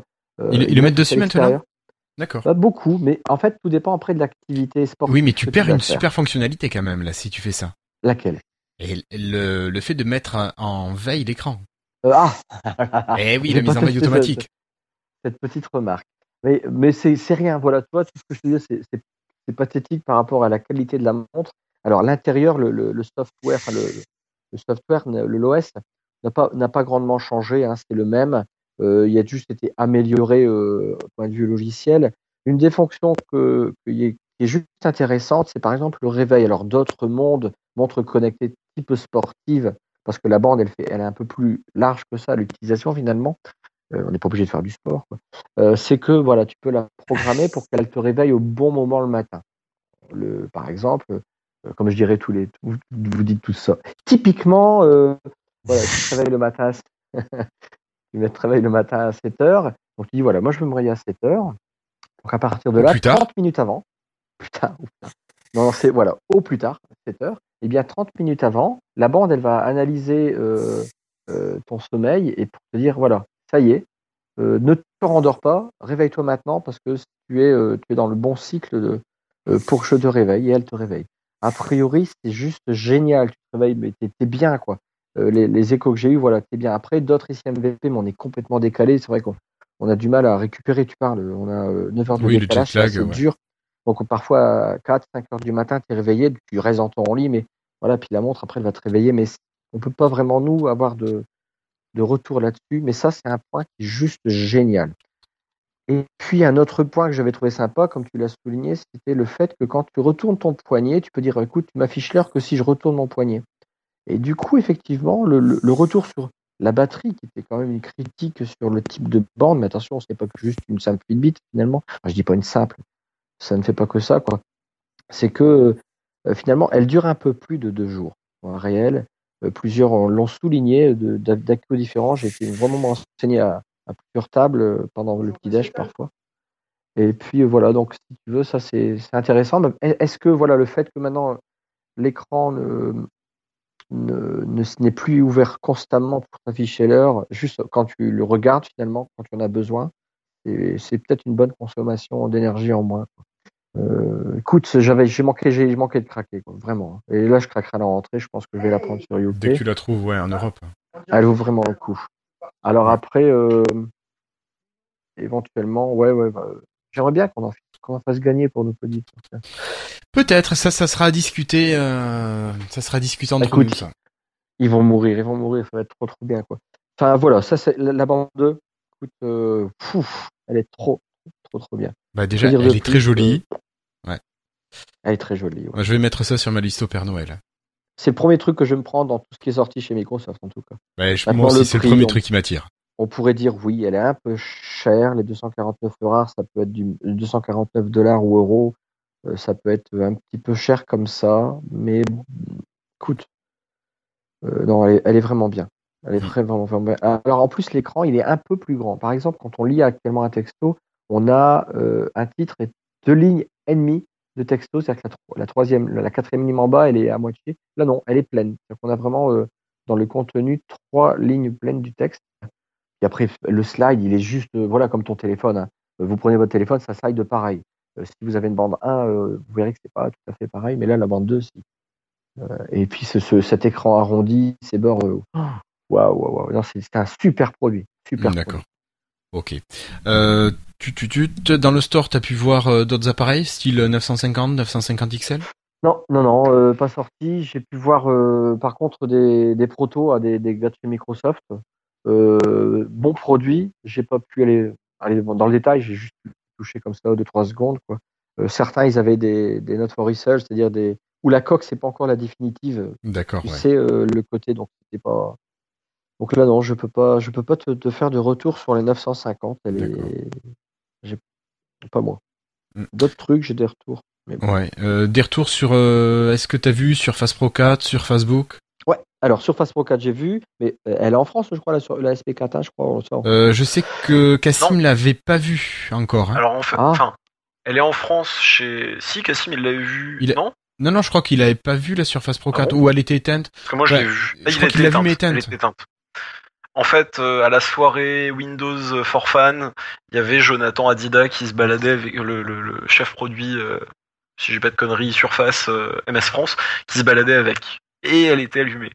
Ils- ils le mettent dessus maintenant? D'accord. Pas beaucoup, mais en fait, tout dépend après de l'activité sportive. Oui, mais tu perds une faire. super fonctionnalité quand même là si tu fais ça. Laquelle? Et le, le fait de mettre en- veille l'écran. Euh, Ah Eh oui, la mise en veille automatique. cette petite remarque. Mais, mais c'est rien, voilà, tout ce que je te disais, c'est- pathétique par rapport à la qualité de la montre. Alors, l'intérieur, le, le, le software, le, le software, l'OS, n'a pas, n'a pas grandement changé, hein, c'est le même. Euh, il a juste été amélioré euh, au point de vue logiciel. Une des fonctions qui est juste intéressante, c'est par exemple le réveil. Alors, d'autres mondes, montres connectées type sportive, parce que la bande, elle, est un peu plus large que ça, l'utilisation finalement. Euh, on n'est pas obligé de faire du sport. c'est que voilà, tu peux la programmer pour qu'elle te réveille au bon moment le matin. Le, par exemple, comme je dirais tous les, vous, dites tout ça. Typiquement, voilà, tu te réveilles le matin, mets te réveilles le matin à 7 heures. Donc tu dis voilà, moi je veux me réveiller à 7 heures. Donc à partir de là, plus tard. 30 minutes avant, putain, ou putain. non, non, c'est voilà, au plus tard, 7 heures. Et bien 30 minutes avant, la bande elle va analyser euh, euh, ton sommeil et pour te dire voilà, ça y est, euh, ne te rendors pas, réveille-toi maintenant parce que tu es, tu es dans le bon cycle de, pour que je te réveille et elle te réveille. A priori, c'est juste génial. Tu te réveilles, mais t'es es bien, quoi. Euh, les, les échos que j'ai eus, voilà, t'es bien. Après, d'autres ici MVP, mais on est complètement décalé. C'est vrai qu'on on a du mal à récupérer. Tu parles, on a euh, 9 heures de Oui, décalage, c'est ouais. dur. Donc parfois, à 4, 5 heures du matin, tu es réveillé, tu restes dans ton lit, mais voilà, puis la montre, après, elle va te réveiller. Mais on peut pas vraiment, nous, avoir de, de retour là-dessus. Mais ça, c'est un point qui est juste génial. Et puis un autre point que j'avais trouvé sympa, comme tu l'as souligné, c'était le fait que quand tu retournes ton poignet, tu peux dire écoute, tu m'affiches l'heure que si je retourne mon poignet. Et du coup, effectivement, le, le- le retour sur la batterie, qui était quand même une critique sur le type de bande, mais attention, c'est pas juste une simple Fitbit finalement. Enfin, je dis pas une simple, ça ne fait pas que ça, quoi. C'est que euh, finalement, elle dure un peu plus de deux jours en réel. euh, plusieurs l'ont souligné d'accueils différents. J'ai été vraiment m'enseigner à, à, plusieurs tables euh, pendant le petit-déj parfois. Et puis voilà, donc si tu veux, ça c'est intéressant. Est-ce que voilà le fait que maintenant l'écran ne, ne, n'est plus ouvert constamment pour t'afficher l'heure, juste quand tu le regardes finalement, quand tu en as besoin, c'est peut-être une bonne consommation d'énergie en moins. Euh, écoute, j'avais, j'ai manqué, j'ai manqué de craquer, quoi, vraiment. Et là, je craquerai à la rentrée. Je pense que je vais la prendre sur YouTube. Dès que tu la trouves, ouais, en Europe. Elle vaut vraiment le coup. Alors après, euh, éventuellement, ouais, ouais, bah, j'aimerais bien qu'on en, qu'on en, fasse gagner pour nos petits. Peut-être, ça, ça sera à discuter. Euh, ça sera discuté entre écoute, nous. Ça. Ils vont mourir, ils vont mourir. Ça va être trop, trop bien, quoi. Enfin voilà, ça c'est la, la bande 2. Écoute, euh, pouf, elle est trop, trop, trop bien. Bah déjà, elle est très jolie. Ouais. Elle est très jolie. Ouais. Je vais mettre ça sur ma liste au Père Noël. C'est le premier truc que je me prends dans tout ce qui est sorti chez Microsoft en tout cas. Je, moi aussi, c'est le premier on, truc qui m'attire. On pourrait dire oui, elle est un peu chère. Les 249 euros, ça peut être du 249 dollars ou euros. Euh, ça peut être un petit peu cher comme ça, mais écoute, euh, non, elle est, elle est, vraiment bien. Elle est Mmh. vraiment, vraiment bien. Alors en plus, l'écran, il est un peu plus grand. Par exemple, quand on lit actuellement un texto, on a euh, un titre et deux lignes et demie de texto, c'est-à-dire que la, la, troisième, la quatrième ligne en bas, elle est à moitié. Là, non, elle est pleine. C'est-à-dire qu'on a vraiment euh, dans le contenu trois lignes pleines du texte. Et après, le slide, il est juste, euh, voilà, comme ton téléphone. Hein. Vous prenez votre téléphone, ça slide pareil. Euh, si vous avez une bande 1, vous verrez que c'est pas tout à fait pareil, mais là, la bande 2, si. et puis ce, ce, cet écran arrondi, ces bords, waouh, waouh, waouh. C'est un super produit. Super Mmh, D'accord. Ok. Euh, tu, tu, tu, dans le store, tu as pu voir euh, d'autres appareils, style 950, 950 XL Non, non, non, euh, pas sorti. J'ai pu voir euh, par contre des, des protos à des, des gars de chez Microsoft. Euh, bons produits. J'ai pas pu aller, aller dans le détail, j'ai juste touché comme ça deux trois secondes. Quoi. Euh, certains, ils avaient des, des notes for research, c'est-à-dire des où la coque c'est pas encore la définitive. D'accord. Tu ouais. sais euh, le côté, donc c'était pas. Donc là non, je peux pas, je peux pas te, te faire de retour sur les 950. Elle est, j'ai pas moi. Mm. D'autres trucs, j'ai des retours. Mais bon. Ouais. Euh, des retours sur. Euh, Est-ce que tu as vu sur Face Pro 4, sur Facebook? Alors sur Face Pro 4, j'ai vu, mais elle est en France, je crois, la, sur la SP4, je crois. Euh, je sais que Cassim l'avait pas vu encore. Hein. Alors en fait, enfin, elle est en France chez. Si Cassim il l'avait vu. Il a- Non? Non, non, je crois qu'il avait pas vu la Surface Pro 4 Ah bon? ou elle était éteinte. Parce que moi je Ouais, l'ai vu. je Ah, crois qu'il l'a vu, éteinte, mais éteinte. elle était éteinte. En fait, euh, à la soirée Windows for Fan, il y avait Jonathan Adida qui se baladait avec le, le- le chef produit, euh, si j'ai pas de conneries, Surface euh, MS France, qui se baladait avec. Et elle était allumée.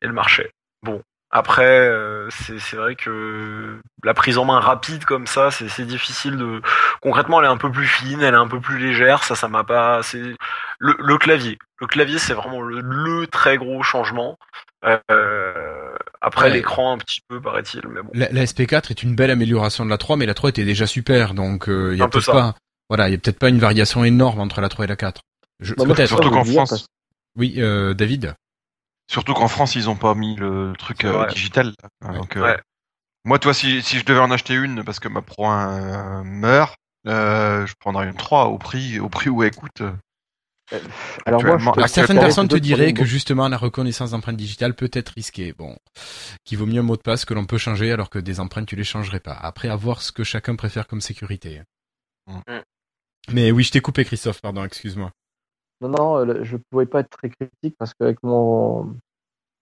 Elle marchait. Bon. Après, euh, c'est c'est vrai que la prise en main rapide comme ça, c'est c'est difficile de. Concrètement, elle est un peu plus fine, elle est un peu plus légère. Ça, ça m'a pas. C'est le, le clavier. Le clavier, c'est vraiment le, le très gros changement. Euh, après Ouais. l'écran un petit peu paraît-il, mais bon. La, la SP4 est une belle amélioration de la 3, mais la 3 était déjà super, donc il y a Un peu peut-être ça. pas. Voilà, il y a peut-être pas une variation énorme entre la 3 et la 4. Je, Bah, moi, peut-être. Surtout qu'en France, Oui, euh, David? Surtout qu'en France, ils ont pas mis le truc euh, digital. Donc, euh, Ouais. moi, toi, si, si je devais en acheter une parce que ma Pro 1 euh, meurt, euh, je prendrais une 3 au prix, au prix où elle coûte. euh, Alors moi, je actuellement, personnes te diraient que justement la reconnaissance d'empreintes digitales peut être risquée. Bon, qu'il vaut mieux un mot de passe que l'on peut changer alors que des empreintes tu les changerais pas. Après, à voir ce que chacun préfère comme sécurité. Mm. Mais oui, je t'ai coupé, Christophe. Pardon, excuse-moi. Non, non, euh, je pouvais pas être très critique parce qu'avec mon,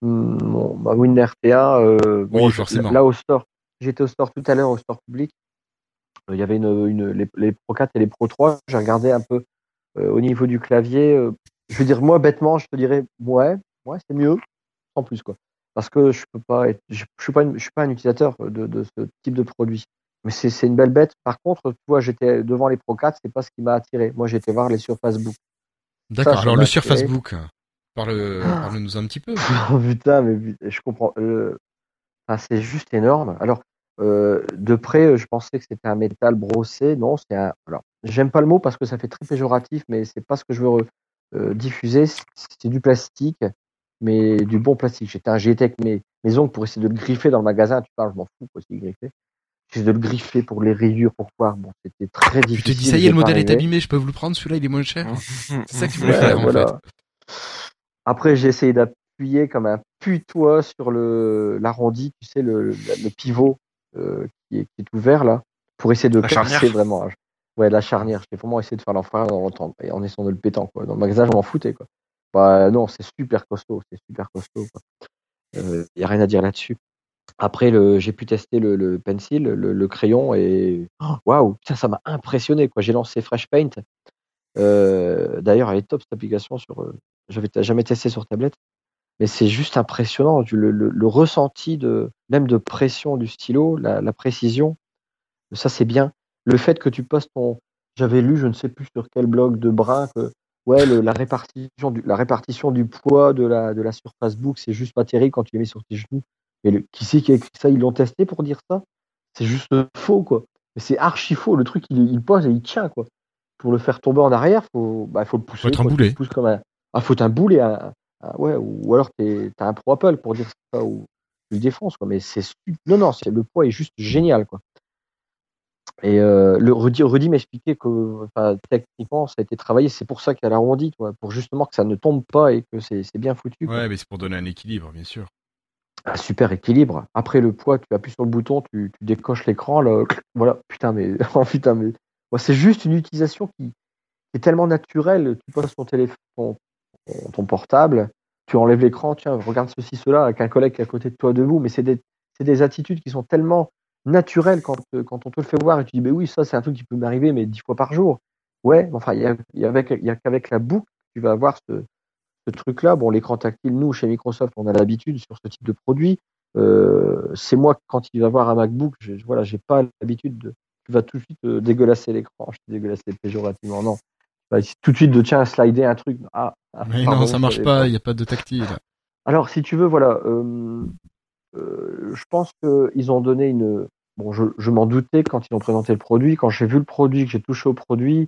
mon ma euh, Oui, forcément. là au store, j'étais au store tout à l'heure au store public. Euh, Il y avait une, une les, les Pro 4 et les Pro 3. J'ai regardé un peu euh, au niveau du clavier. je veux dire, moi, bêtement, je te dirais, ouais, ouais, c'est mieux, en plus quoi. Parce que je peux pas être, je, je suis pas, une- je suis pas un utilisateur de, de ce type de produit. Mais c'est une belle bête. Par contre, tu vois, j'étais devant les Pro 4, c'est pas ce qui m'a attiré. Moi, j'étais voir les sur Facebook. D'accord. Alors le sur. Facebook, parle, Ah. parle-nous un petit peu. Oh, putain, mais je comprends. Euh, enfin, c'est juste énorme. Alors, euh, de près, euh, je pensais que c'était un métal brossé. Non, c'est un. Alors, j'aime pas le mot parce que ça fait très péjoratif, mais c'est pas ce que je veux euh, diffuser. C'est du plastique, mais du bon plastique. J'étais, un- j'ai été avec mes, mes ongles pour essayer de le griffer dans le magasin. Tu parles, je m'en fous, pour essayer de griffer. J'essaie de le griffer pour les rayures, pour voir. Bon, c'était très Tu difficile. te dis ça y est, le modèle est abîmé, je peux vous le prendre, celui-là il est moins cher. C'est ça que tu voulais Ouais, faire en voilà. fait. Après, j'ai essayé d'appuyer comme un appuie-toi sur le l'arrondi, tu sais, le, le pivot euh, qui, est, qui, est, ouvert là, pour essayer de casser vraiment. Ouais, la charnière. J'ai vraiment essayé de faire l'enfoiré en, en essayant de le pétant. Quoi. Dans le magasin, je m'en foutais. Quoi. Bah, non, c'est super costaud. C'est super costaud. Il euh, n'y a rien à dire là-dessus. Après, j'ai pu tester le, le pencil, le, crayon, et oh, waouh, ça, ça m'a impressionné. J'ai lancé Fresh Paint. Euh, D'ailleurs, elle est top cette application. Sur, euh, j'avais jamais testé sur tablette, mais c'est juste impressionnant. Le, le, ressenti de même de pression du stylo, la, la précision, ça c'est bien. Le fait que tu postes ton, j'avais lu, je ne sais plus sur quel blog de Brun que ouais, la répartition du, la répartition du poids de la de la surface book, c'est juste pas terrible quand tu les mets sur tes genoux. Le, qui c'est qui a écrit ça? Ils l'ont testé pour dire ça? C'est juste faux quoi. C'est archi faux. Le truc il, il pose et il tient quoi pour le faire tomber en arrière, faut, bah, faut le pousser. Faut être un boulet. comme un, ah, faut un boulet. ouais, ou, alors t'as un pro Apple pour dire ça ou tu le défonces quoi. Mais c'est non non, c'est le poids est juste génial quoi. Et euh, le Rudy, Rudy m'expliquait que techniquement ça a été travaillé, c'est pour ça qu'elle a arrondi, toi, pour justement que ça ne tombe pas et que c'est bien foutu. Quoi. Ouais, mais c'est pour donner un équilibre, bien sûr. Un super équilibre. Après le poids, tu appuies sur le bouton, tu, décoches l'écran, voilà, putain mais, oh, putain mais c'est juste une utilisation qui, est tellement naturelle. Tu poses ton téléphone, ton, portable, tu enlèves l'écran, tiens, regarde ceci, cela, avec un collègue qui est à côté de toi debout. Mais c'est des, des, attitudes qui sont tellement naturelles quand, quand on te le fait voir et tu dis, mais oui, ça, c'est un truc qui peut m'arriver, mais dix fois par jour. Ouais, enfin, il y a, a qu'avec la boucle, tu vas avoir ce, ce truc-là. Bon, l'écran tactile, nous, chez Microsoft, on a l'habitude sur ce type de produit. Euh, c'est moi, quand il va voir un MacBook, je, voilà, j'ai pas l'habitude de, tu vas tout de suite euh, dégueulasser l'écran. Je te dégueulasser péjorativement, non. tout de suite de tiens, slider un truc. Ah, ah mais non, ça marche pas, il n'y a pas de tactile. Alors, si tu veux, voilà, euh, euh, je pense qu'ils ont donné une. Bon, je, m'en doutais quand ils ont présenté le produit. Quand j'ai vu le produit, que j'ai touché au produit,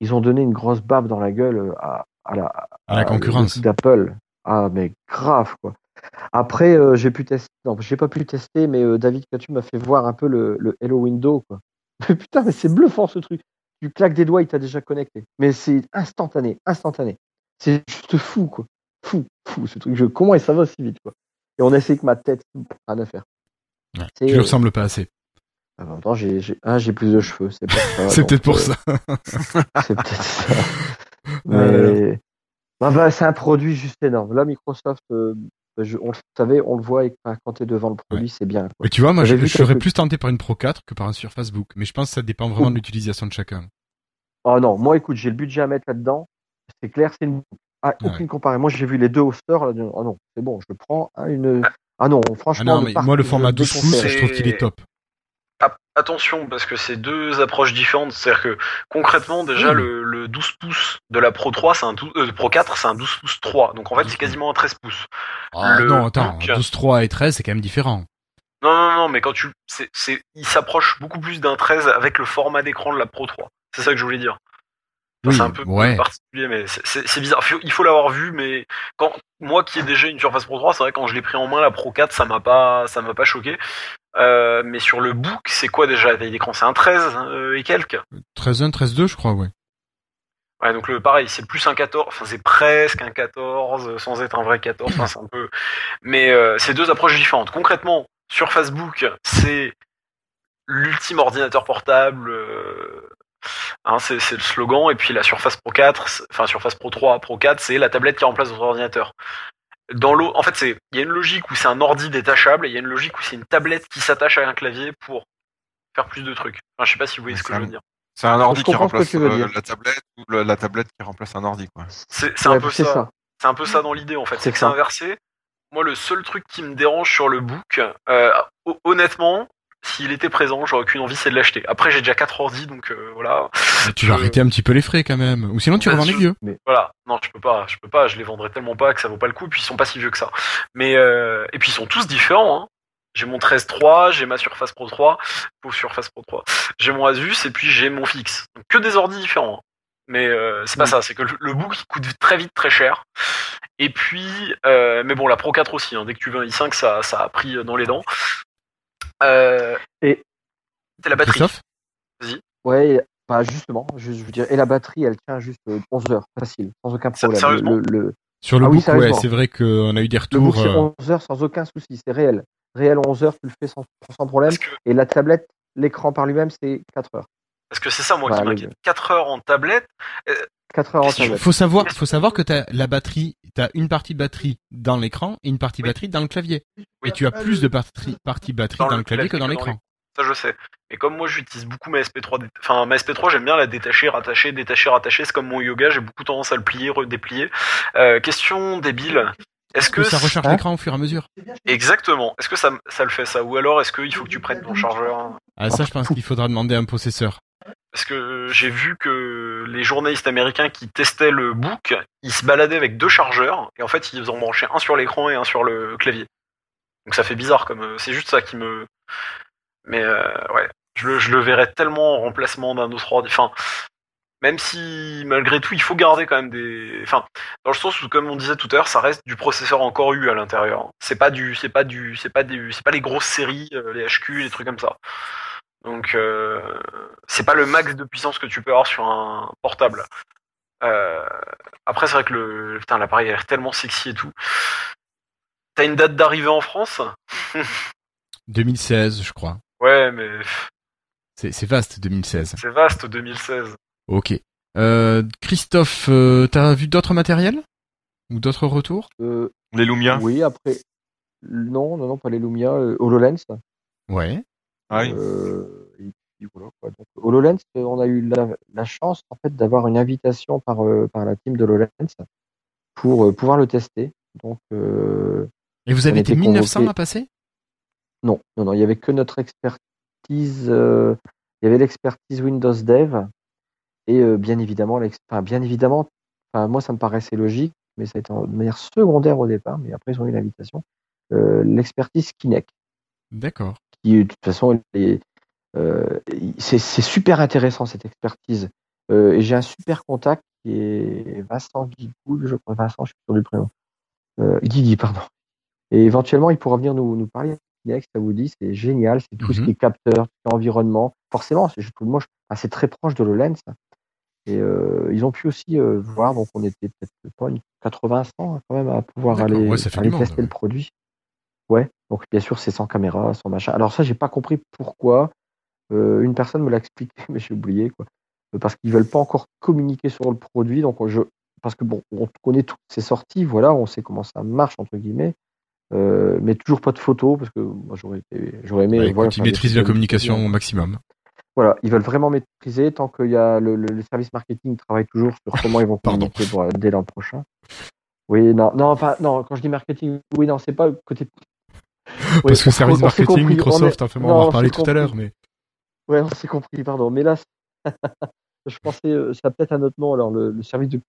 ils ont donné une grosse bave dans la gueule à, la, à la concurrence d'Apple. Ah, mais grave, quoi. Après, j'ai pu tester. Non, j'ai pas pu tester, mais David Catu m'a fait voir un peu le, le Hello Window, quoi. Mais putain, mais c'est bluffant ce truc. Tu claques des doigts, il t'a déjà connecté. Mais c'est instantané, instantané. C'est juste fou, quoi. Fou, fou ce truc. Je, comment ça va aussi vite, quoi. Et on essaie que ma tête, rien à faire. Ouais, tu lui ressembles pas assez. En même temps, j'ai ah, plus de cheveux, c'est peut-être pour ça. c'est peut-être ça. Mais bah, bah, c'est un produit juste énorme. Là, Microsoft, euh, bah, on le savait, on le voit et quand tu es devant le produit, c'est bien. Mais tu vois, moi, je, serais plus tenté par une Pro 4 que par un Surface Book. Mais je pense que ça dépend vraiment de l'utilisation de chacun. Oh non, moi, écoute, j'ai le budget à mettre là-dedans. C'est clair, c'est une. Ah, aucune comparaison. Moi, j'ai vu les deux au store. Là, oh non, c'est bon, je prends. Hein, une... Ah non, franchement. Ah non, mais moi, le format 12 pouces, je trouve qu'il est top attention parce que c'est deux approches différentes. C'est-à-dire que concrètement, déjà, le, le, 12 pouces de la Pro 3, c'est un 12, euh, Pro 4, c'est un 12 pouces 3. Donc en fait, c'est quasiment un 13 pouces. Ah non, attends, 12 3 et 13, c'est quand même différent. Non, non, non, mais quand tu, il s'approche beaucoup plus d'un 13 avec le format d'écran de la Pro 3. C'est ça que je voulais dire c'est un peu particulier, mais c'est bizarre. Il faut l'avoir vu, mais quand moi qui ai déjà une Surface Pro 3, c'est vrai quand je l'ai pris en main la Pro 4, ça m'a pas, ça m'a pas choqué. Euh, mais sur le book, c'est quoi déjà la taille d'écran? C'est un 13 euh, et quelques? 13 1, 13 2, je crois, ouais. Ouais, donc le pareil, c'est plus un 14, enfin c'est presque un 14 sans être un vrai 14, enfin c'est un peu mais euh, c'est deux approches différentes. Concrètement, sur Facebook, c'est l'ultime ordinateur portable Hein, c'est le slogan. Et puis la Surface Pro 4, enfin Surface Pro 3, Pro 4, c'est la tablette qui remplace votre ordinateur. Dans l'eau, en fait, c'est il y a une logique où c'est un ordi détachable et il y a une logique où c'est une tablette qui s'attache à un clavier pour faire plus de trucs. Enfin, je sais pas si vous voyez ce que je veux dire. C'est un ordi qui remplace euh, la tablette ou la tablette qui remplace un ordi, quoi. C'est un peu ça. C'est un peu ça dans l'idée, en fait. C'est que c'est inversé. Moi, le seul truc qui me dérange sur le book, euh, honnêtement, s'il était présent, j'aurais aucune envie, c'est de l'acheter. Après, j'ai déjà 4 ordi, donc euh, voilà. tu vas arrêter un petit peu les frais quand même, ou sinon tu revends les vieux. Mais... Voilà, non, je peux pas, je peux pas, je les vendrai tellement pas que ça vaut pas le coup, et puis ils sont pas si vieux que ça. Mais euh... et puis ils sont tous différents. Hein. J'ai mon 13.3, j'ai ma Surface Pro 3, pauvre Surface Pro 3. J'ai mon Asus et puis j'ai mon fixe. Donc que des ordi différents. Hein. Mais euh, c'est pas mm. ça, c'est que le, book il coûte très vite très cher. Et puis, euh, mais bon, la Pro 4 aussi. Hein. dès que tu veux un i5, ça, ça a pris dans les dents. Euh, et c'est la batterie. Vas-y. Ouais, bah justement, je, veux dire, et la batterie, elle tient juste 11 euh, heures, facile, sans aucun problème. Le, Sur le Ah oui, book, ouais, sérieusement. c'est vrai qu'on a eu des Le book, retours. c'est euh, 11 heures sans aucun souci, c'est réel. Réel 11 heures, tu le fais sans, sans problème. Que Et la tablette, l'écran par lui-même, c'est 4 heures. Parce que c'est ça moi Bah, qui le- m'inquiète. 4 heures en tablette. 4 heures en tablette. Faut savoir, faut savoir que t'as la batterie, t'as une partie batterie dans l'écran et une partie Oui. batterie dans le clavier. Oui. Et tu as plus de partie, partie batterie dans, le clavier que dans l'écran. Ça je sais. Mais comme moi j'utilise beaucoup ma SP3, dé- enfin ma SP3 j'aime bien la détacher, rattacher, détacher, rattacher. C'est comme mon yoga, j'ai beaucoup tendance à le plier, redéplier. Euh, question débile. Est-ce que ça recharge Hein l'écran au fur et à mesure exactement Est-ce que ça, ça le fait ça? Ou alors est-ce qu'il faut que tu prennes ton chargeur? Ah ça, je pense qu'il faudra demander à un possesseur. Parce que j'ai vu que les journalistes américains qui testaient le book, ils se baladaient avec deux chargeurs et en fait ils en branchaient un sur l'écran et un sur le clavier. Donc ça fait bizarre comme euh, c'est juste ça qui me. Mais euh, ouais, je le, je le verrais tellement en remplacement d'un autre ordi. Enfin, même si malgré tout il faut garder quand même des. Enfin, dans le sens où comme on disait tout à l'heure, ça reste du processeur encore U à l'intérieur. C'est pas du, c'est pas du, c'est pas du, c'est pas les grosses séries, euh, les HQ, les trucs comme ça. Donc euh, c'est pas le max de puissance que tu peux avoir sur un portable. Euh, après c'est vrai que le putain l'appareil a l'air tellement sexy et tout. T'as une date d'arrivée en France? 2016, je crois. Ouais mais C'est c'est vaste, 2016. c'est vaste 2016. Ok. Euh, Christophe, euh, t'as vu d'autres matériels? Ou d'autres retours? Euh, Les Lumia. oui, après. Non, non, non, pas les Lumia. euh, HoloLens. Ouais. Ah oui. Euh, et puis voilà, quoi. Donc, HoloLens, euh, on a eu la, la chance en fait d'avoir une invitation par, euh, par la team de HoloLens pour euh, pouvoir le tester. Donc euh, Et vous avez été était 1900 convoqués. à passer? Non, non, non, il y avait que notre expertise. euh, il y avait l'expertise Windows Dev et euh, bien évidemment, enfin, bien évidemment, enfin, moi ça me paraissait logique, mais ça a été en- de manière secondaire au départ. Mais après ils ont eu l'invitation. Euh, l'expertise Kinect. D'accord. Qui de toute façon euh, c'est super intéressant cette expertise. Euh, et j'ai un super contact qui est Vincent Guigoul, je crois Vincent, je suis sur le prénom. Euh, Guigui, pardon. Et éventuellement, il pourra venir nous, nous parler. Ça vous dit, c'est génial, c'est tout ce Mhm. qui est capteur, environnement. Forcément, c'est moi, c'est très proche de l'HoloLens. Et euh, ils ont pu aussi euh, voir, donc on était peut-être pas une 80 100 quand même à pouvoir aller, ouais, tester ouais. le produit. Ouais, donc bien sûr c'est sans caméra, sans machin. Alors ça j'ai pas compris pourquoi. Euh, une personne me l'a expliqué, mais j'ai oublié quoi. Euh, Parce qu'ils veulent pas encore communiquer sur le produit, donc je parce que bon, on connaît toutes ces sorties, voilà, on sait comment ça marche entre guillemets, euh, mais toujours pas de photos parce que moi j'aurais été, j'aurais aimé. Écoute, voilà, ils maîtrisent la communication au maximum. Voilà, ils veulent vraiment maîtriser tant qu'il y a le, le, le service marketing travaille toujours sur comment ils vont communiquer pour, dès l'an prochain. Oui, non, non, enfin, non, quand je dis marketing, oui, non, c'est pas le côté. Oui, Parce que on- service on marketing, on Microsoft, est- enfin, on non, va en on reparler tout à l'heure, mais Ouais, on s'est compris, pardon. Mais là, je pensais, euh, ça peut-être un autre nom, alors le, le service de.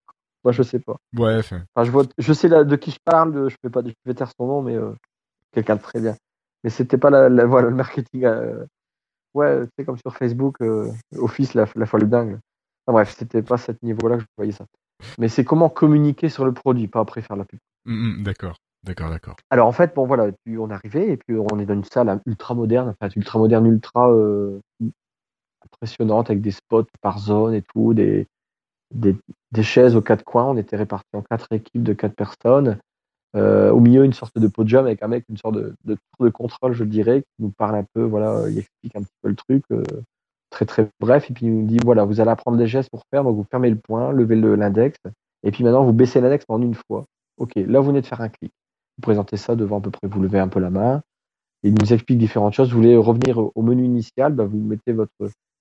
Moi, je sais pas. ouais, enfin, je, vois, je sais là, de qui je parle, de- je vais pas je vais taire son nom, mais euh, quelqu'un de très bien. Mais c'était pas la, la- voilà, le marketing. euh, ouais, c'est comme sur Facebook, euh, Office, la, la folle dingue. Enfin, bref, c'était pas à ce niveau-là que je voyais ça. Mais c'est comment communiquer sur le produit, pas après faire la pub. hum, hum, d'accord, d'accord, d'accord. Alors en fait, bon voilà, on arrivé et puis on est dans une salle ultra moderne, enfin ultra moderne, ultra euh, impressionnante avec des spots par zone et tout, des, des, des chaises aux quatre coins. On était répartis en quatre équipes de quatre personnes. Euh, au milieu, une sorte de podium avec un mec, une sorte de, contrôle, je dirais, qui nous parle un peu, voilà, il explique un petit peu le truc, euh, très très bref, et puis il nous dit voilà, vous allez apprendre des gestes pour faire, donc vous fermez le poing, levez le- l'index, et puis maintenant vous baissez l'index en une fois. Ok, là vous venez de faire un clic. Vous présentez ça devant à peu près, vous levez un peu la main. Il nous explique différentes choses. Vous voulez revenir au menu initial, bah, vous mettez votre,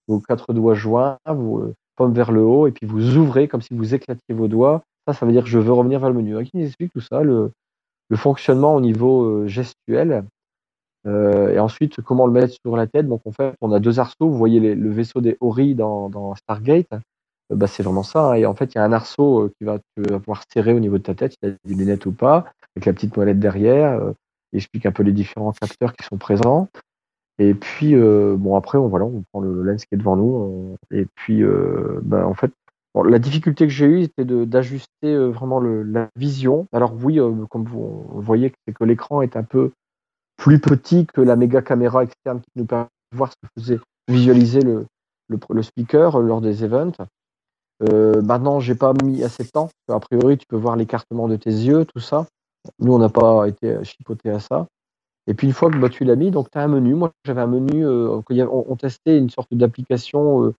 vos quatre doigts joints, vous euh, paume vers le haut, et puis vous ouvrez comme si vous éclatiez vos doigts. Ça, ça veut dire je veux revenir vers le menu. Il nous explique tout ça, le, fonctionnement au niveau euh, gestuel. Euh, et ensuite, comment le mettre sur la tête. Donc, en fait, on a deux arceaux. Vous voyez le vaisseau des Ori dans, dans Stargate. Euh, bah, c'est vraiment ça. hein. Et en fait, il y a un arceau euh, qui va pouvoir serrer au niveau de ta tête, si tu as des lunettes ou pas, avec la petite molette derrière. Euh, il explique un peu les différents capteurs qui sont présents. Et puis, euh, bon, après, on, on prend le lens qui est devant nous. et puis, euh, bah, en fait, la difficulté que j'ai eue, c'était d'ajuster euh, vraiment la vision. Alors, oui, euh, comme vous voyez, c'est que l'écran est un peu plus petit que la méga caméra externe qui nous permet de voir ce que faisait visualiser le, le, le speaker euh, lors des events. Euh, maintenant, j'ai pas mis assez de temps. A priori, tu peux voir l'écartement de tes yeux, tout ça. Nous, on n'a pas été chipoté à ça. Et puis une fois que bah, tu l'as mis, donc tu as un menu. Moi, j'avais un menu, euh, on, testait une sorte d'application euh,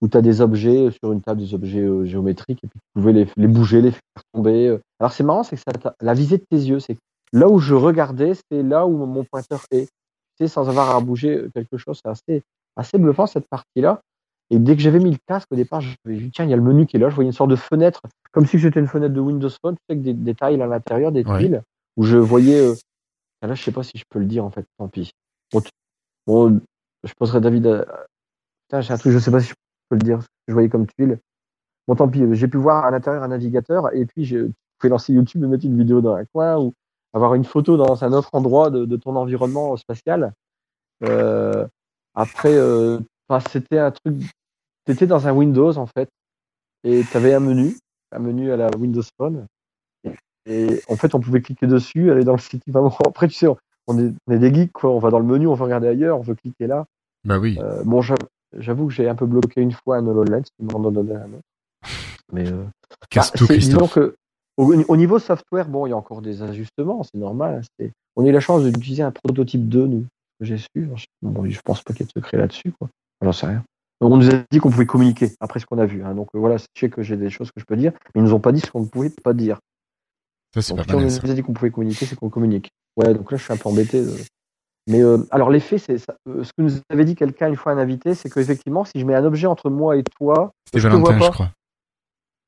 où tu as des objets sur une table, des objets euh, géométriques, et puis tu pouvais les, bouger, les faire tomber. euh. Alors c'est marrant, c'est que ça, la visée de tes yeux, c'est là où je regardais, c'est là où mon pointeur est. Tu sans avoir à bouger quelque chose, c'est assez, assez bluffant cette partie-là. Et dès que j'avais mis le casque, au départ, je me dit, tiens, il y a le menu qui est là. Je voyais une sorte de fenêtre, comme si c'était une fenêtre de Windows Phone, avec des, des tiles à l'intérieur, des Ouais. tuiles, où je voyais. euh, ah, Là, je sais pas si je peux le dire, en fait, tant pis. Bon, tu- bon, je poserai David. à- Putain, j'ai un truc, je sais pas si je peux le dire, ce que je voyais comme tuile. Bon, tant pis, j'ai pu voir à l'intérieur un navigateur, et puis je pouvais lancer YouTube et mettre une vidéo dans un coin, ou avoir une photo dans un autre endroit de, de ton environnement spatial. Euh, après, euh, enfin, c'était un truc. T'étais dans un Windows en fait, et t'avais un menu, un menu à la Windows Phone. Et en fait, on pouvait cliquer dessus, aller dans le site. Vraiment. Après, tu sais, on- est, on est des geeks, quoi. On va dans le menu, on veut regarder ailleurs, on veut cliquer là. Bah oui. Euh, bon, j'avoue- que j'ai un peu bloqué une fois un HoloLens, qui m'en a donné un autre. Mais euh, Casse bah, tout, Christophe. que au, au niveau software, bon, il y a encore des ajustements, c'est normal. hein, On a eu la chance d'utiliser un prototype 2, nous, que j'ai su. Je, bon, je pense pas qu'il y ait de secret là-dessus, quoi. Rien. Donc, on nous a dit qu'on pouvait communiquer après ce qu'on a vu. hein. Donc euh, voilà, je sais que j'ai des choses que je peux dire, mais ils nous ont pas dit ce qu'on ne pouvait pas dire. Ça, c'est Donc pas si on nous a dit qu'on pouvait communiquer, c'est qu'on communique. Ouais, donc là, je suis un peu embêté. euh. Mais euh, alors, l'effet, c'est ça. euh, ce que nous avait dit quelqu'un une fois, un invité, c'est qu'effectivement, si je mets un objet entre moi et toi, C'était je te vois Valentin, pas. je crois.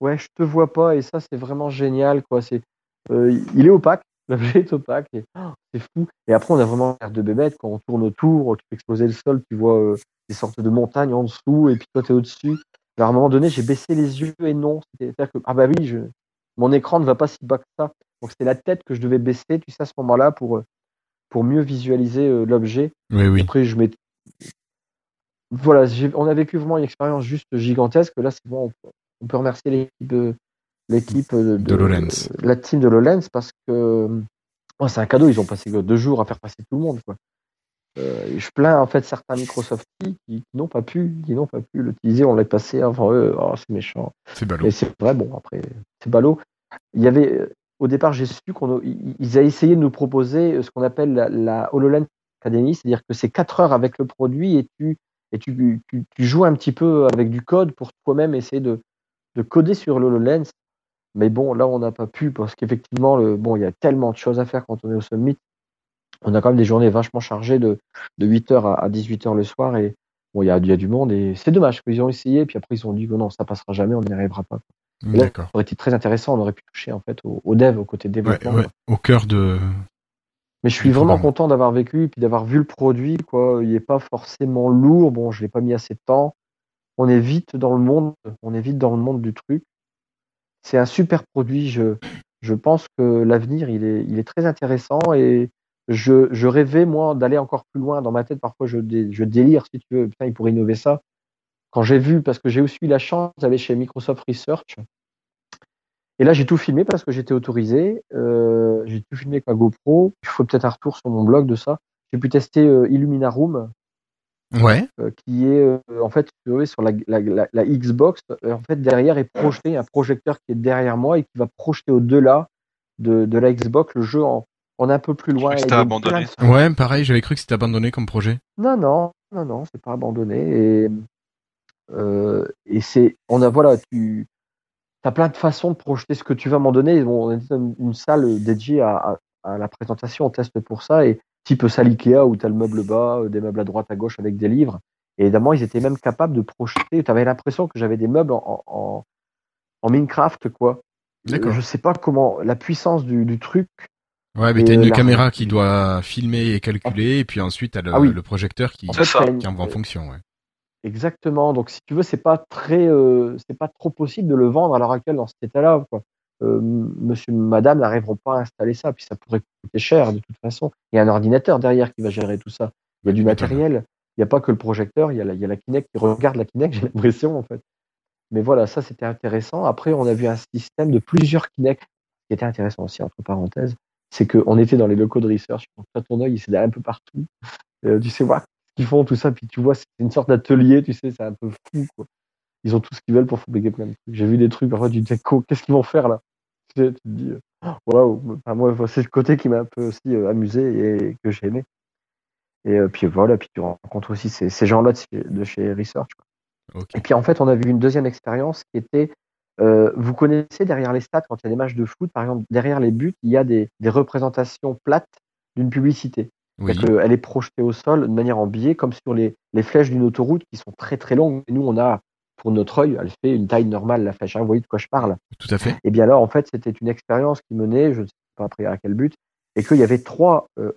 Ouais, je te vois pas et ça c'est vraiment génial quoi. C'est, euh, il est opaque, l'objet est opaque et oh, c'est fou. Et après on a vraiment l'air de bébête quand on tourne autour, tu peux exploser le sol, tu vois des sortes de montagnes en dessous et puis toi t'es au-dessus. Alors à un moment donné j'ai baissé les yeux et non, c'est-à-dire que ah bah oui, je, mon écran ne va pas si bas que ça. Donc c'est la tête que je devais baisser, tu sais à ce moment-là pour euh, pour mieux visualiser euh, l'objet. Oui, oui. Après, je mets. Voilà, on a vécu vraiment une expérience juste gigantesque. Là, c'est bon, on peut- on peut remercier l'équipe de l'équipe de, De Lowlands. la team de Lowlands parce que oh, c'est un cadeau. Ils ont passé deux jours à faire passer tout le monde. Quoi. Euh, je plains en fait certains Microsoft qui, n'ont pas pu, qui n'ont pas pu l'utiliser. On l'a passé avant eux. Oh, c'est méchant. C'est ballot. Et c'est vrai, bon, après, c'est ballot. Il y avait, euh, au départ, j'ai su qu'on ils avaient essayé de nous proposer euh, ce qu'on appelle la, la HoloLens Academy, c'est-à-dire que c'est quatre heures avec le produit et tu, et tu, tu, tu joues un petit peu avec du code pour toi-même essayer de, de coder sur l'HoloLens. Mais bon, là, on n'a pas pu parce qu'effectivement, le, bon, il y a tellement de choses à faire quand on est au Summit. On a quand même des journées vachement chargées de, de 8h à, à 18h le soir et bon, il y a, il y a du monde et c'est dommage qu'ils ont essayé puis après ils ont dit que non, ça passera jamais, on n'y arrivera pas. Et là, ça aurait été très intéressant, on aurait pu toucher en fait au, au dev, au côté développement. ouais, au cœur de. Mais je suis vraiment content d'avoir vécu et puis d'avoir vu le produit. Quoi. Il n'est pas forcément lourd. Bon, je l'ai pas mis assez de temps. On est vite dans le monde. On est vite dans le monde du truc. C'est un super produit. Je, je pense que l'avenir, il est, il est très intéressant et je, je rêvais, moi, d'aller encore plus loin. Dans ma tête, parfois, je, dé- je délire, si tu veux. Putain, il pourrait innover ça. Quand j'ai vu, parce que j'ai aussi eu la chance d'aller chez Microsoft Research. Et là, j'ai tout filmé parce que j'étais autorisé. Euh, j'ai tout filmé avec ma GoPro. Il faut peut-être un retour sur mon blog de ça. J'ai pu tester euh, Illumina Room, Ouais. euh, qui est euh, en fait sur la, la, la, la Xbox. Euh, en fait, derrière est projeté un projecteur qui est derrière moi et qui va projeter au-delà de, de la Xbox le jeu en, en un peu plus Je loin. que Et c'était donc, abandonné. de- Ouais, pareil, j'avais cru que c'était abandonné comme projet. non, non, non, non, c'est pas abandonné. Et, euh, et c'est, on a, voilà, tu as plein de façons de projeter ce que tu veux à un moment donné. Bon, on était dans une salle dédiée à, à, à la présentation, on teste pour ça. Et type salle Ikea où tu as le meuble bas, euh, des meubles à droite, à gauche avec des livres. Et évidemment, ils étaient même capables de projeter. Tu avais l'impression que j'avais des meubles en, en, en Minecraft, quoi. D'accord. Je sais pas comment, la puissance du, du truc. Ouais, mais t'as une caméra qui doit filmer et calculer, et puis ensuite t'as le, Ah oui. le projecteur qui, En ça. qui envoie en fonction. Ouais. Exactement. Donc, si tu veux, c'est pas très, euh, c'est pas trop possible de le vendre à l'heure actuelle dans cet état-là. Euh, monsieur, madame n'arriveront pas à installer ça, puis ça pourrait coûter cher de toute façon. Il y a un ordinateur derrière qui va gérer tout ça. Il y a du matériel. Il n'y a pas que le projecteur. Il y a la, il y a la Kinect qui regarde la Kinect. J'ai l'impression en fait. Mais voilà, ça c'était intéressant. Après, on a vu un système de plusieurs Kinect qui était intéressant aussi entre parenthèses. C'est qu'on était dans les locaux de research. Toi, ton œil, il s'est un peu partout. Euh, tu sais voir ce qu'ils font, tout ça. Puis tu vois, c'est une sorte d'atelier. Tu sais, c'est un peu fou. Quoi. ils ont tout ce qu'ils veulent pour fabriquer plein de trucs. J'ai vu des trucs, parfois tu te dis, qu'est-ce qu'ils vont faire là? Tu, sais, tu te dis, euh, waouh, Enfin, moi, c'est le côté qui m'a un peu aussi euh, amusé et que j'ai aimé. Et euh, puis voilà, puis tu rencontres aussi ces, ces gens-là de, chez- de chez Research. quoi. Et puis en fait, on a vu une deuxième expérience qui était, euh, vous connaissez derrière les stats, quand il y a des matchs de foot, par exemple, derrière les buts, il y a des, des représentations plates d'une publicité. Oui. Qu'elle est projetée au sol de manière en biais, comme sur les, les flèches d'une autoroute qui sont très très longues. Et nous, on a, pour notre œil, elle fait une taille normale, la flèche. hein. vous voyez de quoi je parle Tout à fait. Et bien là, en fait, c'était une expérience qui menait, je ne sais pas après à quel but, et qu'il y avait trois euh,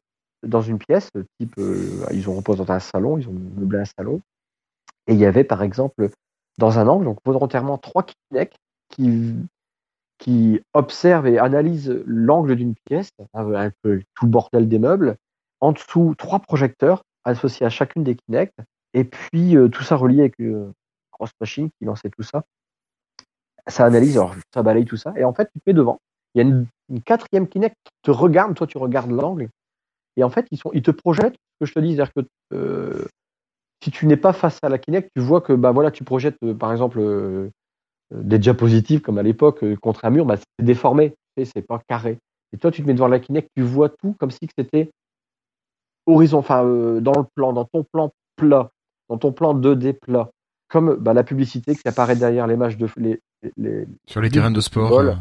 dans une pièce, type, euh, ils ont reposé dans un salon, ils ont meublé un salon, et il y avait par exemple dans un angle, donc volontairement trois Kinect qui observent et analysent l'angle d'une pièce, un peu tout le bordel des meubles, en dessous trois projecteurs associés à chacune des Kinect, et puis euh, tout ça relié avec une grosse machine qui lançait tout ça. Ça analyse, ça balaye tout ça, et en fait tu te mets devant. Il y a une, quatrième Kinect qui te regarde, toi tu regardes l'angle, et en fait ils te projettent. Ce que je te dis, c'est-à-dire que euh, si tu n'es pas face à la Kinect, tu vois que bah voilà, tu projettes euh, par exemple des diapositives comme à l'époque euh, contre un mur, bah, c'est déformé, c'est pas carré. Et toi, tu te mets devant la Kinect, tu vois tout comme si que c'était horizon, enfin euh, dans le plan, dans ton plan plat, dans ton plan 2D plat, comme bah, la publicité qui apparaît derrière les matchs de les, les, Sur les terrains de sport. Euh,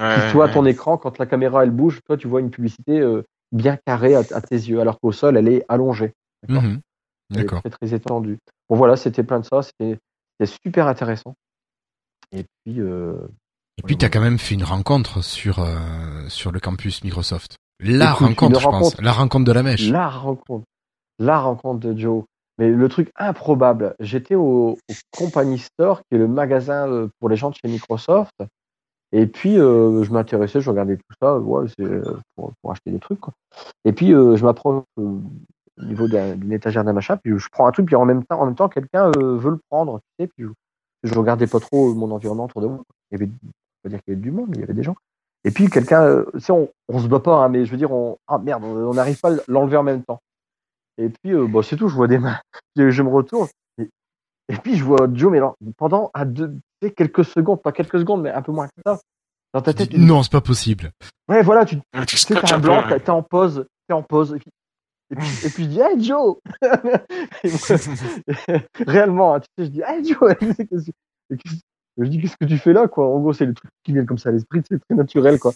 Ouais, qui, toi, ouais. ton écran, quand la caméra elle bouge, toi, tu vois une publicité euh, bien carrée à, à tes yeux, alors qu'au sol, elle est allongée. D'accord mhm. Très, très étendue. Bon, voilà, c'était plein de ça. C'était super intéressant. Et puis, euh, Et puis, tu as quand même fait une rencontre sur, euh, sur le campus Microsoft. La Écoute, rencontre, je pense. La rencontre de la mèche. la rencontre, la rencontre de Joe. Mais le truc improbable, j'étais au, au Company Store, qui est le magasin euh, pour les gens de chez Microsoft. Et puis, euh, je m'intéressais, je regardais tout ça, ouais, pour, pour acheter des trucs. Quoi. Et puis, euh, je m'approche euh, au niveau d'un- d'une étagère d'un machin, puis je prends un truc, puis en même temps, en même temps quelqu'un veut le prendre. Tu sais, puis je, regardais pas trop mon environnement autour de moi. Il y avait, on va dire qu'il y avait du monde, mais il y avait des gens. Et puis, quelqu'un, euh, tu sais, on, on se bat pas, hein, mais je veux dire, on, ah merde, on n'arrive pas à l'enlever en même temps. Et puis, euh, bon, c'est tout, je vois des mains. Je me retourne. Et, et puis, je vois Joe, mais alors, pendant à deux, quelques secondes, pas quelques secondes, mais un peu moins que ça, dans ta Tu tête, dis, tu non, c'est pas possible. ouais, voilà, tu, Tu tu sais, t'as un blanc, t'es en pause, t'es en pause. Et puis, et puis, et puis je dis, hey Joe Réellement, hein, tu sais, je dis, hey Joe Je dis, qu'est-ce que tu fais là, quoi? En gros, c'est le truc qui vient comme ça à l'esprit, c'est très naturel, quoi.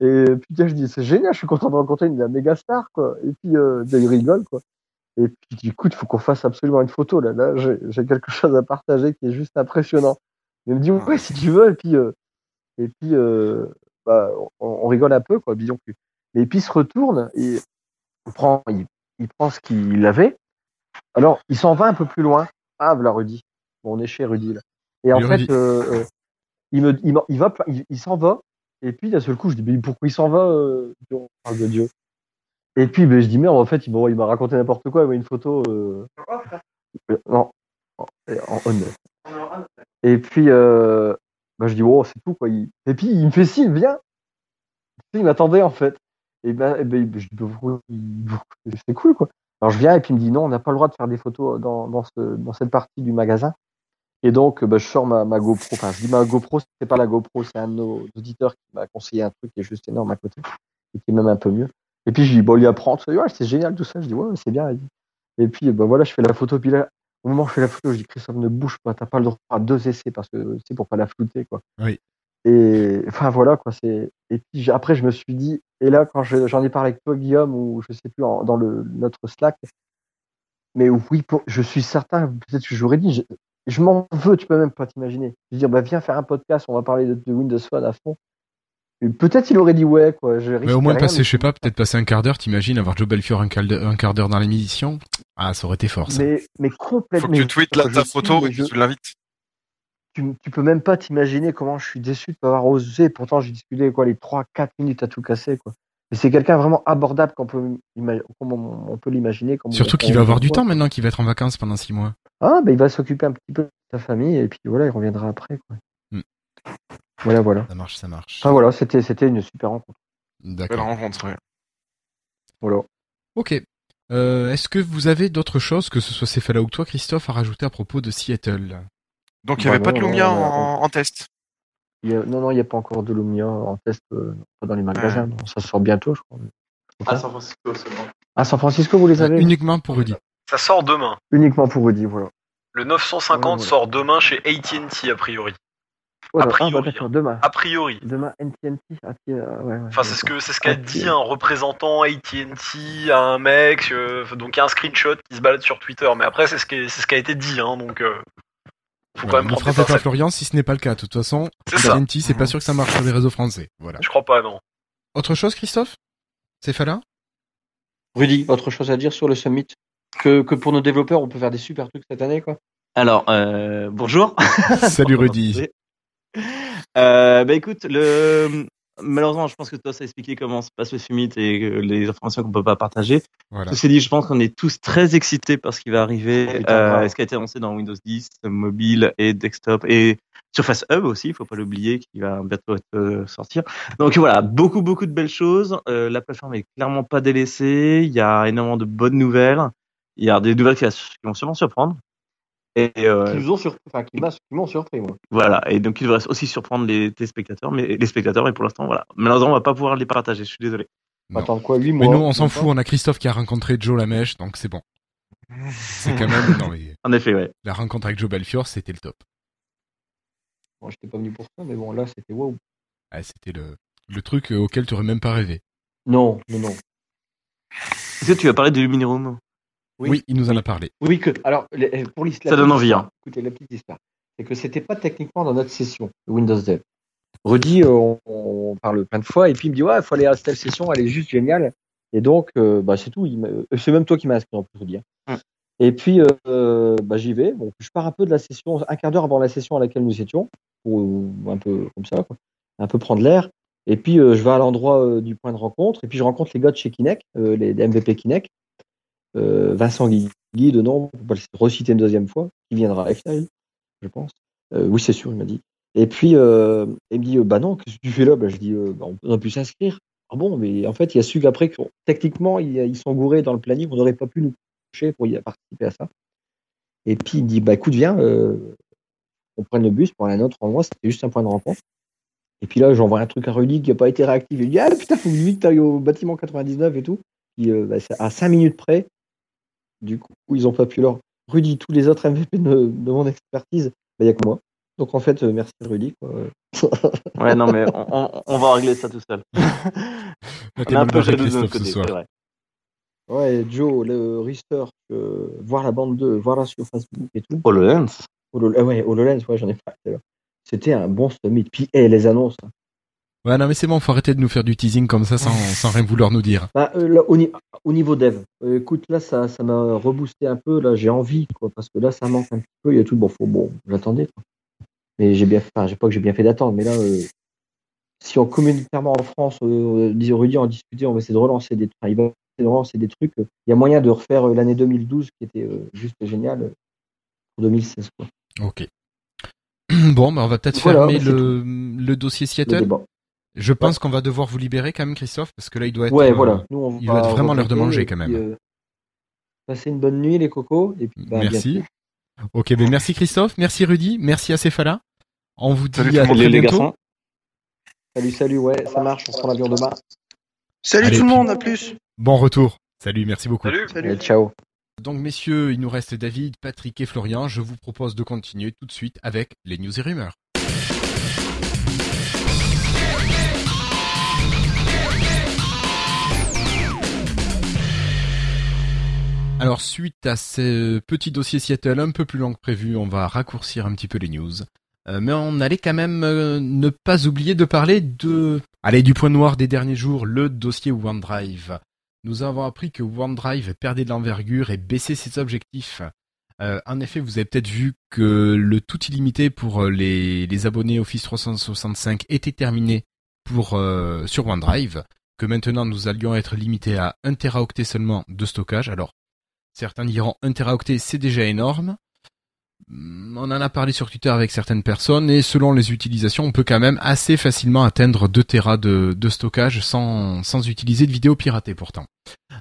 Et puis, je dis, c'est génial, je suis content de rencontrer une méga star, quoi. Et puis, euh, il rigole, quoi. Et puis, je dis, écoute, il faut qu'on fasse absolument une photo, là. Là, j'ai quelque chose à partager qui est juste impressionnant. Il me dit, ouais, si tu veux. Et puis, euh, et puis euh, bah, on, on rigole un peu, quoi, disons que. Et puis, il se retourne et prend, il, il prend ce qu'il avait. Alors, il s'en va un peu plus loin. Ah, voilà Rudy. Bon, on est chez Rudy, là. Et en fait, euh, euh, il me, il, va, il, il s'en va. Et puis, d'un seul coup, je dis, mais pourquoi il s'en va euh, On parle de Dieu. Et puis, ben, je dis, merde, en fait, il m'a il m'a raconté n'importe quoi. Il m'a une photo. Euh, Non, en, en on. Et puis, euh, ben, je dis, oh, c'est tout, quoi. Il- Et puis, il me fait signe, viens. Il m'attendait, en fait. Et ben, et dis, ben, pourquoi- c'est cool, quoi. Alors, je viens, et puis il me dit, non, on n'a pas le droit de faire des photos dans, dans, ce, dans cette partie du magasin. Et donc, ben, je sors ma, GoPro. Enfin, je dis ma GoPro, c'est pas la GoPro, c'est un de nos auditeurs qui m'a conseillé un truc qui est juste énorme à côté. Et qui est même un peu mieux. Et puis, je dis, bon, il apprend. Ouais, c'est génial, tout ça. Je dis, ouais, c'est bien. Et puis, ben, voilà, je fais la photo. Puis là, au moment où je fais la photo, je dis, Christophe, ne bouge pas. T'as pas le droit à deux essais parce que c'est pour pas la flouter, quoi. Oui. Et enfin voilà quoi. C'est et puis après je me suis dit et là quand je- j'en ai parlé avec toi Guillaume ou je sais plus en- dans le notre Slack, mais oui pour- je suis certain peut-être que j'aurais dit je, je m'en veux tu peux même pas t'imaginer. Je veux dire bah viens faire un podcast on va parler de, de Windows Phone à fond. Peut-être il aurait dit ouais quoi. Je Mais au moins rien, passer, mais- je sais pas, peut-être passer un quart d'heure, t'imagines, avoir Joe Belfiore un quart d'heure un quart d'heure dans l'émission? Ah, ça aurait été fort, ça. mais mais complètement. Faut que tu tweets la, je ta photo et je- que tu l'invites. Tu, tu peux même pas t'imaginer comment je suis déçu de pas avoir osé. Pourtant, j'ai discuté quoi les 3-4 minutes à tout casser quoi. Et c'est quelqu'un vraiment abordable qu'on peut, on, on peut l'imaginer. Surtout qu'il va avoir du temps maintenant qu'il va être en vacances pendant six mois. Ah, ben il va s'occuper un petit peu de sa famille et puis voilà, il reviendra après. Quoi. Hmm. Voilà, voilà. Ça marche, ça marche. Enfin voilà, c'était c'était une super rencontre. Belle D'accord. rencontre. ouais. Voilà. Ok. Euh, Est-ce que vous avez d'autres choses, que ce soit Céphalo ou toi, Christophe, à rajouter à propos de Seattle? Donc il n'y avait Bah pas de Lumia non, en, en test. Il y a- non, non, il n'y a pas encore de Lumia en test, euh, pas dans les magasins. non. Ça sort bientôt, je crois. À San Francisco seulement. À San Francisco, vous les avez Uniquement pour Rudy. Ça sort demain. Uniquement pour Rudy, voilà. Le 950 Ouais, voilà. sort demain chez AT&T a priori. Voilà. A priori, Ah, bah, demain. A priori. Demain, NTNT. Ah, tiens, euh, ouais, ouais, Enfin, c'est ce que c'est ce qu'a dit un représentant AT&T à un mec. euh, donc il y a un screenshot qui se balade sur Twitter. Mais après, c'est ce qui c'est ce qui a été dit, hein. Donc euh, faut Voilà, quand même ne frappez pas. Florian si ce n'est pas le cas. De toute façon. TNT, c'est pas sûr que ça marche sur les réseaux français. Voilà. Je crois pas, non. Autre chose, Christophe? C'est là Rudy, autre chose à dire sur le summit? Que, que pour nos développeurs, on peut faire des super trucs cette année, quoi. Alors, euh, bonjour. Salut Rudy. Euh, bah écoute, le malheureusement, je pense que toi, ça a expliqué comment se passe le summit et euh, les informations qu'on peut pas partager. Voilà. Ceci dit, je pense qu'on est tous très excités par ce qui va arriver, euh, ce qui a été annoncé dans Windows 10, mobile et desktop et Surface Hub aussi, il faut pas l'oublier, qui va bientôt être, euh, sortir. Donc voilà, beaucoup beaucoup de belles choses. Euh, la plateforme est clairement pas délaissée. Il y a énormément de bonnes nouvelles. Il y a des nouvelles qui vont sûrement surprendre. Et euh, Qui nous ont surpris, enfin, qui m'a- qui m'ont surpris, moi. voilà, et donc il devrait aussi surprendre les téléspectateurs, mais les spectateurs, mais pour l'instant, voilà. Malheureusement, on va pas pouvoir les partager, je suis désolé. Attendre quoi, 8 Mais mois nous, on s'en fout. On a Christophe qui a rencontré Joe Lamèche, donc c'est bon. C'est quand même. Non, mais En effet, ouais. la rencontre avec Joe Belfior, c'était le top. Bon, j'étais pas venu pour ça, mais bon, là, c'était waouh. Ah, c'était le, le truc euh, auquel tu aurais même pas rêvé. Non, non, non. Est-ce que tu vas parler de Luminerum Oui. Oui, il nous en a parlé. Oui, que, alors, les- pour l'histoire. Ça donne envie, hein. Écoutez, la petite histoire. C'est que c'était pas techniquement dans notre session de Windows Dev. Rudy, euh, on, on parle plein de fois, et puis il me dit, ouais, il faut aller à telle session, elle est juste géniale. Et donc, euh, bah, c'est tout. euh, C'est même toi qui m'as inscrit en plus, Rudy. hein. Et puis, euh, euh, bah, j'y vais. Bon, je pars un peu de la session, un quart d'heure avant la session à laquelle nous étions, pour euh, un peu comme ça, quoi, un peu prendre l'air. Et puis, euh, je vais à l'endroit euh, du point de rencontre, et puis je rencontre les gars de chez Kinect, euh, les, les MVP Kinect, euh, Vincent Guy, Guy de nom, on va le reciter une deuxième fois, qui viendra à FNL, je pense. Euh, oui, c'est sûr, il m'a dit. Et puis, euh, il me dit, euh, bah non, qu'est-ce que tu fais là? Bah, Je dis, bah, on a pu s'inscrire. Ah bon, mais en fait, il a su qu'après, qu'on- techniquement, ils, sont gourés dans le planning, on n'aurait pas pu nous coucher pour y participer à ça. Et puis, il me dit, bah écoute, viens, on prenne le bus pour aller à un autre endroit, c'était juste un point de rencontre. Et puis là, j'envoie un truc à Rudy qui n'a pas été réactif. Il dit, ah putain, faut vite que au bâtiment 99 et tout. Puis, euh, bah, à 5 minutes près, du coup, ils n'ont pas pu leur. Rudy, tous les autres MVP de, de mon expertise, bah, il n'y a que moi. Donc en fait, euh, merci Rudy. Quoi. Ouais, non, mais on, on, on va régler ça tout seul. On est un peu jaloux de notre côté, c'est vrai. Ouais, Joe, le research, euh, voir la bande 2, voir la sur Facebook et tout. HoloLens. Holo- euh, ouais, HoloLens, ouais, j'en ai pas tout à l'heure. C'était un bon summit. Puis, eh, les annonces. hein. Ouais, non, mais c'est bon, faut arrêter de nous faire du teasing comme ça sans, sans rien vouloir nous dire. Bah, euh, là, au, ni- au niveau dev, euh, écoute, là, ça ça m'a reboosté un peu. Là, j'ai envie, quoi, parce que là, ça manque un petit peu. Il y a tout. Bon, faut, bon, j'attendais. quoi. Mais j'ai bien fait, enfin, j'ai pas que j'ai bien fait d'attendre, mais là, euh, si on communautairement en France, euh, disait Rudy, en discuter, on va essayer de relancer des, enfin, il va essayer de relancer des trucs. Il y a moyen de refaire euh, l'année 2012 qui était euh, juste géniale pour 2016, quoi. Ok. Bon, bah, on va peut-être Voilà, fermer bah, le, le dossier Le Seattle. Je pense qu'on va devoir vous libérer quand même, Christophe, parce que là, il doit être. Ouais, euh, voilà. Nous, on il va vraiment l'heure de manger quand même. euh, passez une bonne nuit, les cocos. Et puis, bah, Merci. Ok, ben merci Christophe, merci Rudy, merci à Céphala. On vous dit Salut à très Salut les bientôt. garçons. Salut, salut, ouais, ça marche, on prend l'avion demain. Salut Allez, tout le monde, à plus. Bon retour. Salut, merci beaucoup. Salut. Allez, ciao. Donc messieurs, il nous reste David, Patrick et Florian. Je vous propose de continuer tout de suite avec les news et rumeurs. Alors suite à ce petit dossier Seattle un peu plus long que prévu, on va raccourcir un petit peu les news. Euh, mais on allait quand même euh, ne pas oublier de parler de... Allez, du point noir des derniers jours, le dossier OneDrive. Nous avons appris que OneDrive perdait de l'envergure et baissait ses objectifs. Euh, en effet, vous avez peut-être vu que le tout illimité pour euh, les, les abonnés Office 365 était terminé pour euh, sur OneDrive, que maintenant nous allions être limités à 1 teraoctet seulement de stockage. Alors, certains diront 1 teraoctet c'est déjà énorme. Hum, On en a parlé sur Twitter avec certaines personnes et selon les utilisations, on peut quand même assez facilement atteindre 2 Tera de, de stockage sans, sans utiliser de vidéo piratée pourtant.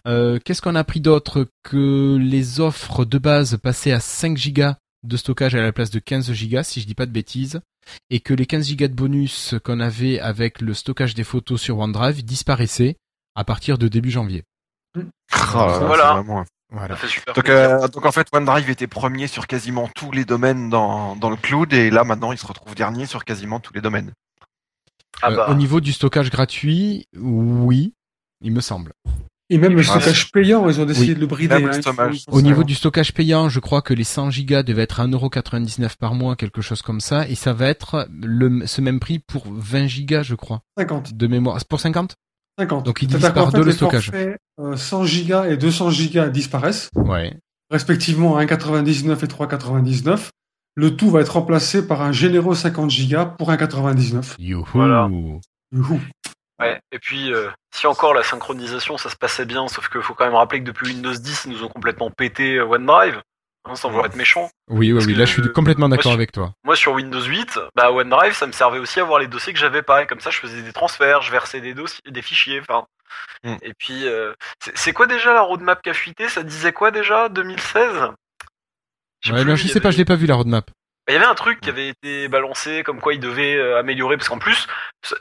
Euh, Qu'est-ce qu'on a appris d'autre Que les offres de base passaient à 5 gigas de stockage à la place de 15 gigas, si je dis pas de bêtises, et que les 15 gigas de bonus qu'on avait avec le stockage des photos sur OneDrive disparaissaient à partir de début janvier. Ah, Voilà. vraiment- Voilà. Donc, euh, donc en fait, OneDrive était premier sur quasiment tous les domaines dans, dans le cloud et là maintenant il se retrouve dernier sur quasiment tous les domaines. Ah Euh, bah, au niveau du stockage gratuit, oui, il me semble. Et même le stockage payant, ils ont décidé Oui. de le brider. Le hein, Au niveau du stockage payant, je crois que les 100 gigas devaient être à 1,99€ par mois, quelque chose comme ça, et ça va être le, ce même prix pour 20 gigas, je crois, 50. de mémoire. C'est Pour 50 50. Donc, ils divisent par fait, deux le les stockage. forfaits, euh, 100 gigas et 200 gigas disparaissent, Ouais. respectivement à 1,99 et 3,99. Le tout va être remplacé par un généreux 50 gigas pour 1,99. Youhou. Voilà. Youhou. ouais. Et puis, euh, si encore la synchronisation, ça se passait bien, sauf qu'il faut quand même rappeler que depuis Windows 10, ils nous ont complètement pété euh, OneDrive, sans vouloir être méchant. Oui, oui, là je suis euh, complètement d'accord avec toi. Moi, sur Windows 8, bah, OneDrive, ça me servait aussi à voir les dossiers que j'avais pas. Et comme ça, je faisais des transferts, je versais des dossiers, des fichiers. Enfin. Mm. Et puis, euh, c'est- quoi déjà la roadmap qui a fuité Ça disait quoi déjà 2016 J'ai Ouais, plus, non, il je sais pas, je l'ai pas vu la roadmap. Il y avait un truc qui avait été balancé, comme quoi il devait euh, améliorer, parce qu'en plus,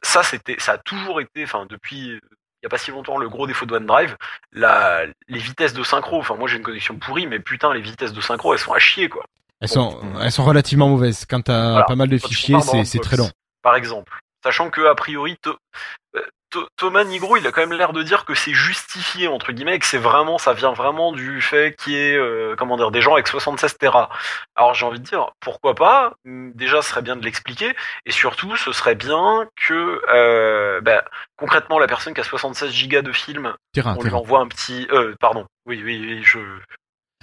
ça- c'était, ça a toujours été, enfin, depuis, il y a pas si longtemps, le gros défaut de OneDrive, la, les vitesses de synchro. Enfin, moi, j'ai une connexion pourrie, mais putain, les vitesses de synchro, elles sont à chier, quoi. Elles sont, elles sont relativement mauvaises. Quand t'as Voilà. pas mal de Quand fichiers, c'est, très long. Par exemple. Sachant que, a priori, To- euh, Thomas Nigro, il a quand même l'air de dire que c'est justifié, entre guillemets, et que c'est vraiment, ça vient vraiment du fait qu'il y ait, euh, comment dire, des gens avec 76 Tera. Alors, j'ai envie de dire, pourquoi pas? Hum, Déjà, ce serait bien de l'expliquer, et surtout, ce serait bien que, euh, bah, concrètement, la personne qui a 76 gigas de film, Terrain, on lui envoie un petit, euh, pardon. Oui, oui, oui, je,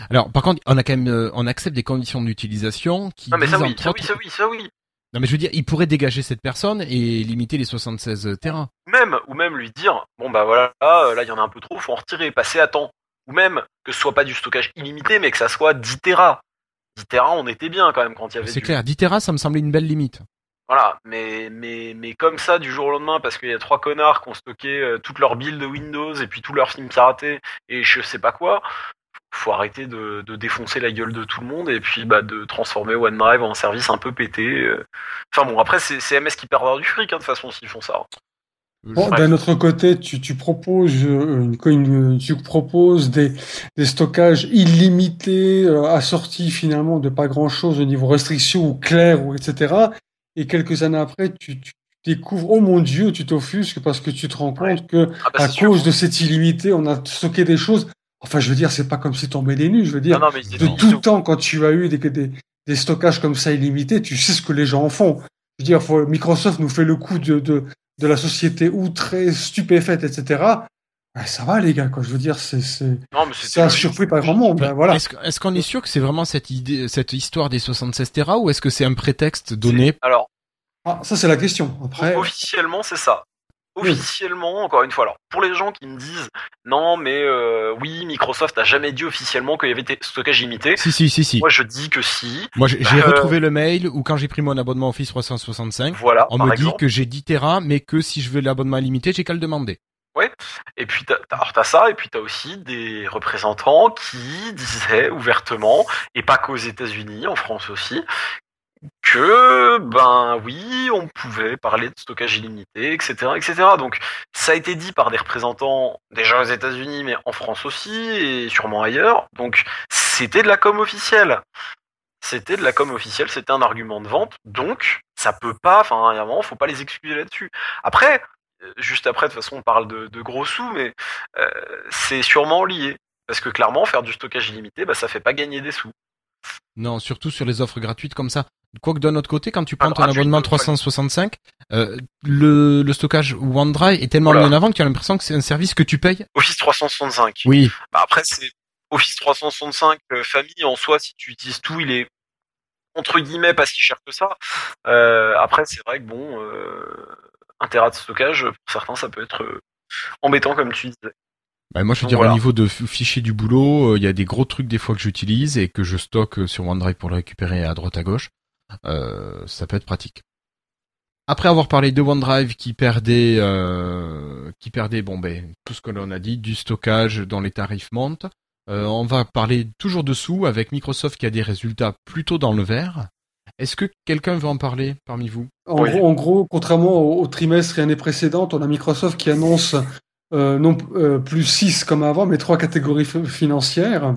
Alors, par contre, on a quand même, euh, on accepte des conditions d'utilisation qui non, mais ça oui, entre ça oui, autres- ça oui, ça oui. Non, mais je veux dire, il pourrait dégager cette personne et limiter les 76 terrains. Même ou même lui dire bon bah voilà là, là il y en a un peu trop faut en retirer passer à temps ou même que ce soit pas du stockage illimité mais que ça soit 10 Tera 10 Tera on était bien quand même quand il y avait C'est du- clair, 10 terras, ça me semblait une belle limite. voilà mais mais mais comme ça du jour au lendemain parce qu'il y a trois connards qui ont stocké euh, toutes leurs builds de Windows et puis tous leurs films piratés et je sais pas quoi faut arrêter de, de défoncer la gueule de tout le monde et puis bah de transformer OneDrive en service un peu pété euh. enfin bon après c'est c'est MS qui perdra du fric hein, de toute façon s'ils font ça Bon, d'un autre côté, tu, tu proposes, euh, une, une- tu proposes des, des stockages illimités, euh, assortis finalement de pas grand chose au niveau restriction ou clair ou etc. Et quelques années après, tu, tu découvres, oh mon Dieu, tu t'offusques parce que tu te rends compte que Ah bah, à sûr. cause de cette illimité, on a stocké des choses. Enfin, je veux dire, c'est pas comme si tombait des nues. Je veux dire, Non, non, de tout temps, quand tu as eu des, des, des stockages comme ça illimités, tu sais ce que les gens en font. Je veux dire, faut- Microsoft nous fait le coup de, de, de la société outrée, stupéfaite, etc. Ouais, ça va, les gars, quoi. Je veux dire, c'est, c'est, ça surpris pas grand monde. Ben, voilà. Est-ce, qu'on est sûr que c'est vraiment cette idée, cette histoire des 76 terras ou est-ce que c'est un prétexte donné? Alors, Ah, ça, c'est la question. Après, officiellement, c'est ça. Officiellement, encore une fois, alors pour les gens qui me disent non, mais euh, oui, Microsoft a jamais dit officiellement qu'il y avait des stockages limités. Si, si, si, si. Moi, je dis que si. Moi, j'ai, Euh, retrouvé le mail où quand j'ai pris mon abonnement Office 365, Voilà, on me exemple. dit que j'ai 10 terras, mais que si je veux l'abonnement limité, j'ai qu'à le demander. Et puis, t'as, t'as- alors, t'as ça, et puis t'as aussi des représentants qui disaient ouvertement, et pas qu'aux États-Unis, en France aussi, que, ben oui, on pouvait parler de stockage illimité, etc., etc. Donc, ça a été dit par des représentants déjà aux États-Unis, mais en France aussi, et sûrement ailleurs. Donc, c'était de la com officielle. C'était de la com officielle, c'était un argument de vente. Donc, ça peut pas, enfin, il un faut pas les excuser là-dessus. Après, euh, juste après, de toute façon, on parle de, de gros sous, mais euh, c'est sûrement lié. Parce que clairement, faire du stockage illimité, bah, ça fait pas gagner des sous. Non, surtout sur les offres gratuites comme ça. Quoique d'un autre côté, quand tu prends ton abonnement pas- 365, euh, le, le stockage OneDrive est tellement mis en avant que tu as l'impression que c'est un service que tu payes. Office 365. Oui, Bah, après, c'est Office 365 euh, famille en soi, si tu utilises tout, il est entre guillemets pas si cher que ça. Euh, après, c'est vrai que bon, euh, un Tera de stockage, pour certains, ça peut être euh, embêtant, comme tu disais. Bah, moi je veux dire voilà. au niveau de f- fichiers du boulot, euh, il y a des gros trucs des fois que j'utilise et que je stocke euh, sur OneDrive pour le récupérer à droite à gauche. Euh, ça peut être pratique. Après avoir parlé de OneDrive qui perdait, euh, qui perdait, bon ben tout ce que l'on a dit, du stockage dont les tarifs montent, Euh, on va parler toujours dessous avec Microsoft qui a des résultats plutôt dans le vert. Est-ce que quelqu'un veut en parler parmi vous? En, Oui. gros, en gros, contrairement au, au trimestre et année précédente, on a Microsoft qui annonce euh, non euh, plus 6 comme avant, mais trois catégories financières.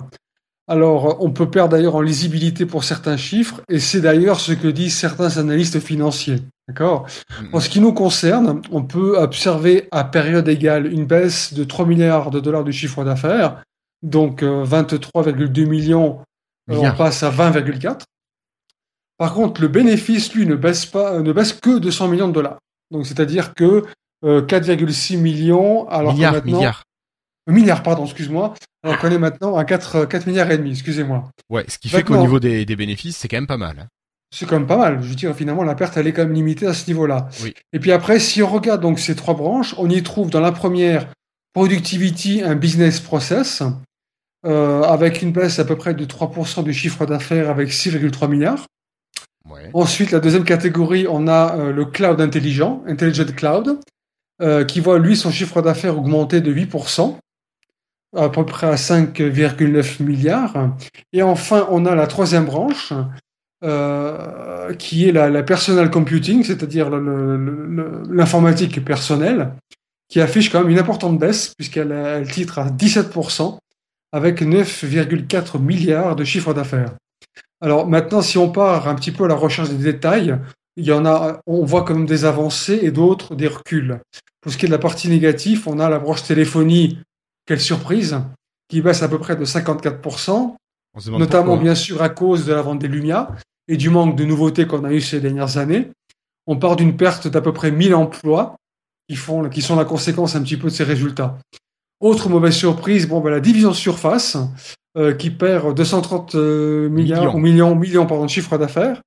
Alors, on peut perdre d'ailleurs en lisibilité pour certains chiffres, et c'est d'ailleurs ce que disent certains analystes financiers. D'accord? En ce qui nous concerne, on peut observer à période égale une baisse de 3 milliards de dollars de chiffre d'affaires, donc euh, 23,2 millions, euh, on passe à 20,4. Par contre, le bénéfice, lui, ne baisse pas, euh, ne baisse que de 100 millions de dollars. Donc, c'est-à-dire que euh, 4,6 millions, alors Milliards, maintenant, milliards. Euh, milliards, pardon, excuse-moi. Alors qu'on est maintenant à 4, euh, 4 milliards et demi, excusez-moi. Ouais, ce qui fait qu'au niveau des, des bénéfices, c'est quand même pas mal. hein. C'est quand même pas mal. Je veux dire, finalement, la perte, elle est quand même limitée à ce niveau-là. Oui. Et puis après, si on regarde donc ces trois branches, on y trouve dans la première Productivity, un business process, euh, avec une baisse à peu près de 3% du chiffre d'affaires avec 6,3 milliards. Ouais. Ensuite, la deuxième catégorie, on a euh, le cloud intelligent, Intelligent Cloud, euh, qui voit, lui, son chiffre d'affaires augmenter de 8%, à peu près à 5,9 milliards. Et enfin, on a la troisième branche, euh, qui est la, la personal computing, c'est-à-dire l'informatique personnelle, qui affiche quand même une importante baisse, puisqu'elle elle titre à 17%, avec 9,4 milliards de chiffre d'affaires. Alors maintenant, si on part un petit peu à la recherche des détails, il y en a, on voit comme des avancées et d'autres des reculs. Pour ce qui est de la partie négative, on a la branche téléphonie, quelle surprise, qui baisse à peu près de 54%, On se demande notamment pourquoi. bien sûr à cause de la vente des Lumia et du manque de nouveautés qu'on a eu ces dernières années. On part d'une perte d'à peu près 1000 emplois qui, font, qui sont la conséquence un petit peu de ces résultats. Autre mauvaise surprise, bon, ben, la division Surface euh, qui perd 230 euh, milliards, Millions. ou millions, millions pardon, de chiffre d'affaires,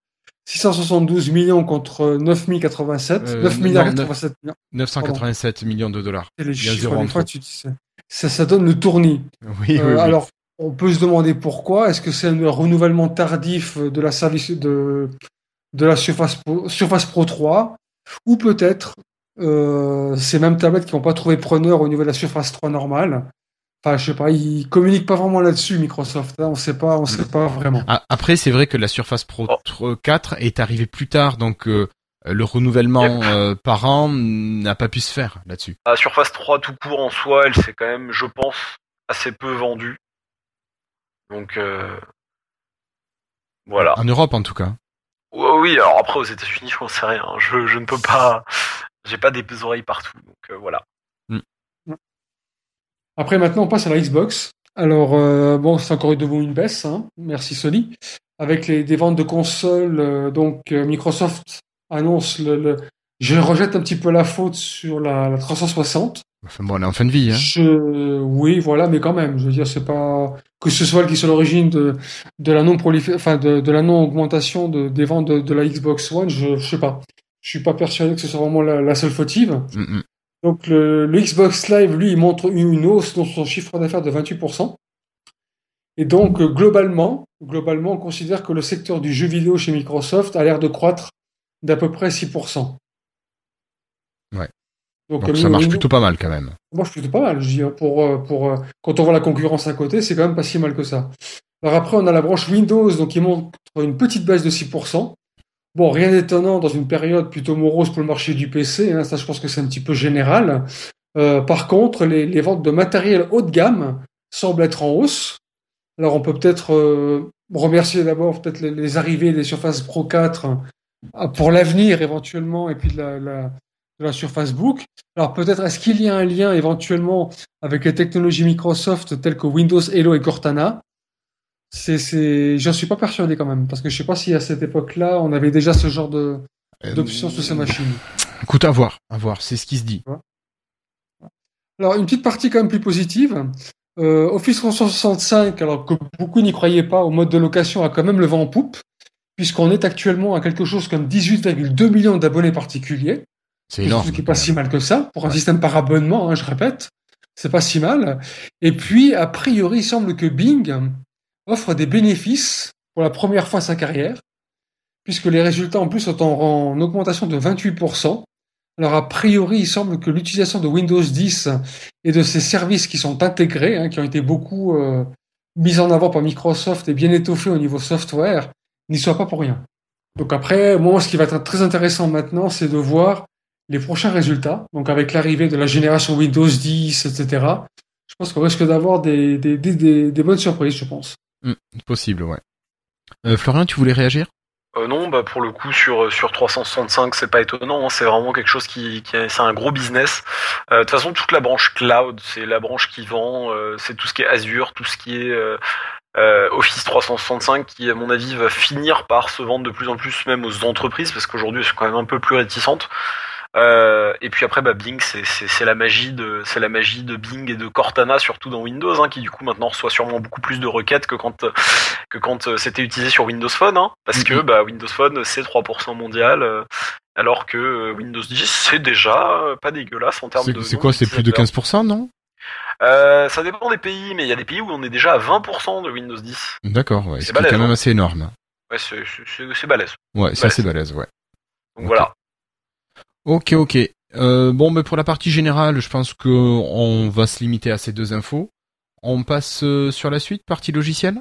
672 millions contre 9087, Euh, 9 non, milliards neuf- 87 millions. 987 millions de dollars. Et les chiffres, des fois, tu dis, ça, ça donne le tournis. Oui, Euh, oui, oui. Alors, on peut se demander pourquoi. Est-ce que c'est un renouvellement tardif de la service de, de la Surface Pro, Surface Pro 3 ou peut-être euh, ces mêmes tablettes qui n'ont pas trouvé preneur au niveau de la Surface 3 normale? Enfin, je sais pas, ils communiquent pas vraiment là-dessus, Microsoft. hein. on sait pas, on sait pas vraiment. Après, c'est vrai que la Surface Pro Oh. 3 4 est arrivée plus tard, donc euh, le renouvellement euh, par an n'a pas pu se faire là-dessus. La Surface 3 tout court en soi, elle s'est quand même, je pense, assez peu vendue. Donc euh, voilà. En Europe, en tout cas. Ouais, oui, alors après aux États-Unis, je n'en sais rien. Je, je ne peux pas. J'ai pas des oreilles partout, donc euh, voilà. Après, maintenant, on passe à la Xbox. Alors, euh, bon, c'est encore de nouveau une baisse, hein. merci Sony. Avec les, des ventes de consoles, euh, donc euh, Microsoft annonce le, le- Je rejette un petit peu la faute sur la, la 360. Enfin bon, on est en fin de vie. Hein. Je, oui, voilà, mais quand même, je veux dire, c'est pas que ce soit elle qui soit l'origine de, de la non prolifé, enfin de, de la non augmentation de, des ventes de, de la Xbox One. Je, je sais pas. Je suis pas persuadé que ce soit vraiment la, la seule fautive. Mm, mm. Donc le, le Xbox Live, lui, il montre une, hausse dans son chiffre d'affaires de 28%. Et donc globalement, globalement, on considère que le secteur du jeu vidéo chez Microsoft a l'air de croître d'à peu près 6%. Ouais. Donc, Donc ça marche plutôt pas mal quand même. moi, je plutôt pas mal. Je dis, pour, euh, pour, euh, quand on voit la concurrence à côté, c'est quand même pas si mal que ça. Alors après, on a la branche Windows, donc qui montre une petite baisse de 6%. Bon, rien d'étonnant dans une période plutôt morose pour le marché du PC. hein, ça, je pense que c'est un petit peu général. Euh, par contre, les, ventes de matériel haut de gamme semblent être en hausse. Alors, on peut peut-être euh, remercier d'abord peut-être les, arrivées des Surface Pro 4 euh, pour l'avenir éventuellement, et puis de la, la, de la Surface Book. Alors peut-être est-ce qu'il y a un lien éventuellement avec les technologies Microsoft telles que Windows Hello et Cortana? C'est, c'est, j'en suis pas persuadé quand même parce que je sais pas si à cette époque-là on avait déjà ce genre de Euh, d'options sur ces machines. Écoute, à voir, à voir, c'est ce qui se dit. Alors une petite partie quand même plus positive. Euh, Office 365, alors que beaucoup n'y croyaient pas au mode de location, a quand même le vent en poupe puisqu'on est actuellement à quelque chose comme 18,2 millions d'abonnés particuliers. C'est Ce énorme. qui est pas si mal que ça pour un système par abonnement, hein, je répète. C'est pas si mal. Et puis, a priori, il semble que Bing offre des bénéfices pour la première fois de sa carrière, puisque les résultats en plus sont en, en augmentation de 28%. Alors, a priori, il semble que l'utilisation de Windows 10 et de ses services qui sont intégrés, hein, qui ont été beaucoup, euh, mise en avant par Microsoft et bien étoffée au niveau software n'y soit pas pour rien. Donc après, moi, ce qui va être très intéressant maintenant, c'est de voir les prochains résultats. Donc avec l'arrivée de la génération Windows 10, etc. Je pense qu'on risque d'avoir des, des, des, des, bonnes surprises, je pense. Hmm, possible, ouais. Euh, Florian, tu voulais réagir? Euh, non, bah pour le coup sur sur 365 c'est pas étonnant, hein. c'est vraiment quelque chose qui, qui c'est un gros business. Euh, de toute façon toute la branche cloud, c'est la branche qui vend, euh, c'est tout ce qui est Azure, tout ce qui est euh, Office 365 qui à mon avis va finir par se vendre de plus en plus même aux entreprises parce qu'aujourd'hui elles sont quand même un peu plus réticentes. Euh, et puis après, bah, Bing, c'est la magie de c'est la magie de Bing et de Cortana surtout dans Windows, hein, qui du coup maintenant reçoit sûrement beaucoup plus de requêtes que quand que quand euh, c'était utilisé sur Windows Phone, hein, parce que bah, Windows Phone c'est 3% mondial, euh, alors que Windows 10 c'est déjà pas dégueulasse en termes de. C'est quoi C'est plus de 15%, non? Euh, ça dépend des pays, mais il y a des pays où on est déjà à 20% de Windows 10. D'accord, ouais, c'est quand même hein. assez énorme. Ouais, c'est balèze. Ouais, c'est assez balèze, ouais. Donc voilà. Ok, ok. Euh, bon, mais pour la partie générale, je pense que on va se limiter à ces deux infos. On passe euh, sur la suite, partie logicielle?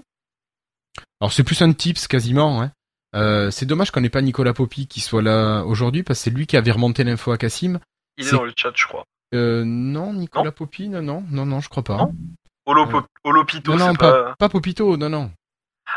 Alors c'est plus un tips quasiment. Hein. Euh, c'est dommage qu'on n'ait pas Nicolas Poppy qui soit là aujourd'hui parce que c'est lui qui avait remonté l'info à Cassim. Il est, dans le chat, je crois. Euh, non, Nicolas Poppy, non, non, non, non, je crois pas. Non Holopito, non, non, pas... pas Popito, non, non.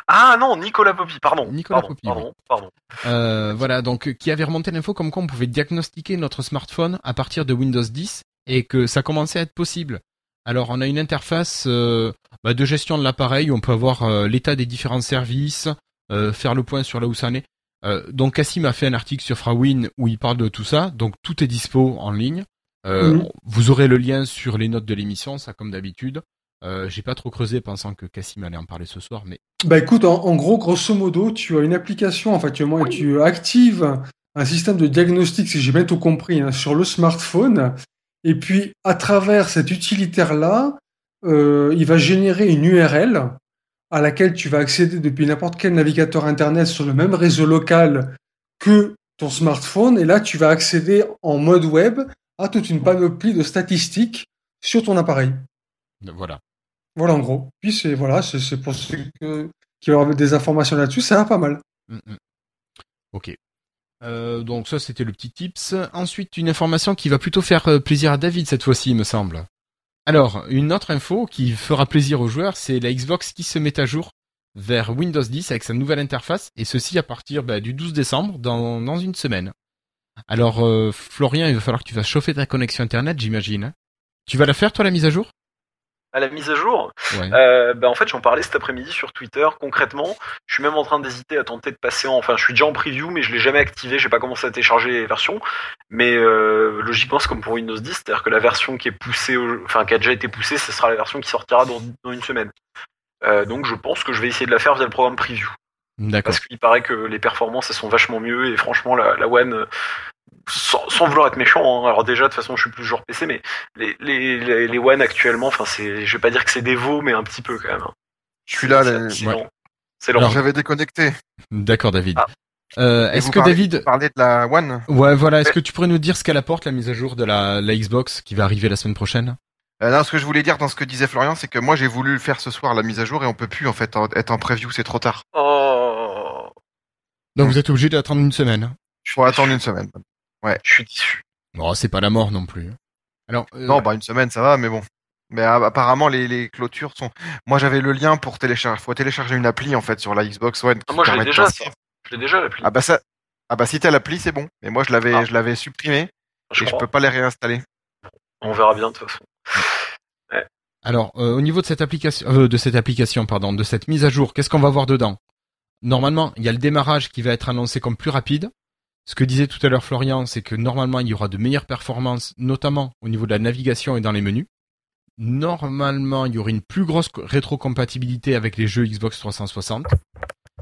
Ah non, Nicolas Poppy, pardon. Nicolas pardon, Poppy, pardon, pardon. Euh, voilà, donc qui avait remonté l'info comme quoi on pouvait diagnostiquer notre smartphone à partir de Windows 10 et que ça commençait à être possible. Alors on a une interface euh, bah, de gestion de l'appareil où on peut avoir euh, l'état des différents services, euh, faire le point sur là où ça en est. donc Cassim a fait un article sur Frawin où il parle de tout ça, donc tout est dispo en ligne. Mhm. Vous aurez le lien sur les notes de l'émission, ça comme d'habitude. Euh, j'ai pas trop creusé pensant que Cassim allait en parler ce soir, mais. Bah écoute, en, en gros, grosso modo, tu as une application, en fait, tu, tu actives un système de diagnostic, si j'ai bien tout compris, hein, sur le smartphone. Et puis, à travers cet utilitaire-là, euh, il va générer une URL à laquelle tu vas accéder depuis n'importe quel navigateur Internet sur le même réseau local que ton smartphone. Et là, tu vas accéder en mode web à toute une panoplie de statistiques sur ton appareil. Voilà. Voilà, en gros. Puis c'est voilà, c'est pour ceux qui veulent avoir des informations là-dessus, ça va pas mal. Mm, mm. Ok. Euh, donc ça c'était le petit tips. Ensuite une information qui va plutôt faire euh, plaisir à David cette fois-ci il me semble. Alors une autre info qui fera plaisir aux joueurs c'est la Xbox qui se met à jour vers Windows 10 avec sa nouvelle interface et ceci à partir bah, du 12 décembre dans, dans une semaine. Alors euh, Florian il va falloir que tu fasses chauffer ta connexion internet j'imagine. hein. Tu vas la faire toi la mise à jour? À la mise à jour, Ouais. euh, bah en fait j'en parlais cet après-midi sur Twitter. Concrètement, je suis même en train d'hésiter à tenter de passer en. Enfin, je suis déjà en preview, mais je l'ai jamais activé. J'ai pas commencé à télécharger les versions. Mais euh, logiquement, c'est comme pour Windows 10, c'est-à-dire que la version qui est poussée, au- enfin qui a déjà été poussée, ce sera la version qui sortira dans, dans une semaine. Euh, donc je pense que je vais essayer de la faire via le programme preview. Parce qu'il paraît que les performances elles sont vachement mieux et franchement la, la One, sans, sans vouloir être méchant, hein, alors déjà de toute façon je suis plus joueur PC, mais les, les, les, les One actuellement, enfin c'est, je vais pas dire que c'est des veaux, mais un petit peu quand même. hein. Je suis là, C'est les- c'est Ouais. lent. C'est lent. Alors, j'avais déconnecté. D'accord David. Ah. Euh, Est-ce que parlez- David parlez de la One Ouais, voilà. Est-ce que tu pourrais nous dire ce qu'elle apporte la mise à jour de la, la Xbox qui va arriver la semaine prochaine? Euh, non, ce que je voulais dire dans ce que disait Florian, c'est que moi j'ai voulu le faire ce soir la mise à jour et on peut plus en fait en- être en preview, c'est trop tard. Oh, Donc vous êtes obligé d'attendre une semaine. Il faut attendre une semaine. Ouais. je suis déçu. Bon, c'est pas la mort non plus. Alors, euh, Non, bah une semaine ça va, mais bon. Mais apparemment les, les clôtures sont. Moi j'avais le lien pour télécharger. Faut télécharger une appli en fait sur la Xbox One. Ah, moi je l'ai déjà, ça. Je l'ai déjà l'appli. Ah bah ça. Ah bah si t'as l'appli c'est bon. Mais moi je l'avais Ah. je l'avais supprimé je et je peux pas les réinstaller. On verra bien de toute façon. alors euh, au niveau de cette application, euh, de cette application, pardon, de cette mise à jour, qu'est-ce qu'on va voir dedans? Normalement, il y a le démarrage qui va être annoncé comme plus rapide. Ce que disait tout à l'heure Florian, c'est que normalement il y aura de meilleures performances, notamment au niveau de la navigation et dans les menus. Normalement, il y aurait une plus grosse co- rétrocompatibilité avec les jeux Xbox 360.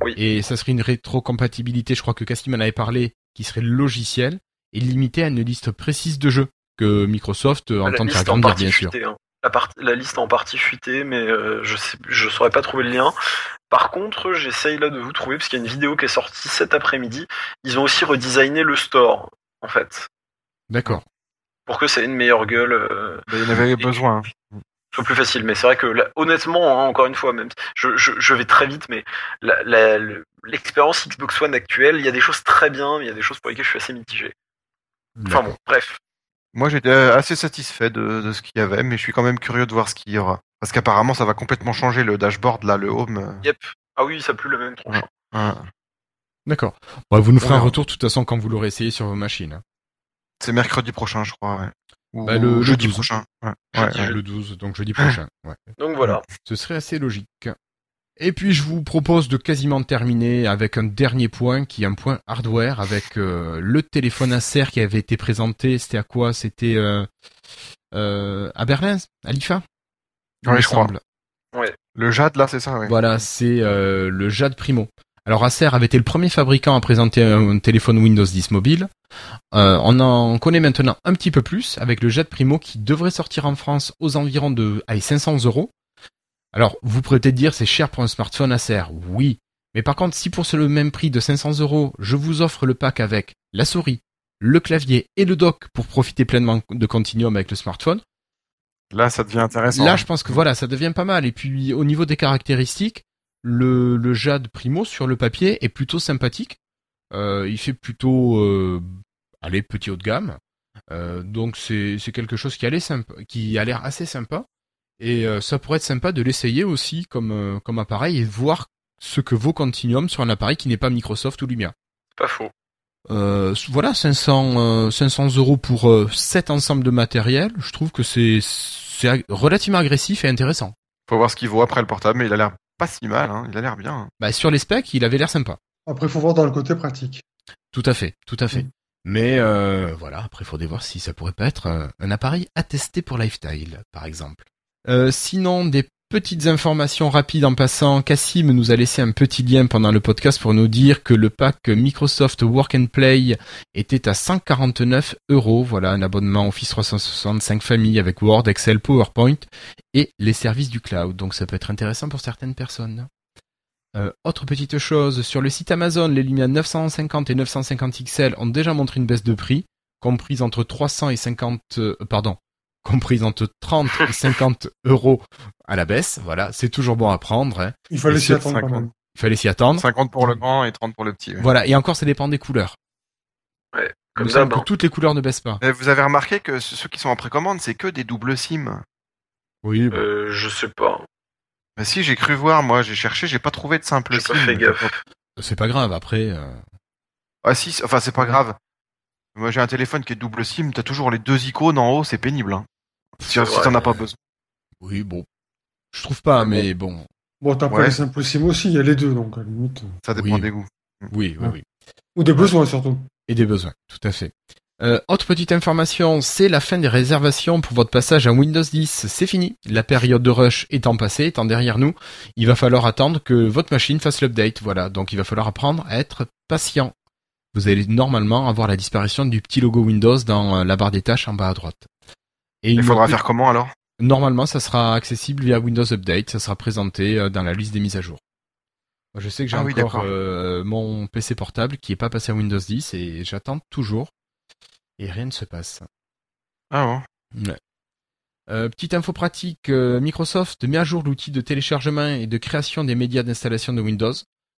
Oui. Et ça serait une rétrocompatibilité, je crois que Cassim en avait parlé, qui serait logicielle et limitée à une liste précise de jeux que Microsoft euh, entend faire grandir, bien sûr. hein. La, partie- la liste en partie fuitée, mais euh, je sais, je saurais pas trouver le lien. Par contre, j'essaye là de vous trouver parce qu'il y a une vidéo qui est sortie cet après-midi. Ils ont aussi redesigné le store, en fait, D'accord. pour que ça ait une meilleure gueule. euh. Bah, il y en avait besoin. soit plus facile. Mais c'est vrai que là, honnêtement, hein, encore une fois, même je, je, je vais très vite, mais la- la- le- l'expérience Xbox One actuelle, il y a des choses très bien, mais il y a des choses pour lesquelles je suis assez mitigé. Enfin bon, bref. Moi, j'étais assez satisfait de, de ce qu'il y avait, mais je suis quand même curieux de voir ce qu'il y aura. Parce qu'apparemment, ça va complètement changer le dashboard, là, le home. euh, Yep. Ah oui, ça pue le même tronche. hein. D'accord. Bon, vous nous ferez un retour de toute façon quand vous l'aurez essayé sur vos machines. C'est mercredi prochain, je crois, ouais. Ou Bah, le- jeudi 12. prochain. Ouais. Jeudi, Ouais, ouais. Le 12, donc jeudi prochain. Ouais. Donc voilà. Ce serait assez logique. Et puis je vous propose de quasiment terminer avec un dernier point qui est un point hardware avec euh, le téléphone Acer qui avait été présenté. C'était à quoi? C'était euh, euh, à Berlin, à l'IFA? Ouais, me je crois. semble. Le jade, là, c'est ça, ouais. Voilà, c'est euh, le Jade Primo. Alors Acer avait été le premier fabricant à présenter un, téléphone Windows 10 mobile. Euh, on en connaît maintenant un petit peu plus avec le Jade Primo qui devrait sortir en France aux environs de allez, 500 euros. Alors vous pourrez peut-être dire c'est cher pour un smartphone Acer. Oui, mais par contre si pour ce le même prix de 500 euros je vous offre le pack avec la souris, le clavier et le dock pour profiter pleinement de Continuum avec le smartphone, Là, ça devient intéressant. Là, je pense que voilà, ça devient pas mal. Et puis, au niveau des caractéristiques, le, le Jade Primo sur le papier est plutôt sympathique. Euh, il fait plutôt, euh, allez, petit haut de gamme. Euh, donc, c'est c'est quelque chose qui a l'air sympa, qui a l'air assez sympa. Et euh, ça pourrait être sympa de l'essayer aussi comme euh, comme appareil et voir ce que vaut Continuum sur un appareil qui n'est pas Microsoft ou Lumia. Pas faux. Euh, voilà, 500, euh, 500 euros pour euh, cet ensemble de matériel. Je trouve que c'est ag- relativement agressif et intéressant. Faut voir ce qu'il vaut après le portable, mais il a l'air pas si mal, hein. Il a l'air bien. Bah, sur les specs, il avait l'air sympa. Après, il faut voir dans le côté pratique. Tout à fait, tout à fait. Mm. Mais euh, voilà, après, il faudrait voir si ça pourrait pas être euh, un appareil à tester pour Lifestyle, par exemple. Euh, sinon, des petites informations rapides en passant. Cassim nous a laissé un petit lien pendant le podcast pour nous dire que le pack Microsoft Work and Play était à 149 euros. Voilà, un abonnement Office 365 famille avec Word, Excel, PowerPoint et les services du cloud. Donc ça peut être intéressant pour certaines personnes. Euh, autre petite chose, sur le site Amazon, les Lumia 950 et 950 XL ont déjà montré une baisse de prix, comprise entre 300 et 50, euh, pardon, comprise entre 30 et 50 euros à la baisse. Voilà, c'est toujours bon à prendre. hein. Il fallait s'y attendre quand 50. même. Il fallait s'y attendre. 50 pour le grand et 30 pour le petit. ouais. Voilà, et encore, ça dépend des couleurs. Ouais, comme me ça, que toutes les couleurs ne baissent pas. Et vous avez remarqué que ceux qui sont en précommande, c'est que des doubles SIM. Oui, euh, je sais pas. Bah si, j'ai cru voir, moi, j'ai cherché, j'ai pas trouvé de simple J'ai SIM. pas fait gaffe. c'est pas grave. Après, euh, Ah si, enfin c'est pas grave. Moi j'ai un téléphone qui est double SIM, t'as toujours les deux icônes en haut, c'est pénible. Hein. Si, si t'en as pas besoin. oui, bon, je trouve pas, mais bon, Bon, t'as pas les simples SIM aussi, il y a les deux, donc à la limite. Ça dépend Oui. des goûts. oui, oui, Ouais. oui. Ou des besoins surtout. Et des besoins, tout à fait. Euh, autre petite information, c'est la fin des réservations pour votre passage à Windows 10. C'est fini. La période de rush étant passée, étant derrière nous, il va falloir attendre que votre machine fasse l'update. Voilà. Donc il va falloir apprendre à être patient. Vous allez normalement avoir la disparition du petit logo Windows dans euh, la barre des tâches en bas à droite. Et Il faudra faire comment alors? Normalement, ça sera accessible via Windows Update. Ça sera présenté euh, dans la liste des mises à jour. Moi, Je sais que j'ai Ah encore euh, mon PC portable qui est pas passé à Windows 10 et j'attends toujours. Et rien ne se passe. Ah bon? Ouais. Euh, petite info pratique, euh, Microsoft met à jour l'outil de téléchargement et de création des médias d'installation de Windows.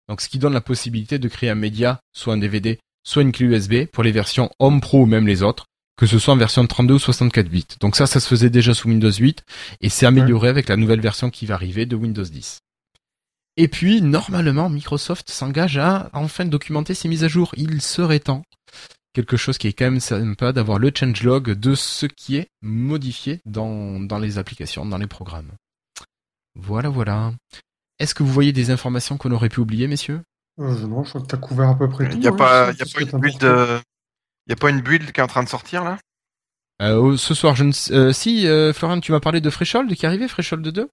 Donc, ce qui donne la possibilité de créer un média, soit un DVD, soit une clé USB pour les versions Home Pro ou même les autres, que ce soit en version 32 ou 64 bits. Donc ça, ça se faisait déjà sous Windows 8 et c'est amélioré avec la nouvelle version qui va arriver de Windows 10. Et puis, normalement, Microsoft s'engage à enfin documenter ses mises à jour. Il serait temps. Quelque chose qui est quand même sympa d'avoir le changelog de ce qui est modifié dans, dans les applications, dans les programmes. Voilà, voilà. Est-ce que vous voyez des informations qu'on aurait pu oublier, messieurs? Euh, je- non, je crois que t'as couvert à peu près tout. Il a hein, pas, c'est- y a pas qui une build, euh, y a pas une build qui est en train de sortir là? Euh, Ce soir, je ne sais... euh, si, euh, Florian, tu m'as parlé de Threshold qui arrivait, Threshold 2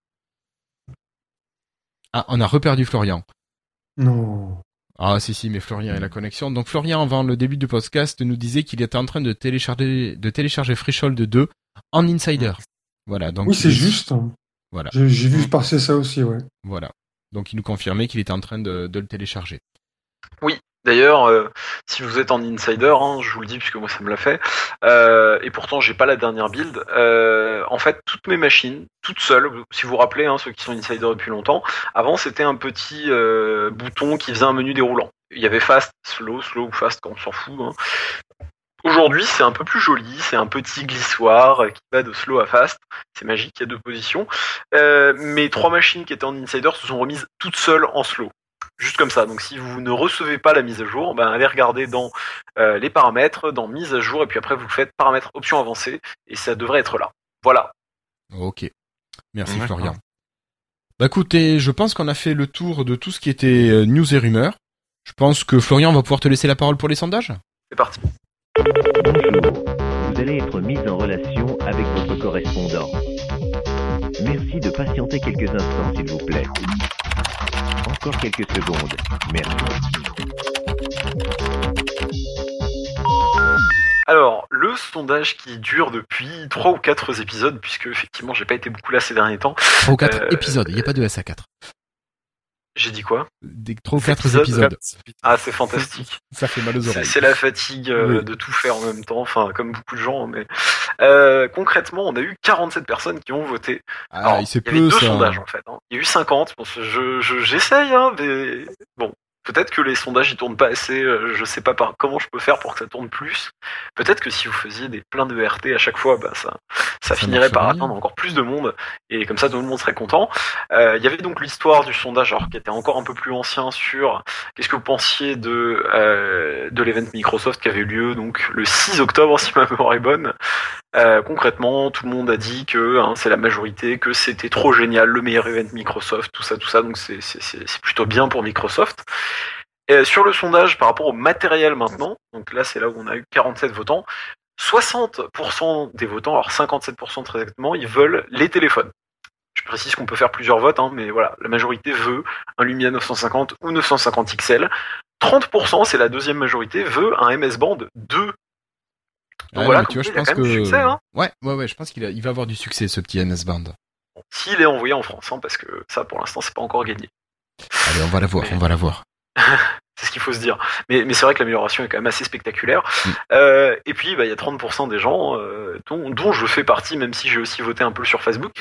Ah, on a reperdu Florian. Non. Ah si si mais Florian et la connexion. Donc Florian avant le début du podcast nous disait qu'il était en train de télécharger de télécharger Threshold 2 en Insider. Voilà donc Oui, c'est il- juste. hein. Voilà J'ai j'ai vu passer ça aussi, ouais. voilà. Donc il nous confirmait qu'il était en train de, de le télécharger. Oui. D'ailleurs, euh, si vous êtes en insider, hein, je vous le dis puisque moi ça me l'a fait, euh, et pourtant j'ai pas la dernière build. euh, en fait, toutes mes machines, toutes seules, si vous vous rappelez, hein, ceux qui sont insider depuis longtemps, avant c'était un petit bouton qui faisait un menu déroulant. Il y avait fast, slow, slow ou fast, on s'en fout. hein. Aujourd'hui, c'est un peu plus joli, c'est un petit glissoire euh, qui va de slow à fast. C'est magique, il y a deux positions. Mes trois machines qui étaient en insider se sont remises toutes seules en slow. Juste comme ça. Donc si vous ne recevez pas la mise à jour, ben allez regarder dans euh, les paramètres, dans mise à jour, et puis après vous faites paramètres options avancées, et ça devrait être là. Voilà. Ok. Merci D'accord. Florian. Bah écoutez, je pense qu'on a fait le tour de tout ce qui était euh, news et rumeurs. Je pense que Florian va pouvoir te laisser la parole pour les sondages. C'est parti. Bonjour, vous allez être mis en relation avec votre correspondant. Merci de patienter quelques instants, s'il vous plaît. Encore quelques secondes. Merci. Alors, le sondage qui dure depuis trois ou quatre épisodes, puisque effectivement j'ai pas été beaucoup là ces derniers temps. 3 ou 4 Euh, épisodes, il n'y a pas de SA4. J'ai dit quoi Des 3 ou 4 Épisodes, épisodes. Ah, c'est fantastique. Ça fait mal aux C'est oreilles. c'est la fatigue euh, Oui. de tout faire en même temps, enfin comme beaucoup de gens. Mais euh, concrètement, on a eu 47 personnes qui ont voté. Ah, Alors, il s'est il y avait peu deux ça. sondages en fait. hein. Il y a eu 50. Bon, je je- j'essaye, hein, mais bon. Peut-être que les sondages ils tournent pas assez. euh, Je sais pas par comment je peux faire pour que ça tourne plus. Peut-être que si vous faisiez des pleins de RT à chaque fois, bah ça ça, Ça finirait par atteindre encore plus de monde et comme ça tout le monde serait content. Euh, Il y avait donc l'histoire du sondage alors qui était encore un peu plus ancien sur qu'est-ce que vous pensiez de euh, de l'event Microsoft qui avait eu lieu donc le 6 octobre si ma mémoire est bonne. Euh, concrètement, tout le monde a dit que hein, c'est la majorité, que c'était trop génial, le meilleur event Microsoft, tout ça, tout ça. Donc c'est plutôt bien pour Microsoft. Et sur le sondage par rapport au matériel maintenant, donc là c'est là où on a eu 47 votants, 60% des votants, alors 57% très exactement, ils veulent les téléphones. Je précise qu'on peut faire plusieurs votes, hein, mais voilà, la majorité veut un Lumia 950 ou 950 XL. 30%, c'est la deuxième majorité, veut un MS Band 2. Donc voilà, tu vois, je pense que succès, hein. ouais, ouais, ouais, je pense qu'il a- il va avoir du succès ce petit NS Band. S'il est envoyé en France, hein, parce que ça, pour l'instant, c'est pas encore gagné. Allez, on va la voir, Mais- on va la voir. C'est ce qu'il faut se dire. Mais, mais c'est vrai que l'amélioration est quand même assez spectaculaire. Mm. Euh, et puis, bah, il y a 30% des gens, euh, dont, dont je fais partie, même si j'ai aussi voté un peu sur Facebook,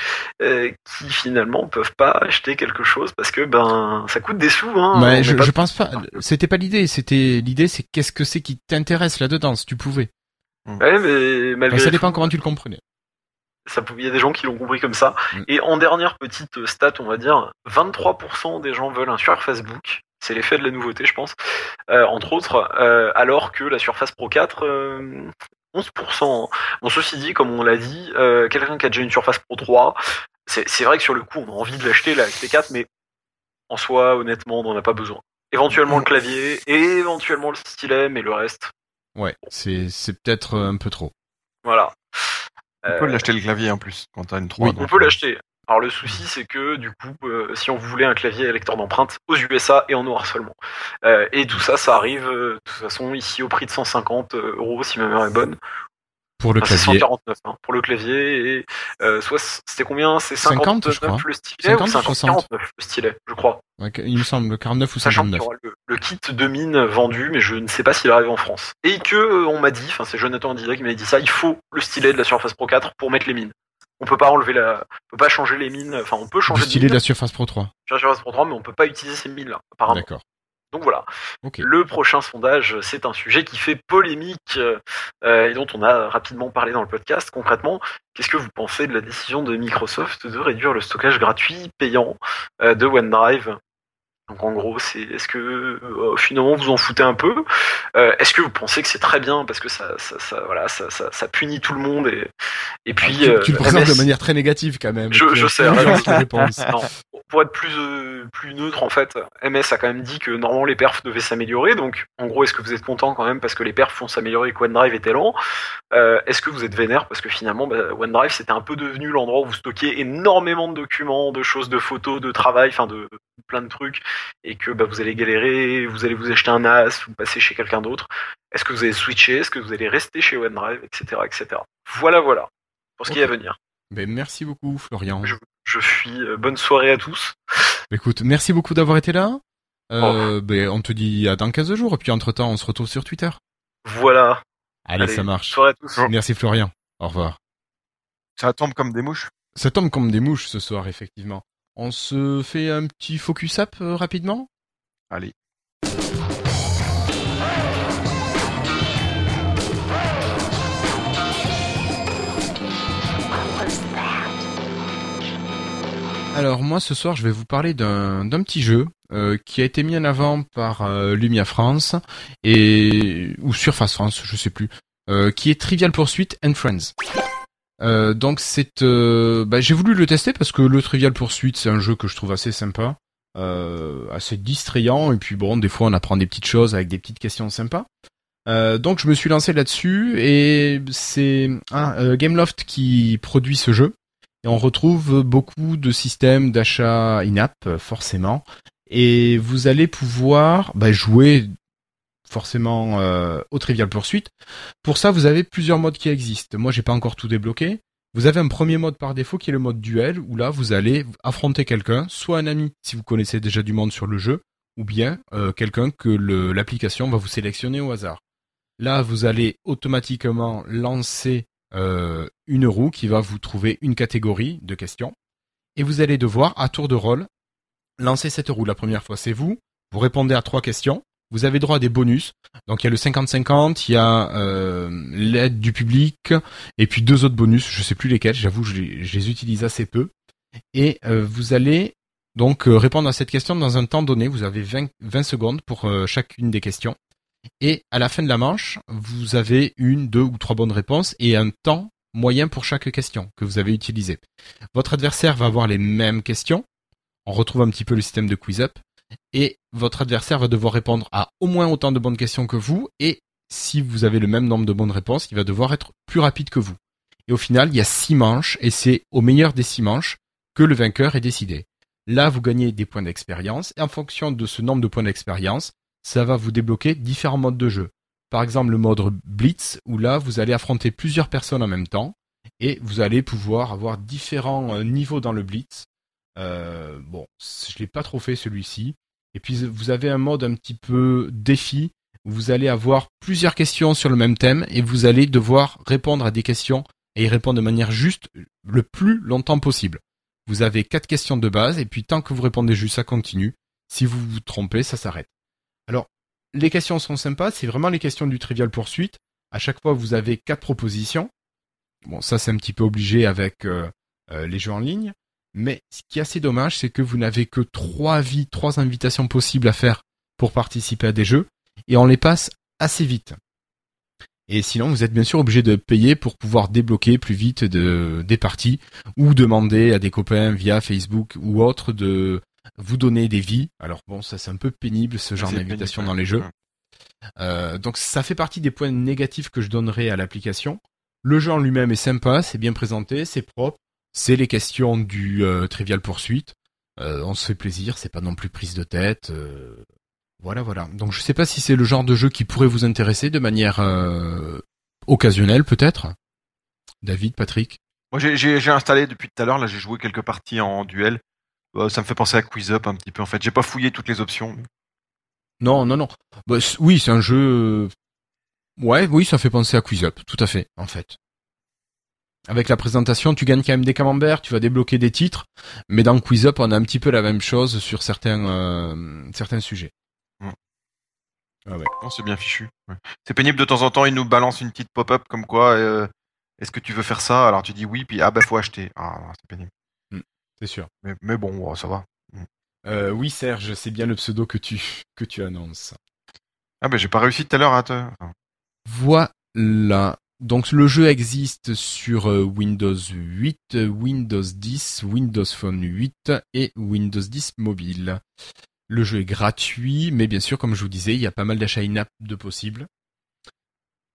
euh, qui finalement peuvent pas acheter quelque chose parce que ben ça coûte des sous. Hein, je, pas- je pense pas. C'était pas l'idée. C'était l'idée, c'est qu'est-ce que c'est qui t'intéresse là-dedans, si tu pouvais? Ouais, mais malgré ça tout, dépend comment tu le comprenais. ça il y a des gens qui l'ont compris comme ça. Mm. Et en dernière petite stat, on va dire, 23% des gens veulent un sur Facebook. C'est l'effet de la nouveauté, je pense. Euh, entre autres, euh, alors que la Surface Pro 4, euh, 11%. Bon, ceci dit, comme on l'a dit, euh, quelqu'un qui a déjà une Surface Pro 3, c'est vrai que sur le coup, on a envie de l'acheter avec T4, mais en soi, honnêtement, on n'en a pas besoin. Éventuellement le clavier, et éventuellement le stylet, mais le reste, Ouais, c'est c'est peut-être un peu trop. voilà. On peut l'acheter le clavier en plus quand t'as une 3. Oui, On peut l'acheter. Alors le souci c'est que du coup, euh, si on voulait un clavier à lecteur d'empreinte aux USA et en noir seulement, Euh, et tout ça, ça arrive euh, de toute façon ici au prix de 150 euros si ma mémoire est bonne. Pour le Enfin, c'est clavier. 149 hein, pour le clavier et euh, soit c'était combien? C'est 50, 59 je crois. le stylet 50 ou ou 50 60? 49 le stylet, je crois. Ouais, il me semble 49 ou Sachant qu'il y 59. aura le, le kit de mine vendu, mais je ne sais pas s'il arrive en France. Et que euh, on m'a dit, enfin c'est Jonathan Dida qui m'a dit ça, il faut le stylet de la Surface Pro 4 pour mettre les mines. On peut pas enlever la, on peut pas changer les mines. Enfin, on peut changer stylet de mine la Surface Pro 3. sur la Surface Pro 3, mais on peut pas utiliser ces mines là, apparemment. D'accord. Donc voilà. Le prochain sondage, c'est un sujet qui fait polémique euh, et dont on a rapidement parlé dans le podcast. Concrètement, qu'est-ce que vous pensez de la décision de Microsoft de réduire le stockage gratuit payant euh, de OneDrive? Donc en gros, c'est est-ce que euh, finalement vous en foutez un peu? Euh, Est-ce que vous pensez que c'est très bien parce que ça, ça, ça voilà, ça, ça, ça punit tout le monde et et puis Ah, tu, euh, tu le présentes MS de manière très négative quand même. Je- je sais, non, pour être plus euh, plus neutre en fait, MS a quand même dit que normalement les perfs devaient s'améliorer. Donc en gros, est-ce que vous êtes content quand même parce que les perfs vont s'améliorer et que OneDrive était lent? Euh, Est-ce que vous êtes vénère parce que finalement bah, OneDrive c'était un peu devenu l'endroit où vous stockiez énormément de documents, de choses, de photos, de travail, enfin de plein de trucs et que bah, vous allez galérer, vous allez vous acheter un NAS, vous passer chez quelqu'un d'autre. Est-ce que vous allez switcher? Est-ce que vous allez rester chez OneDrive, etc., etc. Voilà, voilà pour ce qui est à venir. Ben, merci beaucoup Florian. Je, je suis euh, bonne soirée à tous. Écoute, merci beaucoup d'avoir été là. Euh, ben, on te dit à dans 15 jours, et puis entre-temps, on se retrouve sur Twitter. Voilà. Allez, Allez, ça marche. soirée à tous. Merci Florian. Au revoir. Ça tombe comme des mouches. Ça tombe comme des mouches ce soir, effectivement. On se fait un petit focus up euh, rapidement? Allez. Alors moi ce soir je vais vous parler d'un petit jeu euh, qui a été mis en avant par euh, Lumia France et ou Surface France, je sais plus, qui est Trivial Pursuit and Friends. Euh, donc c'est, euh, bah, j'ai voulu le tester parce que le Trivial Pursuit c'est un jeu que je trouve assez sympa, euh, assez distrayant. Et puis bon des fois on apprend des petites choses avec des petites questions sympas. Euh, donc je me suis lancé là-dessus et c'est ah, euh, Gameloft qui produit ce jeu. Et on retrouve beaucoup de systèmes d'achat in-app euh, forcément. Et vous allez pouvoir bah, jouer forcément euh, au Trivial Pursuit. Pour ça, vous avez plusieurs modes qui existent. Moi, j'ai pas encore tout débloqué. Vous avez un premier mode par défaut qui est le mode duel où là, vous allez affronter quelqu'un, soit un ami si vous connaissez déjà du monde sur le jeu, ou bien euh, quelqu'un que l'application va vous sélectionner au hasard. Là, vous allez automatiquement lancer euh, une roue qui va vous trouver une catégorie de questions. Et vous allez devoir, à tour de rôle, lancer cette roue. La première fois, c'est vous. Vous répondez à trois questions. Vous avez droit à des bonus. Donc il y a le 50-50, il y a euh, l'aide du public, et puis deux autres bonus, je sais plus lesquels, j'avoue, je, je les utilise assez peu. Et euh, vous allez donc euh, répondre à cette question dans un temps donné. Vous avez 20, 20 secondes pour chacune des questions. Et à la fin de la manche, vous avez une, deux ou trois bonnes réponses et un temps moyen pour chaque question que vous avez utilisé. Votre adversaire va avoir les mêmes questions. On retrouve un petit peu le système de quiz up. Et votre adversaire va devoir répondre à au moins autant de bonnes questions que vous. Et si vous avez le même nombre de bonnes réponses, il va devoir être plus rapide que vous. Et au final, il y a six manches et c'est au meilleur des six manches que le vainqueur est décidé. Là, vous gagnez des points d'expérience et en fonction de ce nombre de points d'expérience, ça va vous débloquer différents modes de jeu. Par exemple, le mode Blitz, où là, vous allez affronter plusieurs personnes en même temps, et vous allez pouvoir avoir différents euh, niveaux dans le Blitz. Euh, bon, je l'ai pas trop fait celui-ci. Et puis, vous avez un mode un petit peu défi, où vous allez avoir plusieurs questions sur le même thème, et vous allez devoir répondre à des questions, et y répondre de manière juste le plus longtemps possible. Vous avez quatre questions de base, et puis tant que vous répondez juste, ça continue. Si vous vous trompez, ça s'arrête. Alors, les questions sont sympas, c'est vraiment les questions du Trivial Poursuite. À chaque fois, vous avez quatre propositions. Bon, ça c'est un petit peu obligé avec euh, euh, les jeux en ligne. Mais ce qui est assez dommage, c'est que vous n'avez que trois vies, trois invitations possibles à faire pour participer à des jeux, et on les passe assez vite. Et sinon, vous êtes bien sûr obligé de payer pour pouvoir débloquer plus vite de, des parties, ou demander à des copains via Facebook ou autre de vous donner des vies. Alors bon, ça c'est un peu pénible ce genre d'invitation dans les jeux. Euh, donc ça fait partie des points négatifs que je donnerai à l'application. Le jeu en lui-même est sympa, c'est bien présenté, c'est propre, c'est les questions du euh, Trivial Poursuite. Euh, on se fait plaisir, c'est pas non plus prise de tête. euh, voilà, voilà. Donc je sais pas si c'est le genre de jeu qui pourrait vous intéresser de manière euh, occasionnelle peut-être. David, Patrick. Moi, j'ai- installé depuis tout à l'heure. Là, j'ai joué quelques parties en duel. Euh, ça me fait penser à Quiz Up un petit peu. En fait, j'ai pas fouillé toutes les options. Non, non, non. Bah, oui, c'est un jeu. Ouais, oui, ça fait penser à Quiz Up, tout à fait, en fait. Avec la présentation, tu gagnes quand même des camemberts, tu vas débloquer des titres, mais dans Quiz Up, on a un petit peu la même chose sur certains euh, certains sujets. Mm. Ah ouais. Non, c'est bien fichu. Ouais. C'est pénible de temps en temps. Ils nous balancent une petite pop-up comme quoi. euh, Est-ce que tu veux faire ça? Alors tu dis oui, puis ah bah faut acheter. Ah, c'est pénible. C'est sûr. Mais, mais bon, ouais, ça va. Euh, oui, Serge, c'est bien le pseudo que tu que tu annonces. Ah bah j'ai pas réussi tout à l'heure à te. enfin, Voilà. Donc le jeu existe sur euh, Windows 8, euh, Windows 10, Windows Phone 8 et Windows 10 mobile. Le jeu est gratuit, mais bien sûr, comme je vous disais, il y a pas mal d'achats in-app de possibles.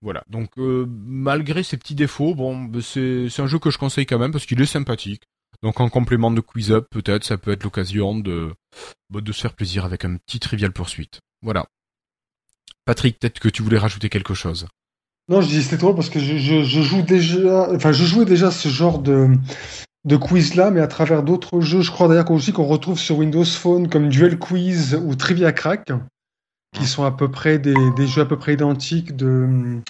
Voilà. Donc euh, malgré ses petits défauts, bon, c'est c'est un jeu que je conseille quand même parce qu'il est sympathique. Donc en complément de Quiz Up, peut-être, ça peut être l'occasion de bah, de se faire plaisir avec un petit Trivial Poursuite. Voilà. Patrick, peut-être que tu voulais rajouter quelque chose. Non, je dis c'était drôle parce que je, je, je joue déjà, enfin, je jouais déjà ce genre de, de quiz là, mais à travers d'autres jeux. Je crois d'ailleurs aussi qu'on retrouve sur Windows Phone comme Duel Quiz ou Trivia Crack, qui sont à peu près des, des jeux à peu près identiques de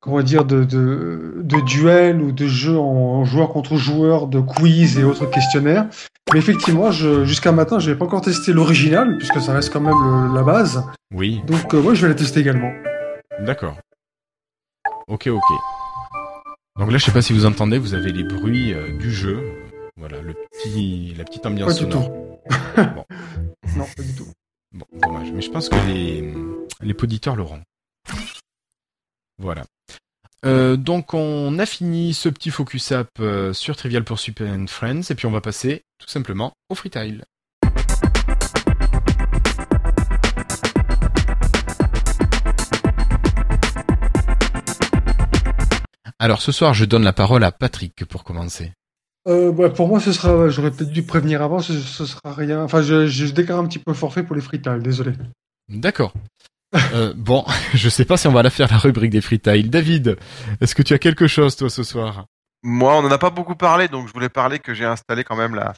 comment dire de, de, de duels ou de jeux en joueur contre joueur, de quiz et autres questionnaires. Mais effectivement, jusqu'à maintenant, je n'avais pas encore testé l'original puisque ça reste quand même le- la base. Oui. Donc euh, moi, je vais la tester également. D'accord. Ok, ok. Donc là, je sais pas si vous entendez, vous avez les bruits euh, du jeu. Voilà, le petit, la petite ambiance Pas du sonore. bon, Non, pas du tout. bon, dommage. Mais je pense que les, les poditeurs l'auront. Voilà. Euh, donc on a fini ce petit focus app euh, sur Trivial Pursuit and Friends et puis on va passer tout simplement au freetile. Alors ce soir je donne la parole à Patrick pour commencer. Euh, bah, pour moi, ce sera. J'aurais peut-être dû prévenir avant. Ce, ce sera rien. Enfin, je, je déclare un petit peu forfait pour les freetiles. Désolé. D'accord. Euh, bon, je sais pas si on va la faire la rubrique des freetiles. David, est-ce que tu as quelque chose toi ce soir? Moi, on en a pas beaucoup parlé, donc je voulais parler que j'ai installé quand même la,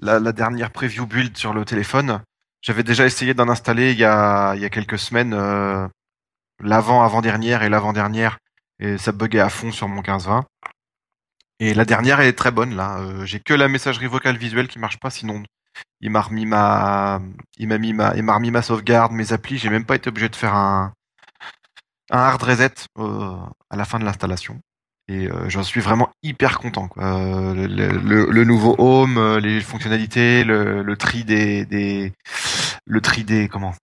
la, la dernière preview build sur le téléphone. J'avais déjà essayé d'en installer il y a, il y a quelques semaines, euh, l'avant, avant-dernière et l'avant-dernière, et ça buguait à fond sur mon 15-20. Et la dernière, est très bonne, là. Euh, j'ai que la messagerie vocale visuelle qui marche pas, sinon il m'a remis ma, il m'a mis ma, il m'a sauvegarde, mes applis, j'ai même pas été obligé de faire un, hard reset euh, à la fin de l'installation. Et euh, j'en suis vraiment hyper content. Le, nouveau home, les fonctionnalités, le, le tri des, des, le tri des comment?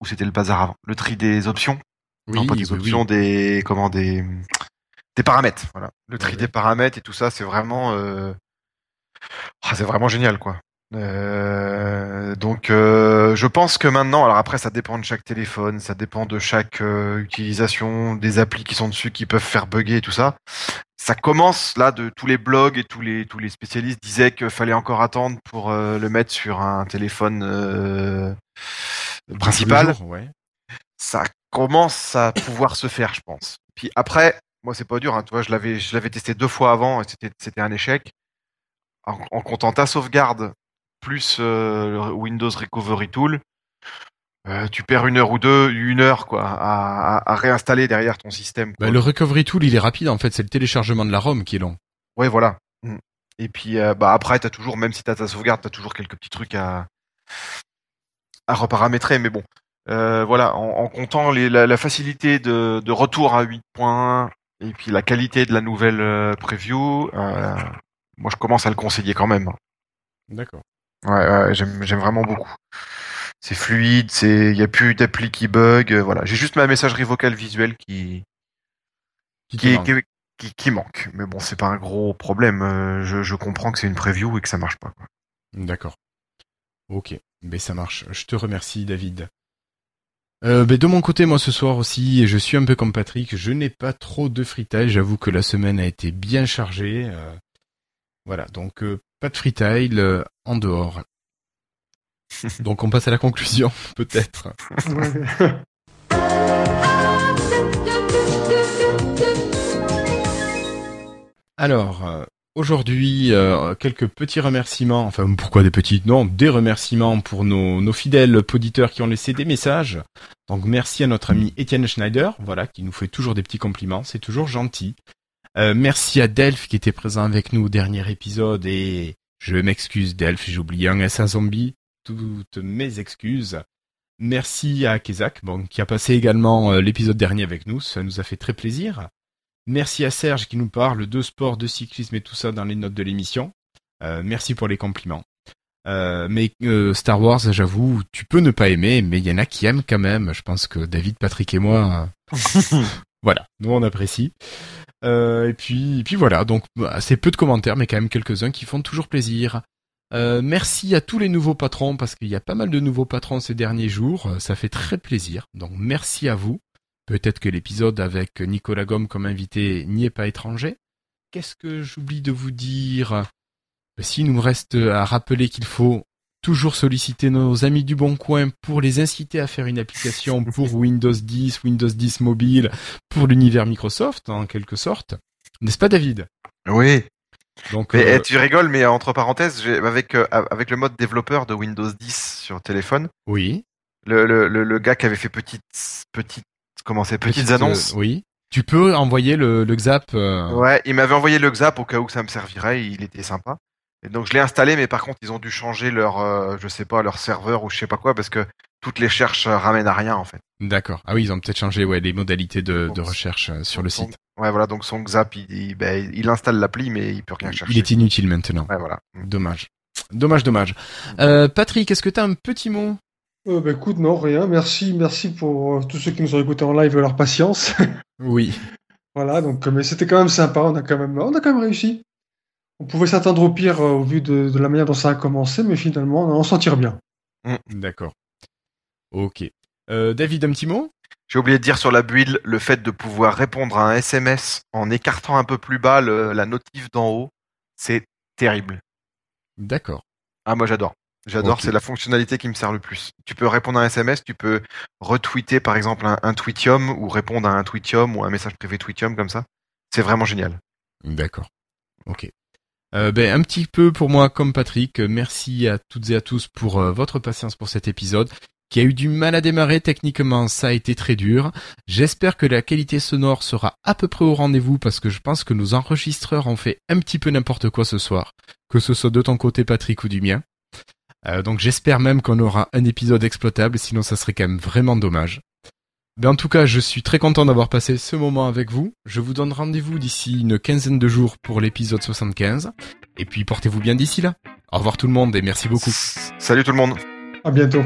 Où c'était le bazar avant? Le tri des options. Non Oui, pas des oui, options, oui. des comment des des paramètres. Voilà. Le tri Ouais, des paramètres et tout ça, c'est vraiment euh, ah, c'est vraiment génial quoi. Euh, donc euh, je pense que maintenant, alors après ça dépend de chaque téléphone, ça dépend de chaque utilisation, des applis qui sont dessus qui peuvent faire bugger et tout ça. Ça commence là de tous les blogs et tous les tous les spécialistes disaient qu'il fallait encore attendre pour le mettre sur un téléphone principal. Jour, ouais. Ça commence à pouvoir se faire, je pense. Puis après, moi c'est pas dur, hein, tu vois, je l'avais je l'avais testé deux fois avant et c'était c'était un échec. En, en comptant ta sauvegarde plus euh, le Windows Recovery Tool, euh, tu perds une heure ou deux, une heure quoi, à, à, à réinstaller derrière ton système. Bah, le recovery tool il est rapide en fait, c'est le téléchargement de la ROM qui est long. Ouais, voilà. Mm. Et puis euh, bah après t'as toujours, même si t'as ta sauvegarde, t'as toujours quelques petits trucs à à reparamétrer, mais bon. Euh, voilà, en, en comptant les, la, la facilité de, de retour à 8.1 et puis la qualité de la nouvelle euh, preview, euh, moi je commence à le conseiller quand même. D'accord. Ouais, ouais j'aime vraiment beaucoup. C'est fluide, c'est il y a plus d'appli qui bug, euh, voilà. J'ai juste ma messagerie vocale visuelle qui Qui qui, manque. qui, qui, qui manque. Mais bon, c'est pas un gros problème. Euh, Je, je comprends que c'est une preview et que ça marche pas. D'accord. Ok, ben ça marche. Je te remercie, David. Euh, ben de mon côté, moi ce soir aussi, je suis un peu comme Patrick. Je n'ai pas trop de freetile. J'avoue que la semaine a été bien chargée. euh, voilà, donc euh, pas de freetile euh, en dehors. donc on passe à la conclusion, peut-être. Alors, euh, aujourd'hui, euh, quelques petits remerciements. Enfin, pourquoi des petits Non, des remerciements pour nos, fidèles auditeurs qui ont laissé des messages. Donc, merci à notre ami Étienne Schneider, voilà, qui nous fait toujours des petits compliments. C'est toujours gentil. Euh, merci à Delph qui était présent avec nous au dernier épisode et je m'excuse Delph, j'ai oublié un S1 zombie. Toutes mes excuses. Merci à Kezak, bon, qui a passé également euh, l'épisode dernier avec nous. Ça nous a fait très plaisir. Merci à Serge qui nous parle de sport, de cyclisme et tout ça dans les notes de l'émission. Euh, merci pour les compliments. Euh, mais euh, Star Wars, j'avoue, tu peux ne pas aimer, mais il y en a qui aiment quand même. Je pense que David, Patrick et moi, voilà, nous on apprécie. Et puis, et puis voilà, donc bah, c'est peu de commentaires, mais quand même quelques-uns qui font toujours plaisir. Merci à tous les nouveaux patrons parce qu'il y a pas mal de nouveaux patrons ces derniers jours. Ça fait très plaisir. Donc merci à vous. Peut-être que l'épisode avec Nicolas Gomme comme invité n'y est pas étranger. Qu'est-ce que j'oublie de vous dire? Si, nous me reste à rappeler qu'il faut toujours solliciter nos amis du Bon Coin pour les inciter à faire une application pour Windows 10, Windows 10 mobile, pour l'univers Microsoft, en quelque sorte. N'est-ce pas, David? Oui. Donc, Mais euh, eh, tu rigoles, mais entre parenthèses, avec euh, avec le mode développeur de Windows 10 sur téléphone, oui. le, le, le, le gars qui avait fait petite petite comment c'est petites Petite, annonces. euh, oui. Tu peux envoyer le, le XAP. euh, Ouais, il m'avait envoyé le XAP au cas où ça me servirait, il était sympa. Et donc je l'ai installé, mais par contre ils ont dû changer leur, euh, je sais pas, leur serveur ou je sais pas quoi, parce que toutes les recherches euh, ramènent à rien en fait. D'accord. Ah oui, ils ont peut-être changé ouais, les modalités de, de recherche euh, sur le Son- site. Ouais, voilà, donc son XAP, il, il, ben, il installe l'appli, mais il peut rien chercher. Il est inutile maintenant. Ouais, voilà. Dommage. Dommage, dommage. Euh, Patrick, est-ce que tu as un petit mot Euh, bah, écoute, non, rien. Merci, merci pour euh, tous ceux qui nous ont écoutés en live et leur patience. Oui. voilà, donc, euh, mais c'était quand même sympa. On a quand même, on a quand même réussi. On pouvait s'attendre au pire euh, au vu de, de la manière dont ça a commencé, mais finalement, on s'en tire bien. D'accord. Ok. Euh, David, un petit mot? J'ai oublié de dire sur la build le fait de pouvoir répondre à un SMS en écartant un peu plus bas le- la notif d'en haut, c'est terrible. D'accord. Ah moi j'adore. J'adore, c'est la fonctionnalité qui me sert le plus. Tu peux répondre à un SMS, tu peux retweeter par exemple un, un tweetium ou répondre à un tweetium ou un message privé tweetium comme ça. C'est vraiment génial. D'accord. Ok. Euh, ben, un petit peu pour moi comme Patrick. Merci à toutes et à tous pour euh, votre patience pour cet épisode qui a eu du mal à démarrer techniquement. Ça a été très dur. J'espère que la qualité sonore sera à peu près au rendez-vous parce que je pense que nos enregistreurs ont fait un petit peu n'importe quoi ce soir. Que ce soit de ton côté Patrick ou du mien. Euh, donc j'espère même qu'on aura un épisode exploitable, sinon ça serait quand même vraiment dommage. Ben en tout cas, je suis très content d'avoir passé ce moment avec vous. Je vous donne rendez-vous d'ici une quinzaine de jours pour l'épisode 75. Et puis portez-vous bien d'ici là. Au revoir tout le monde et merci beaucoup. Salut tout le monde. À bientôt.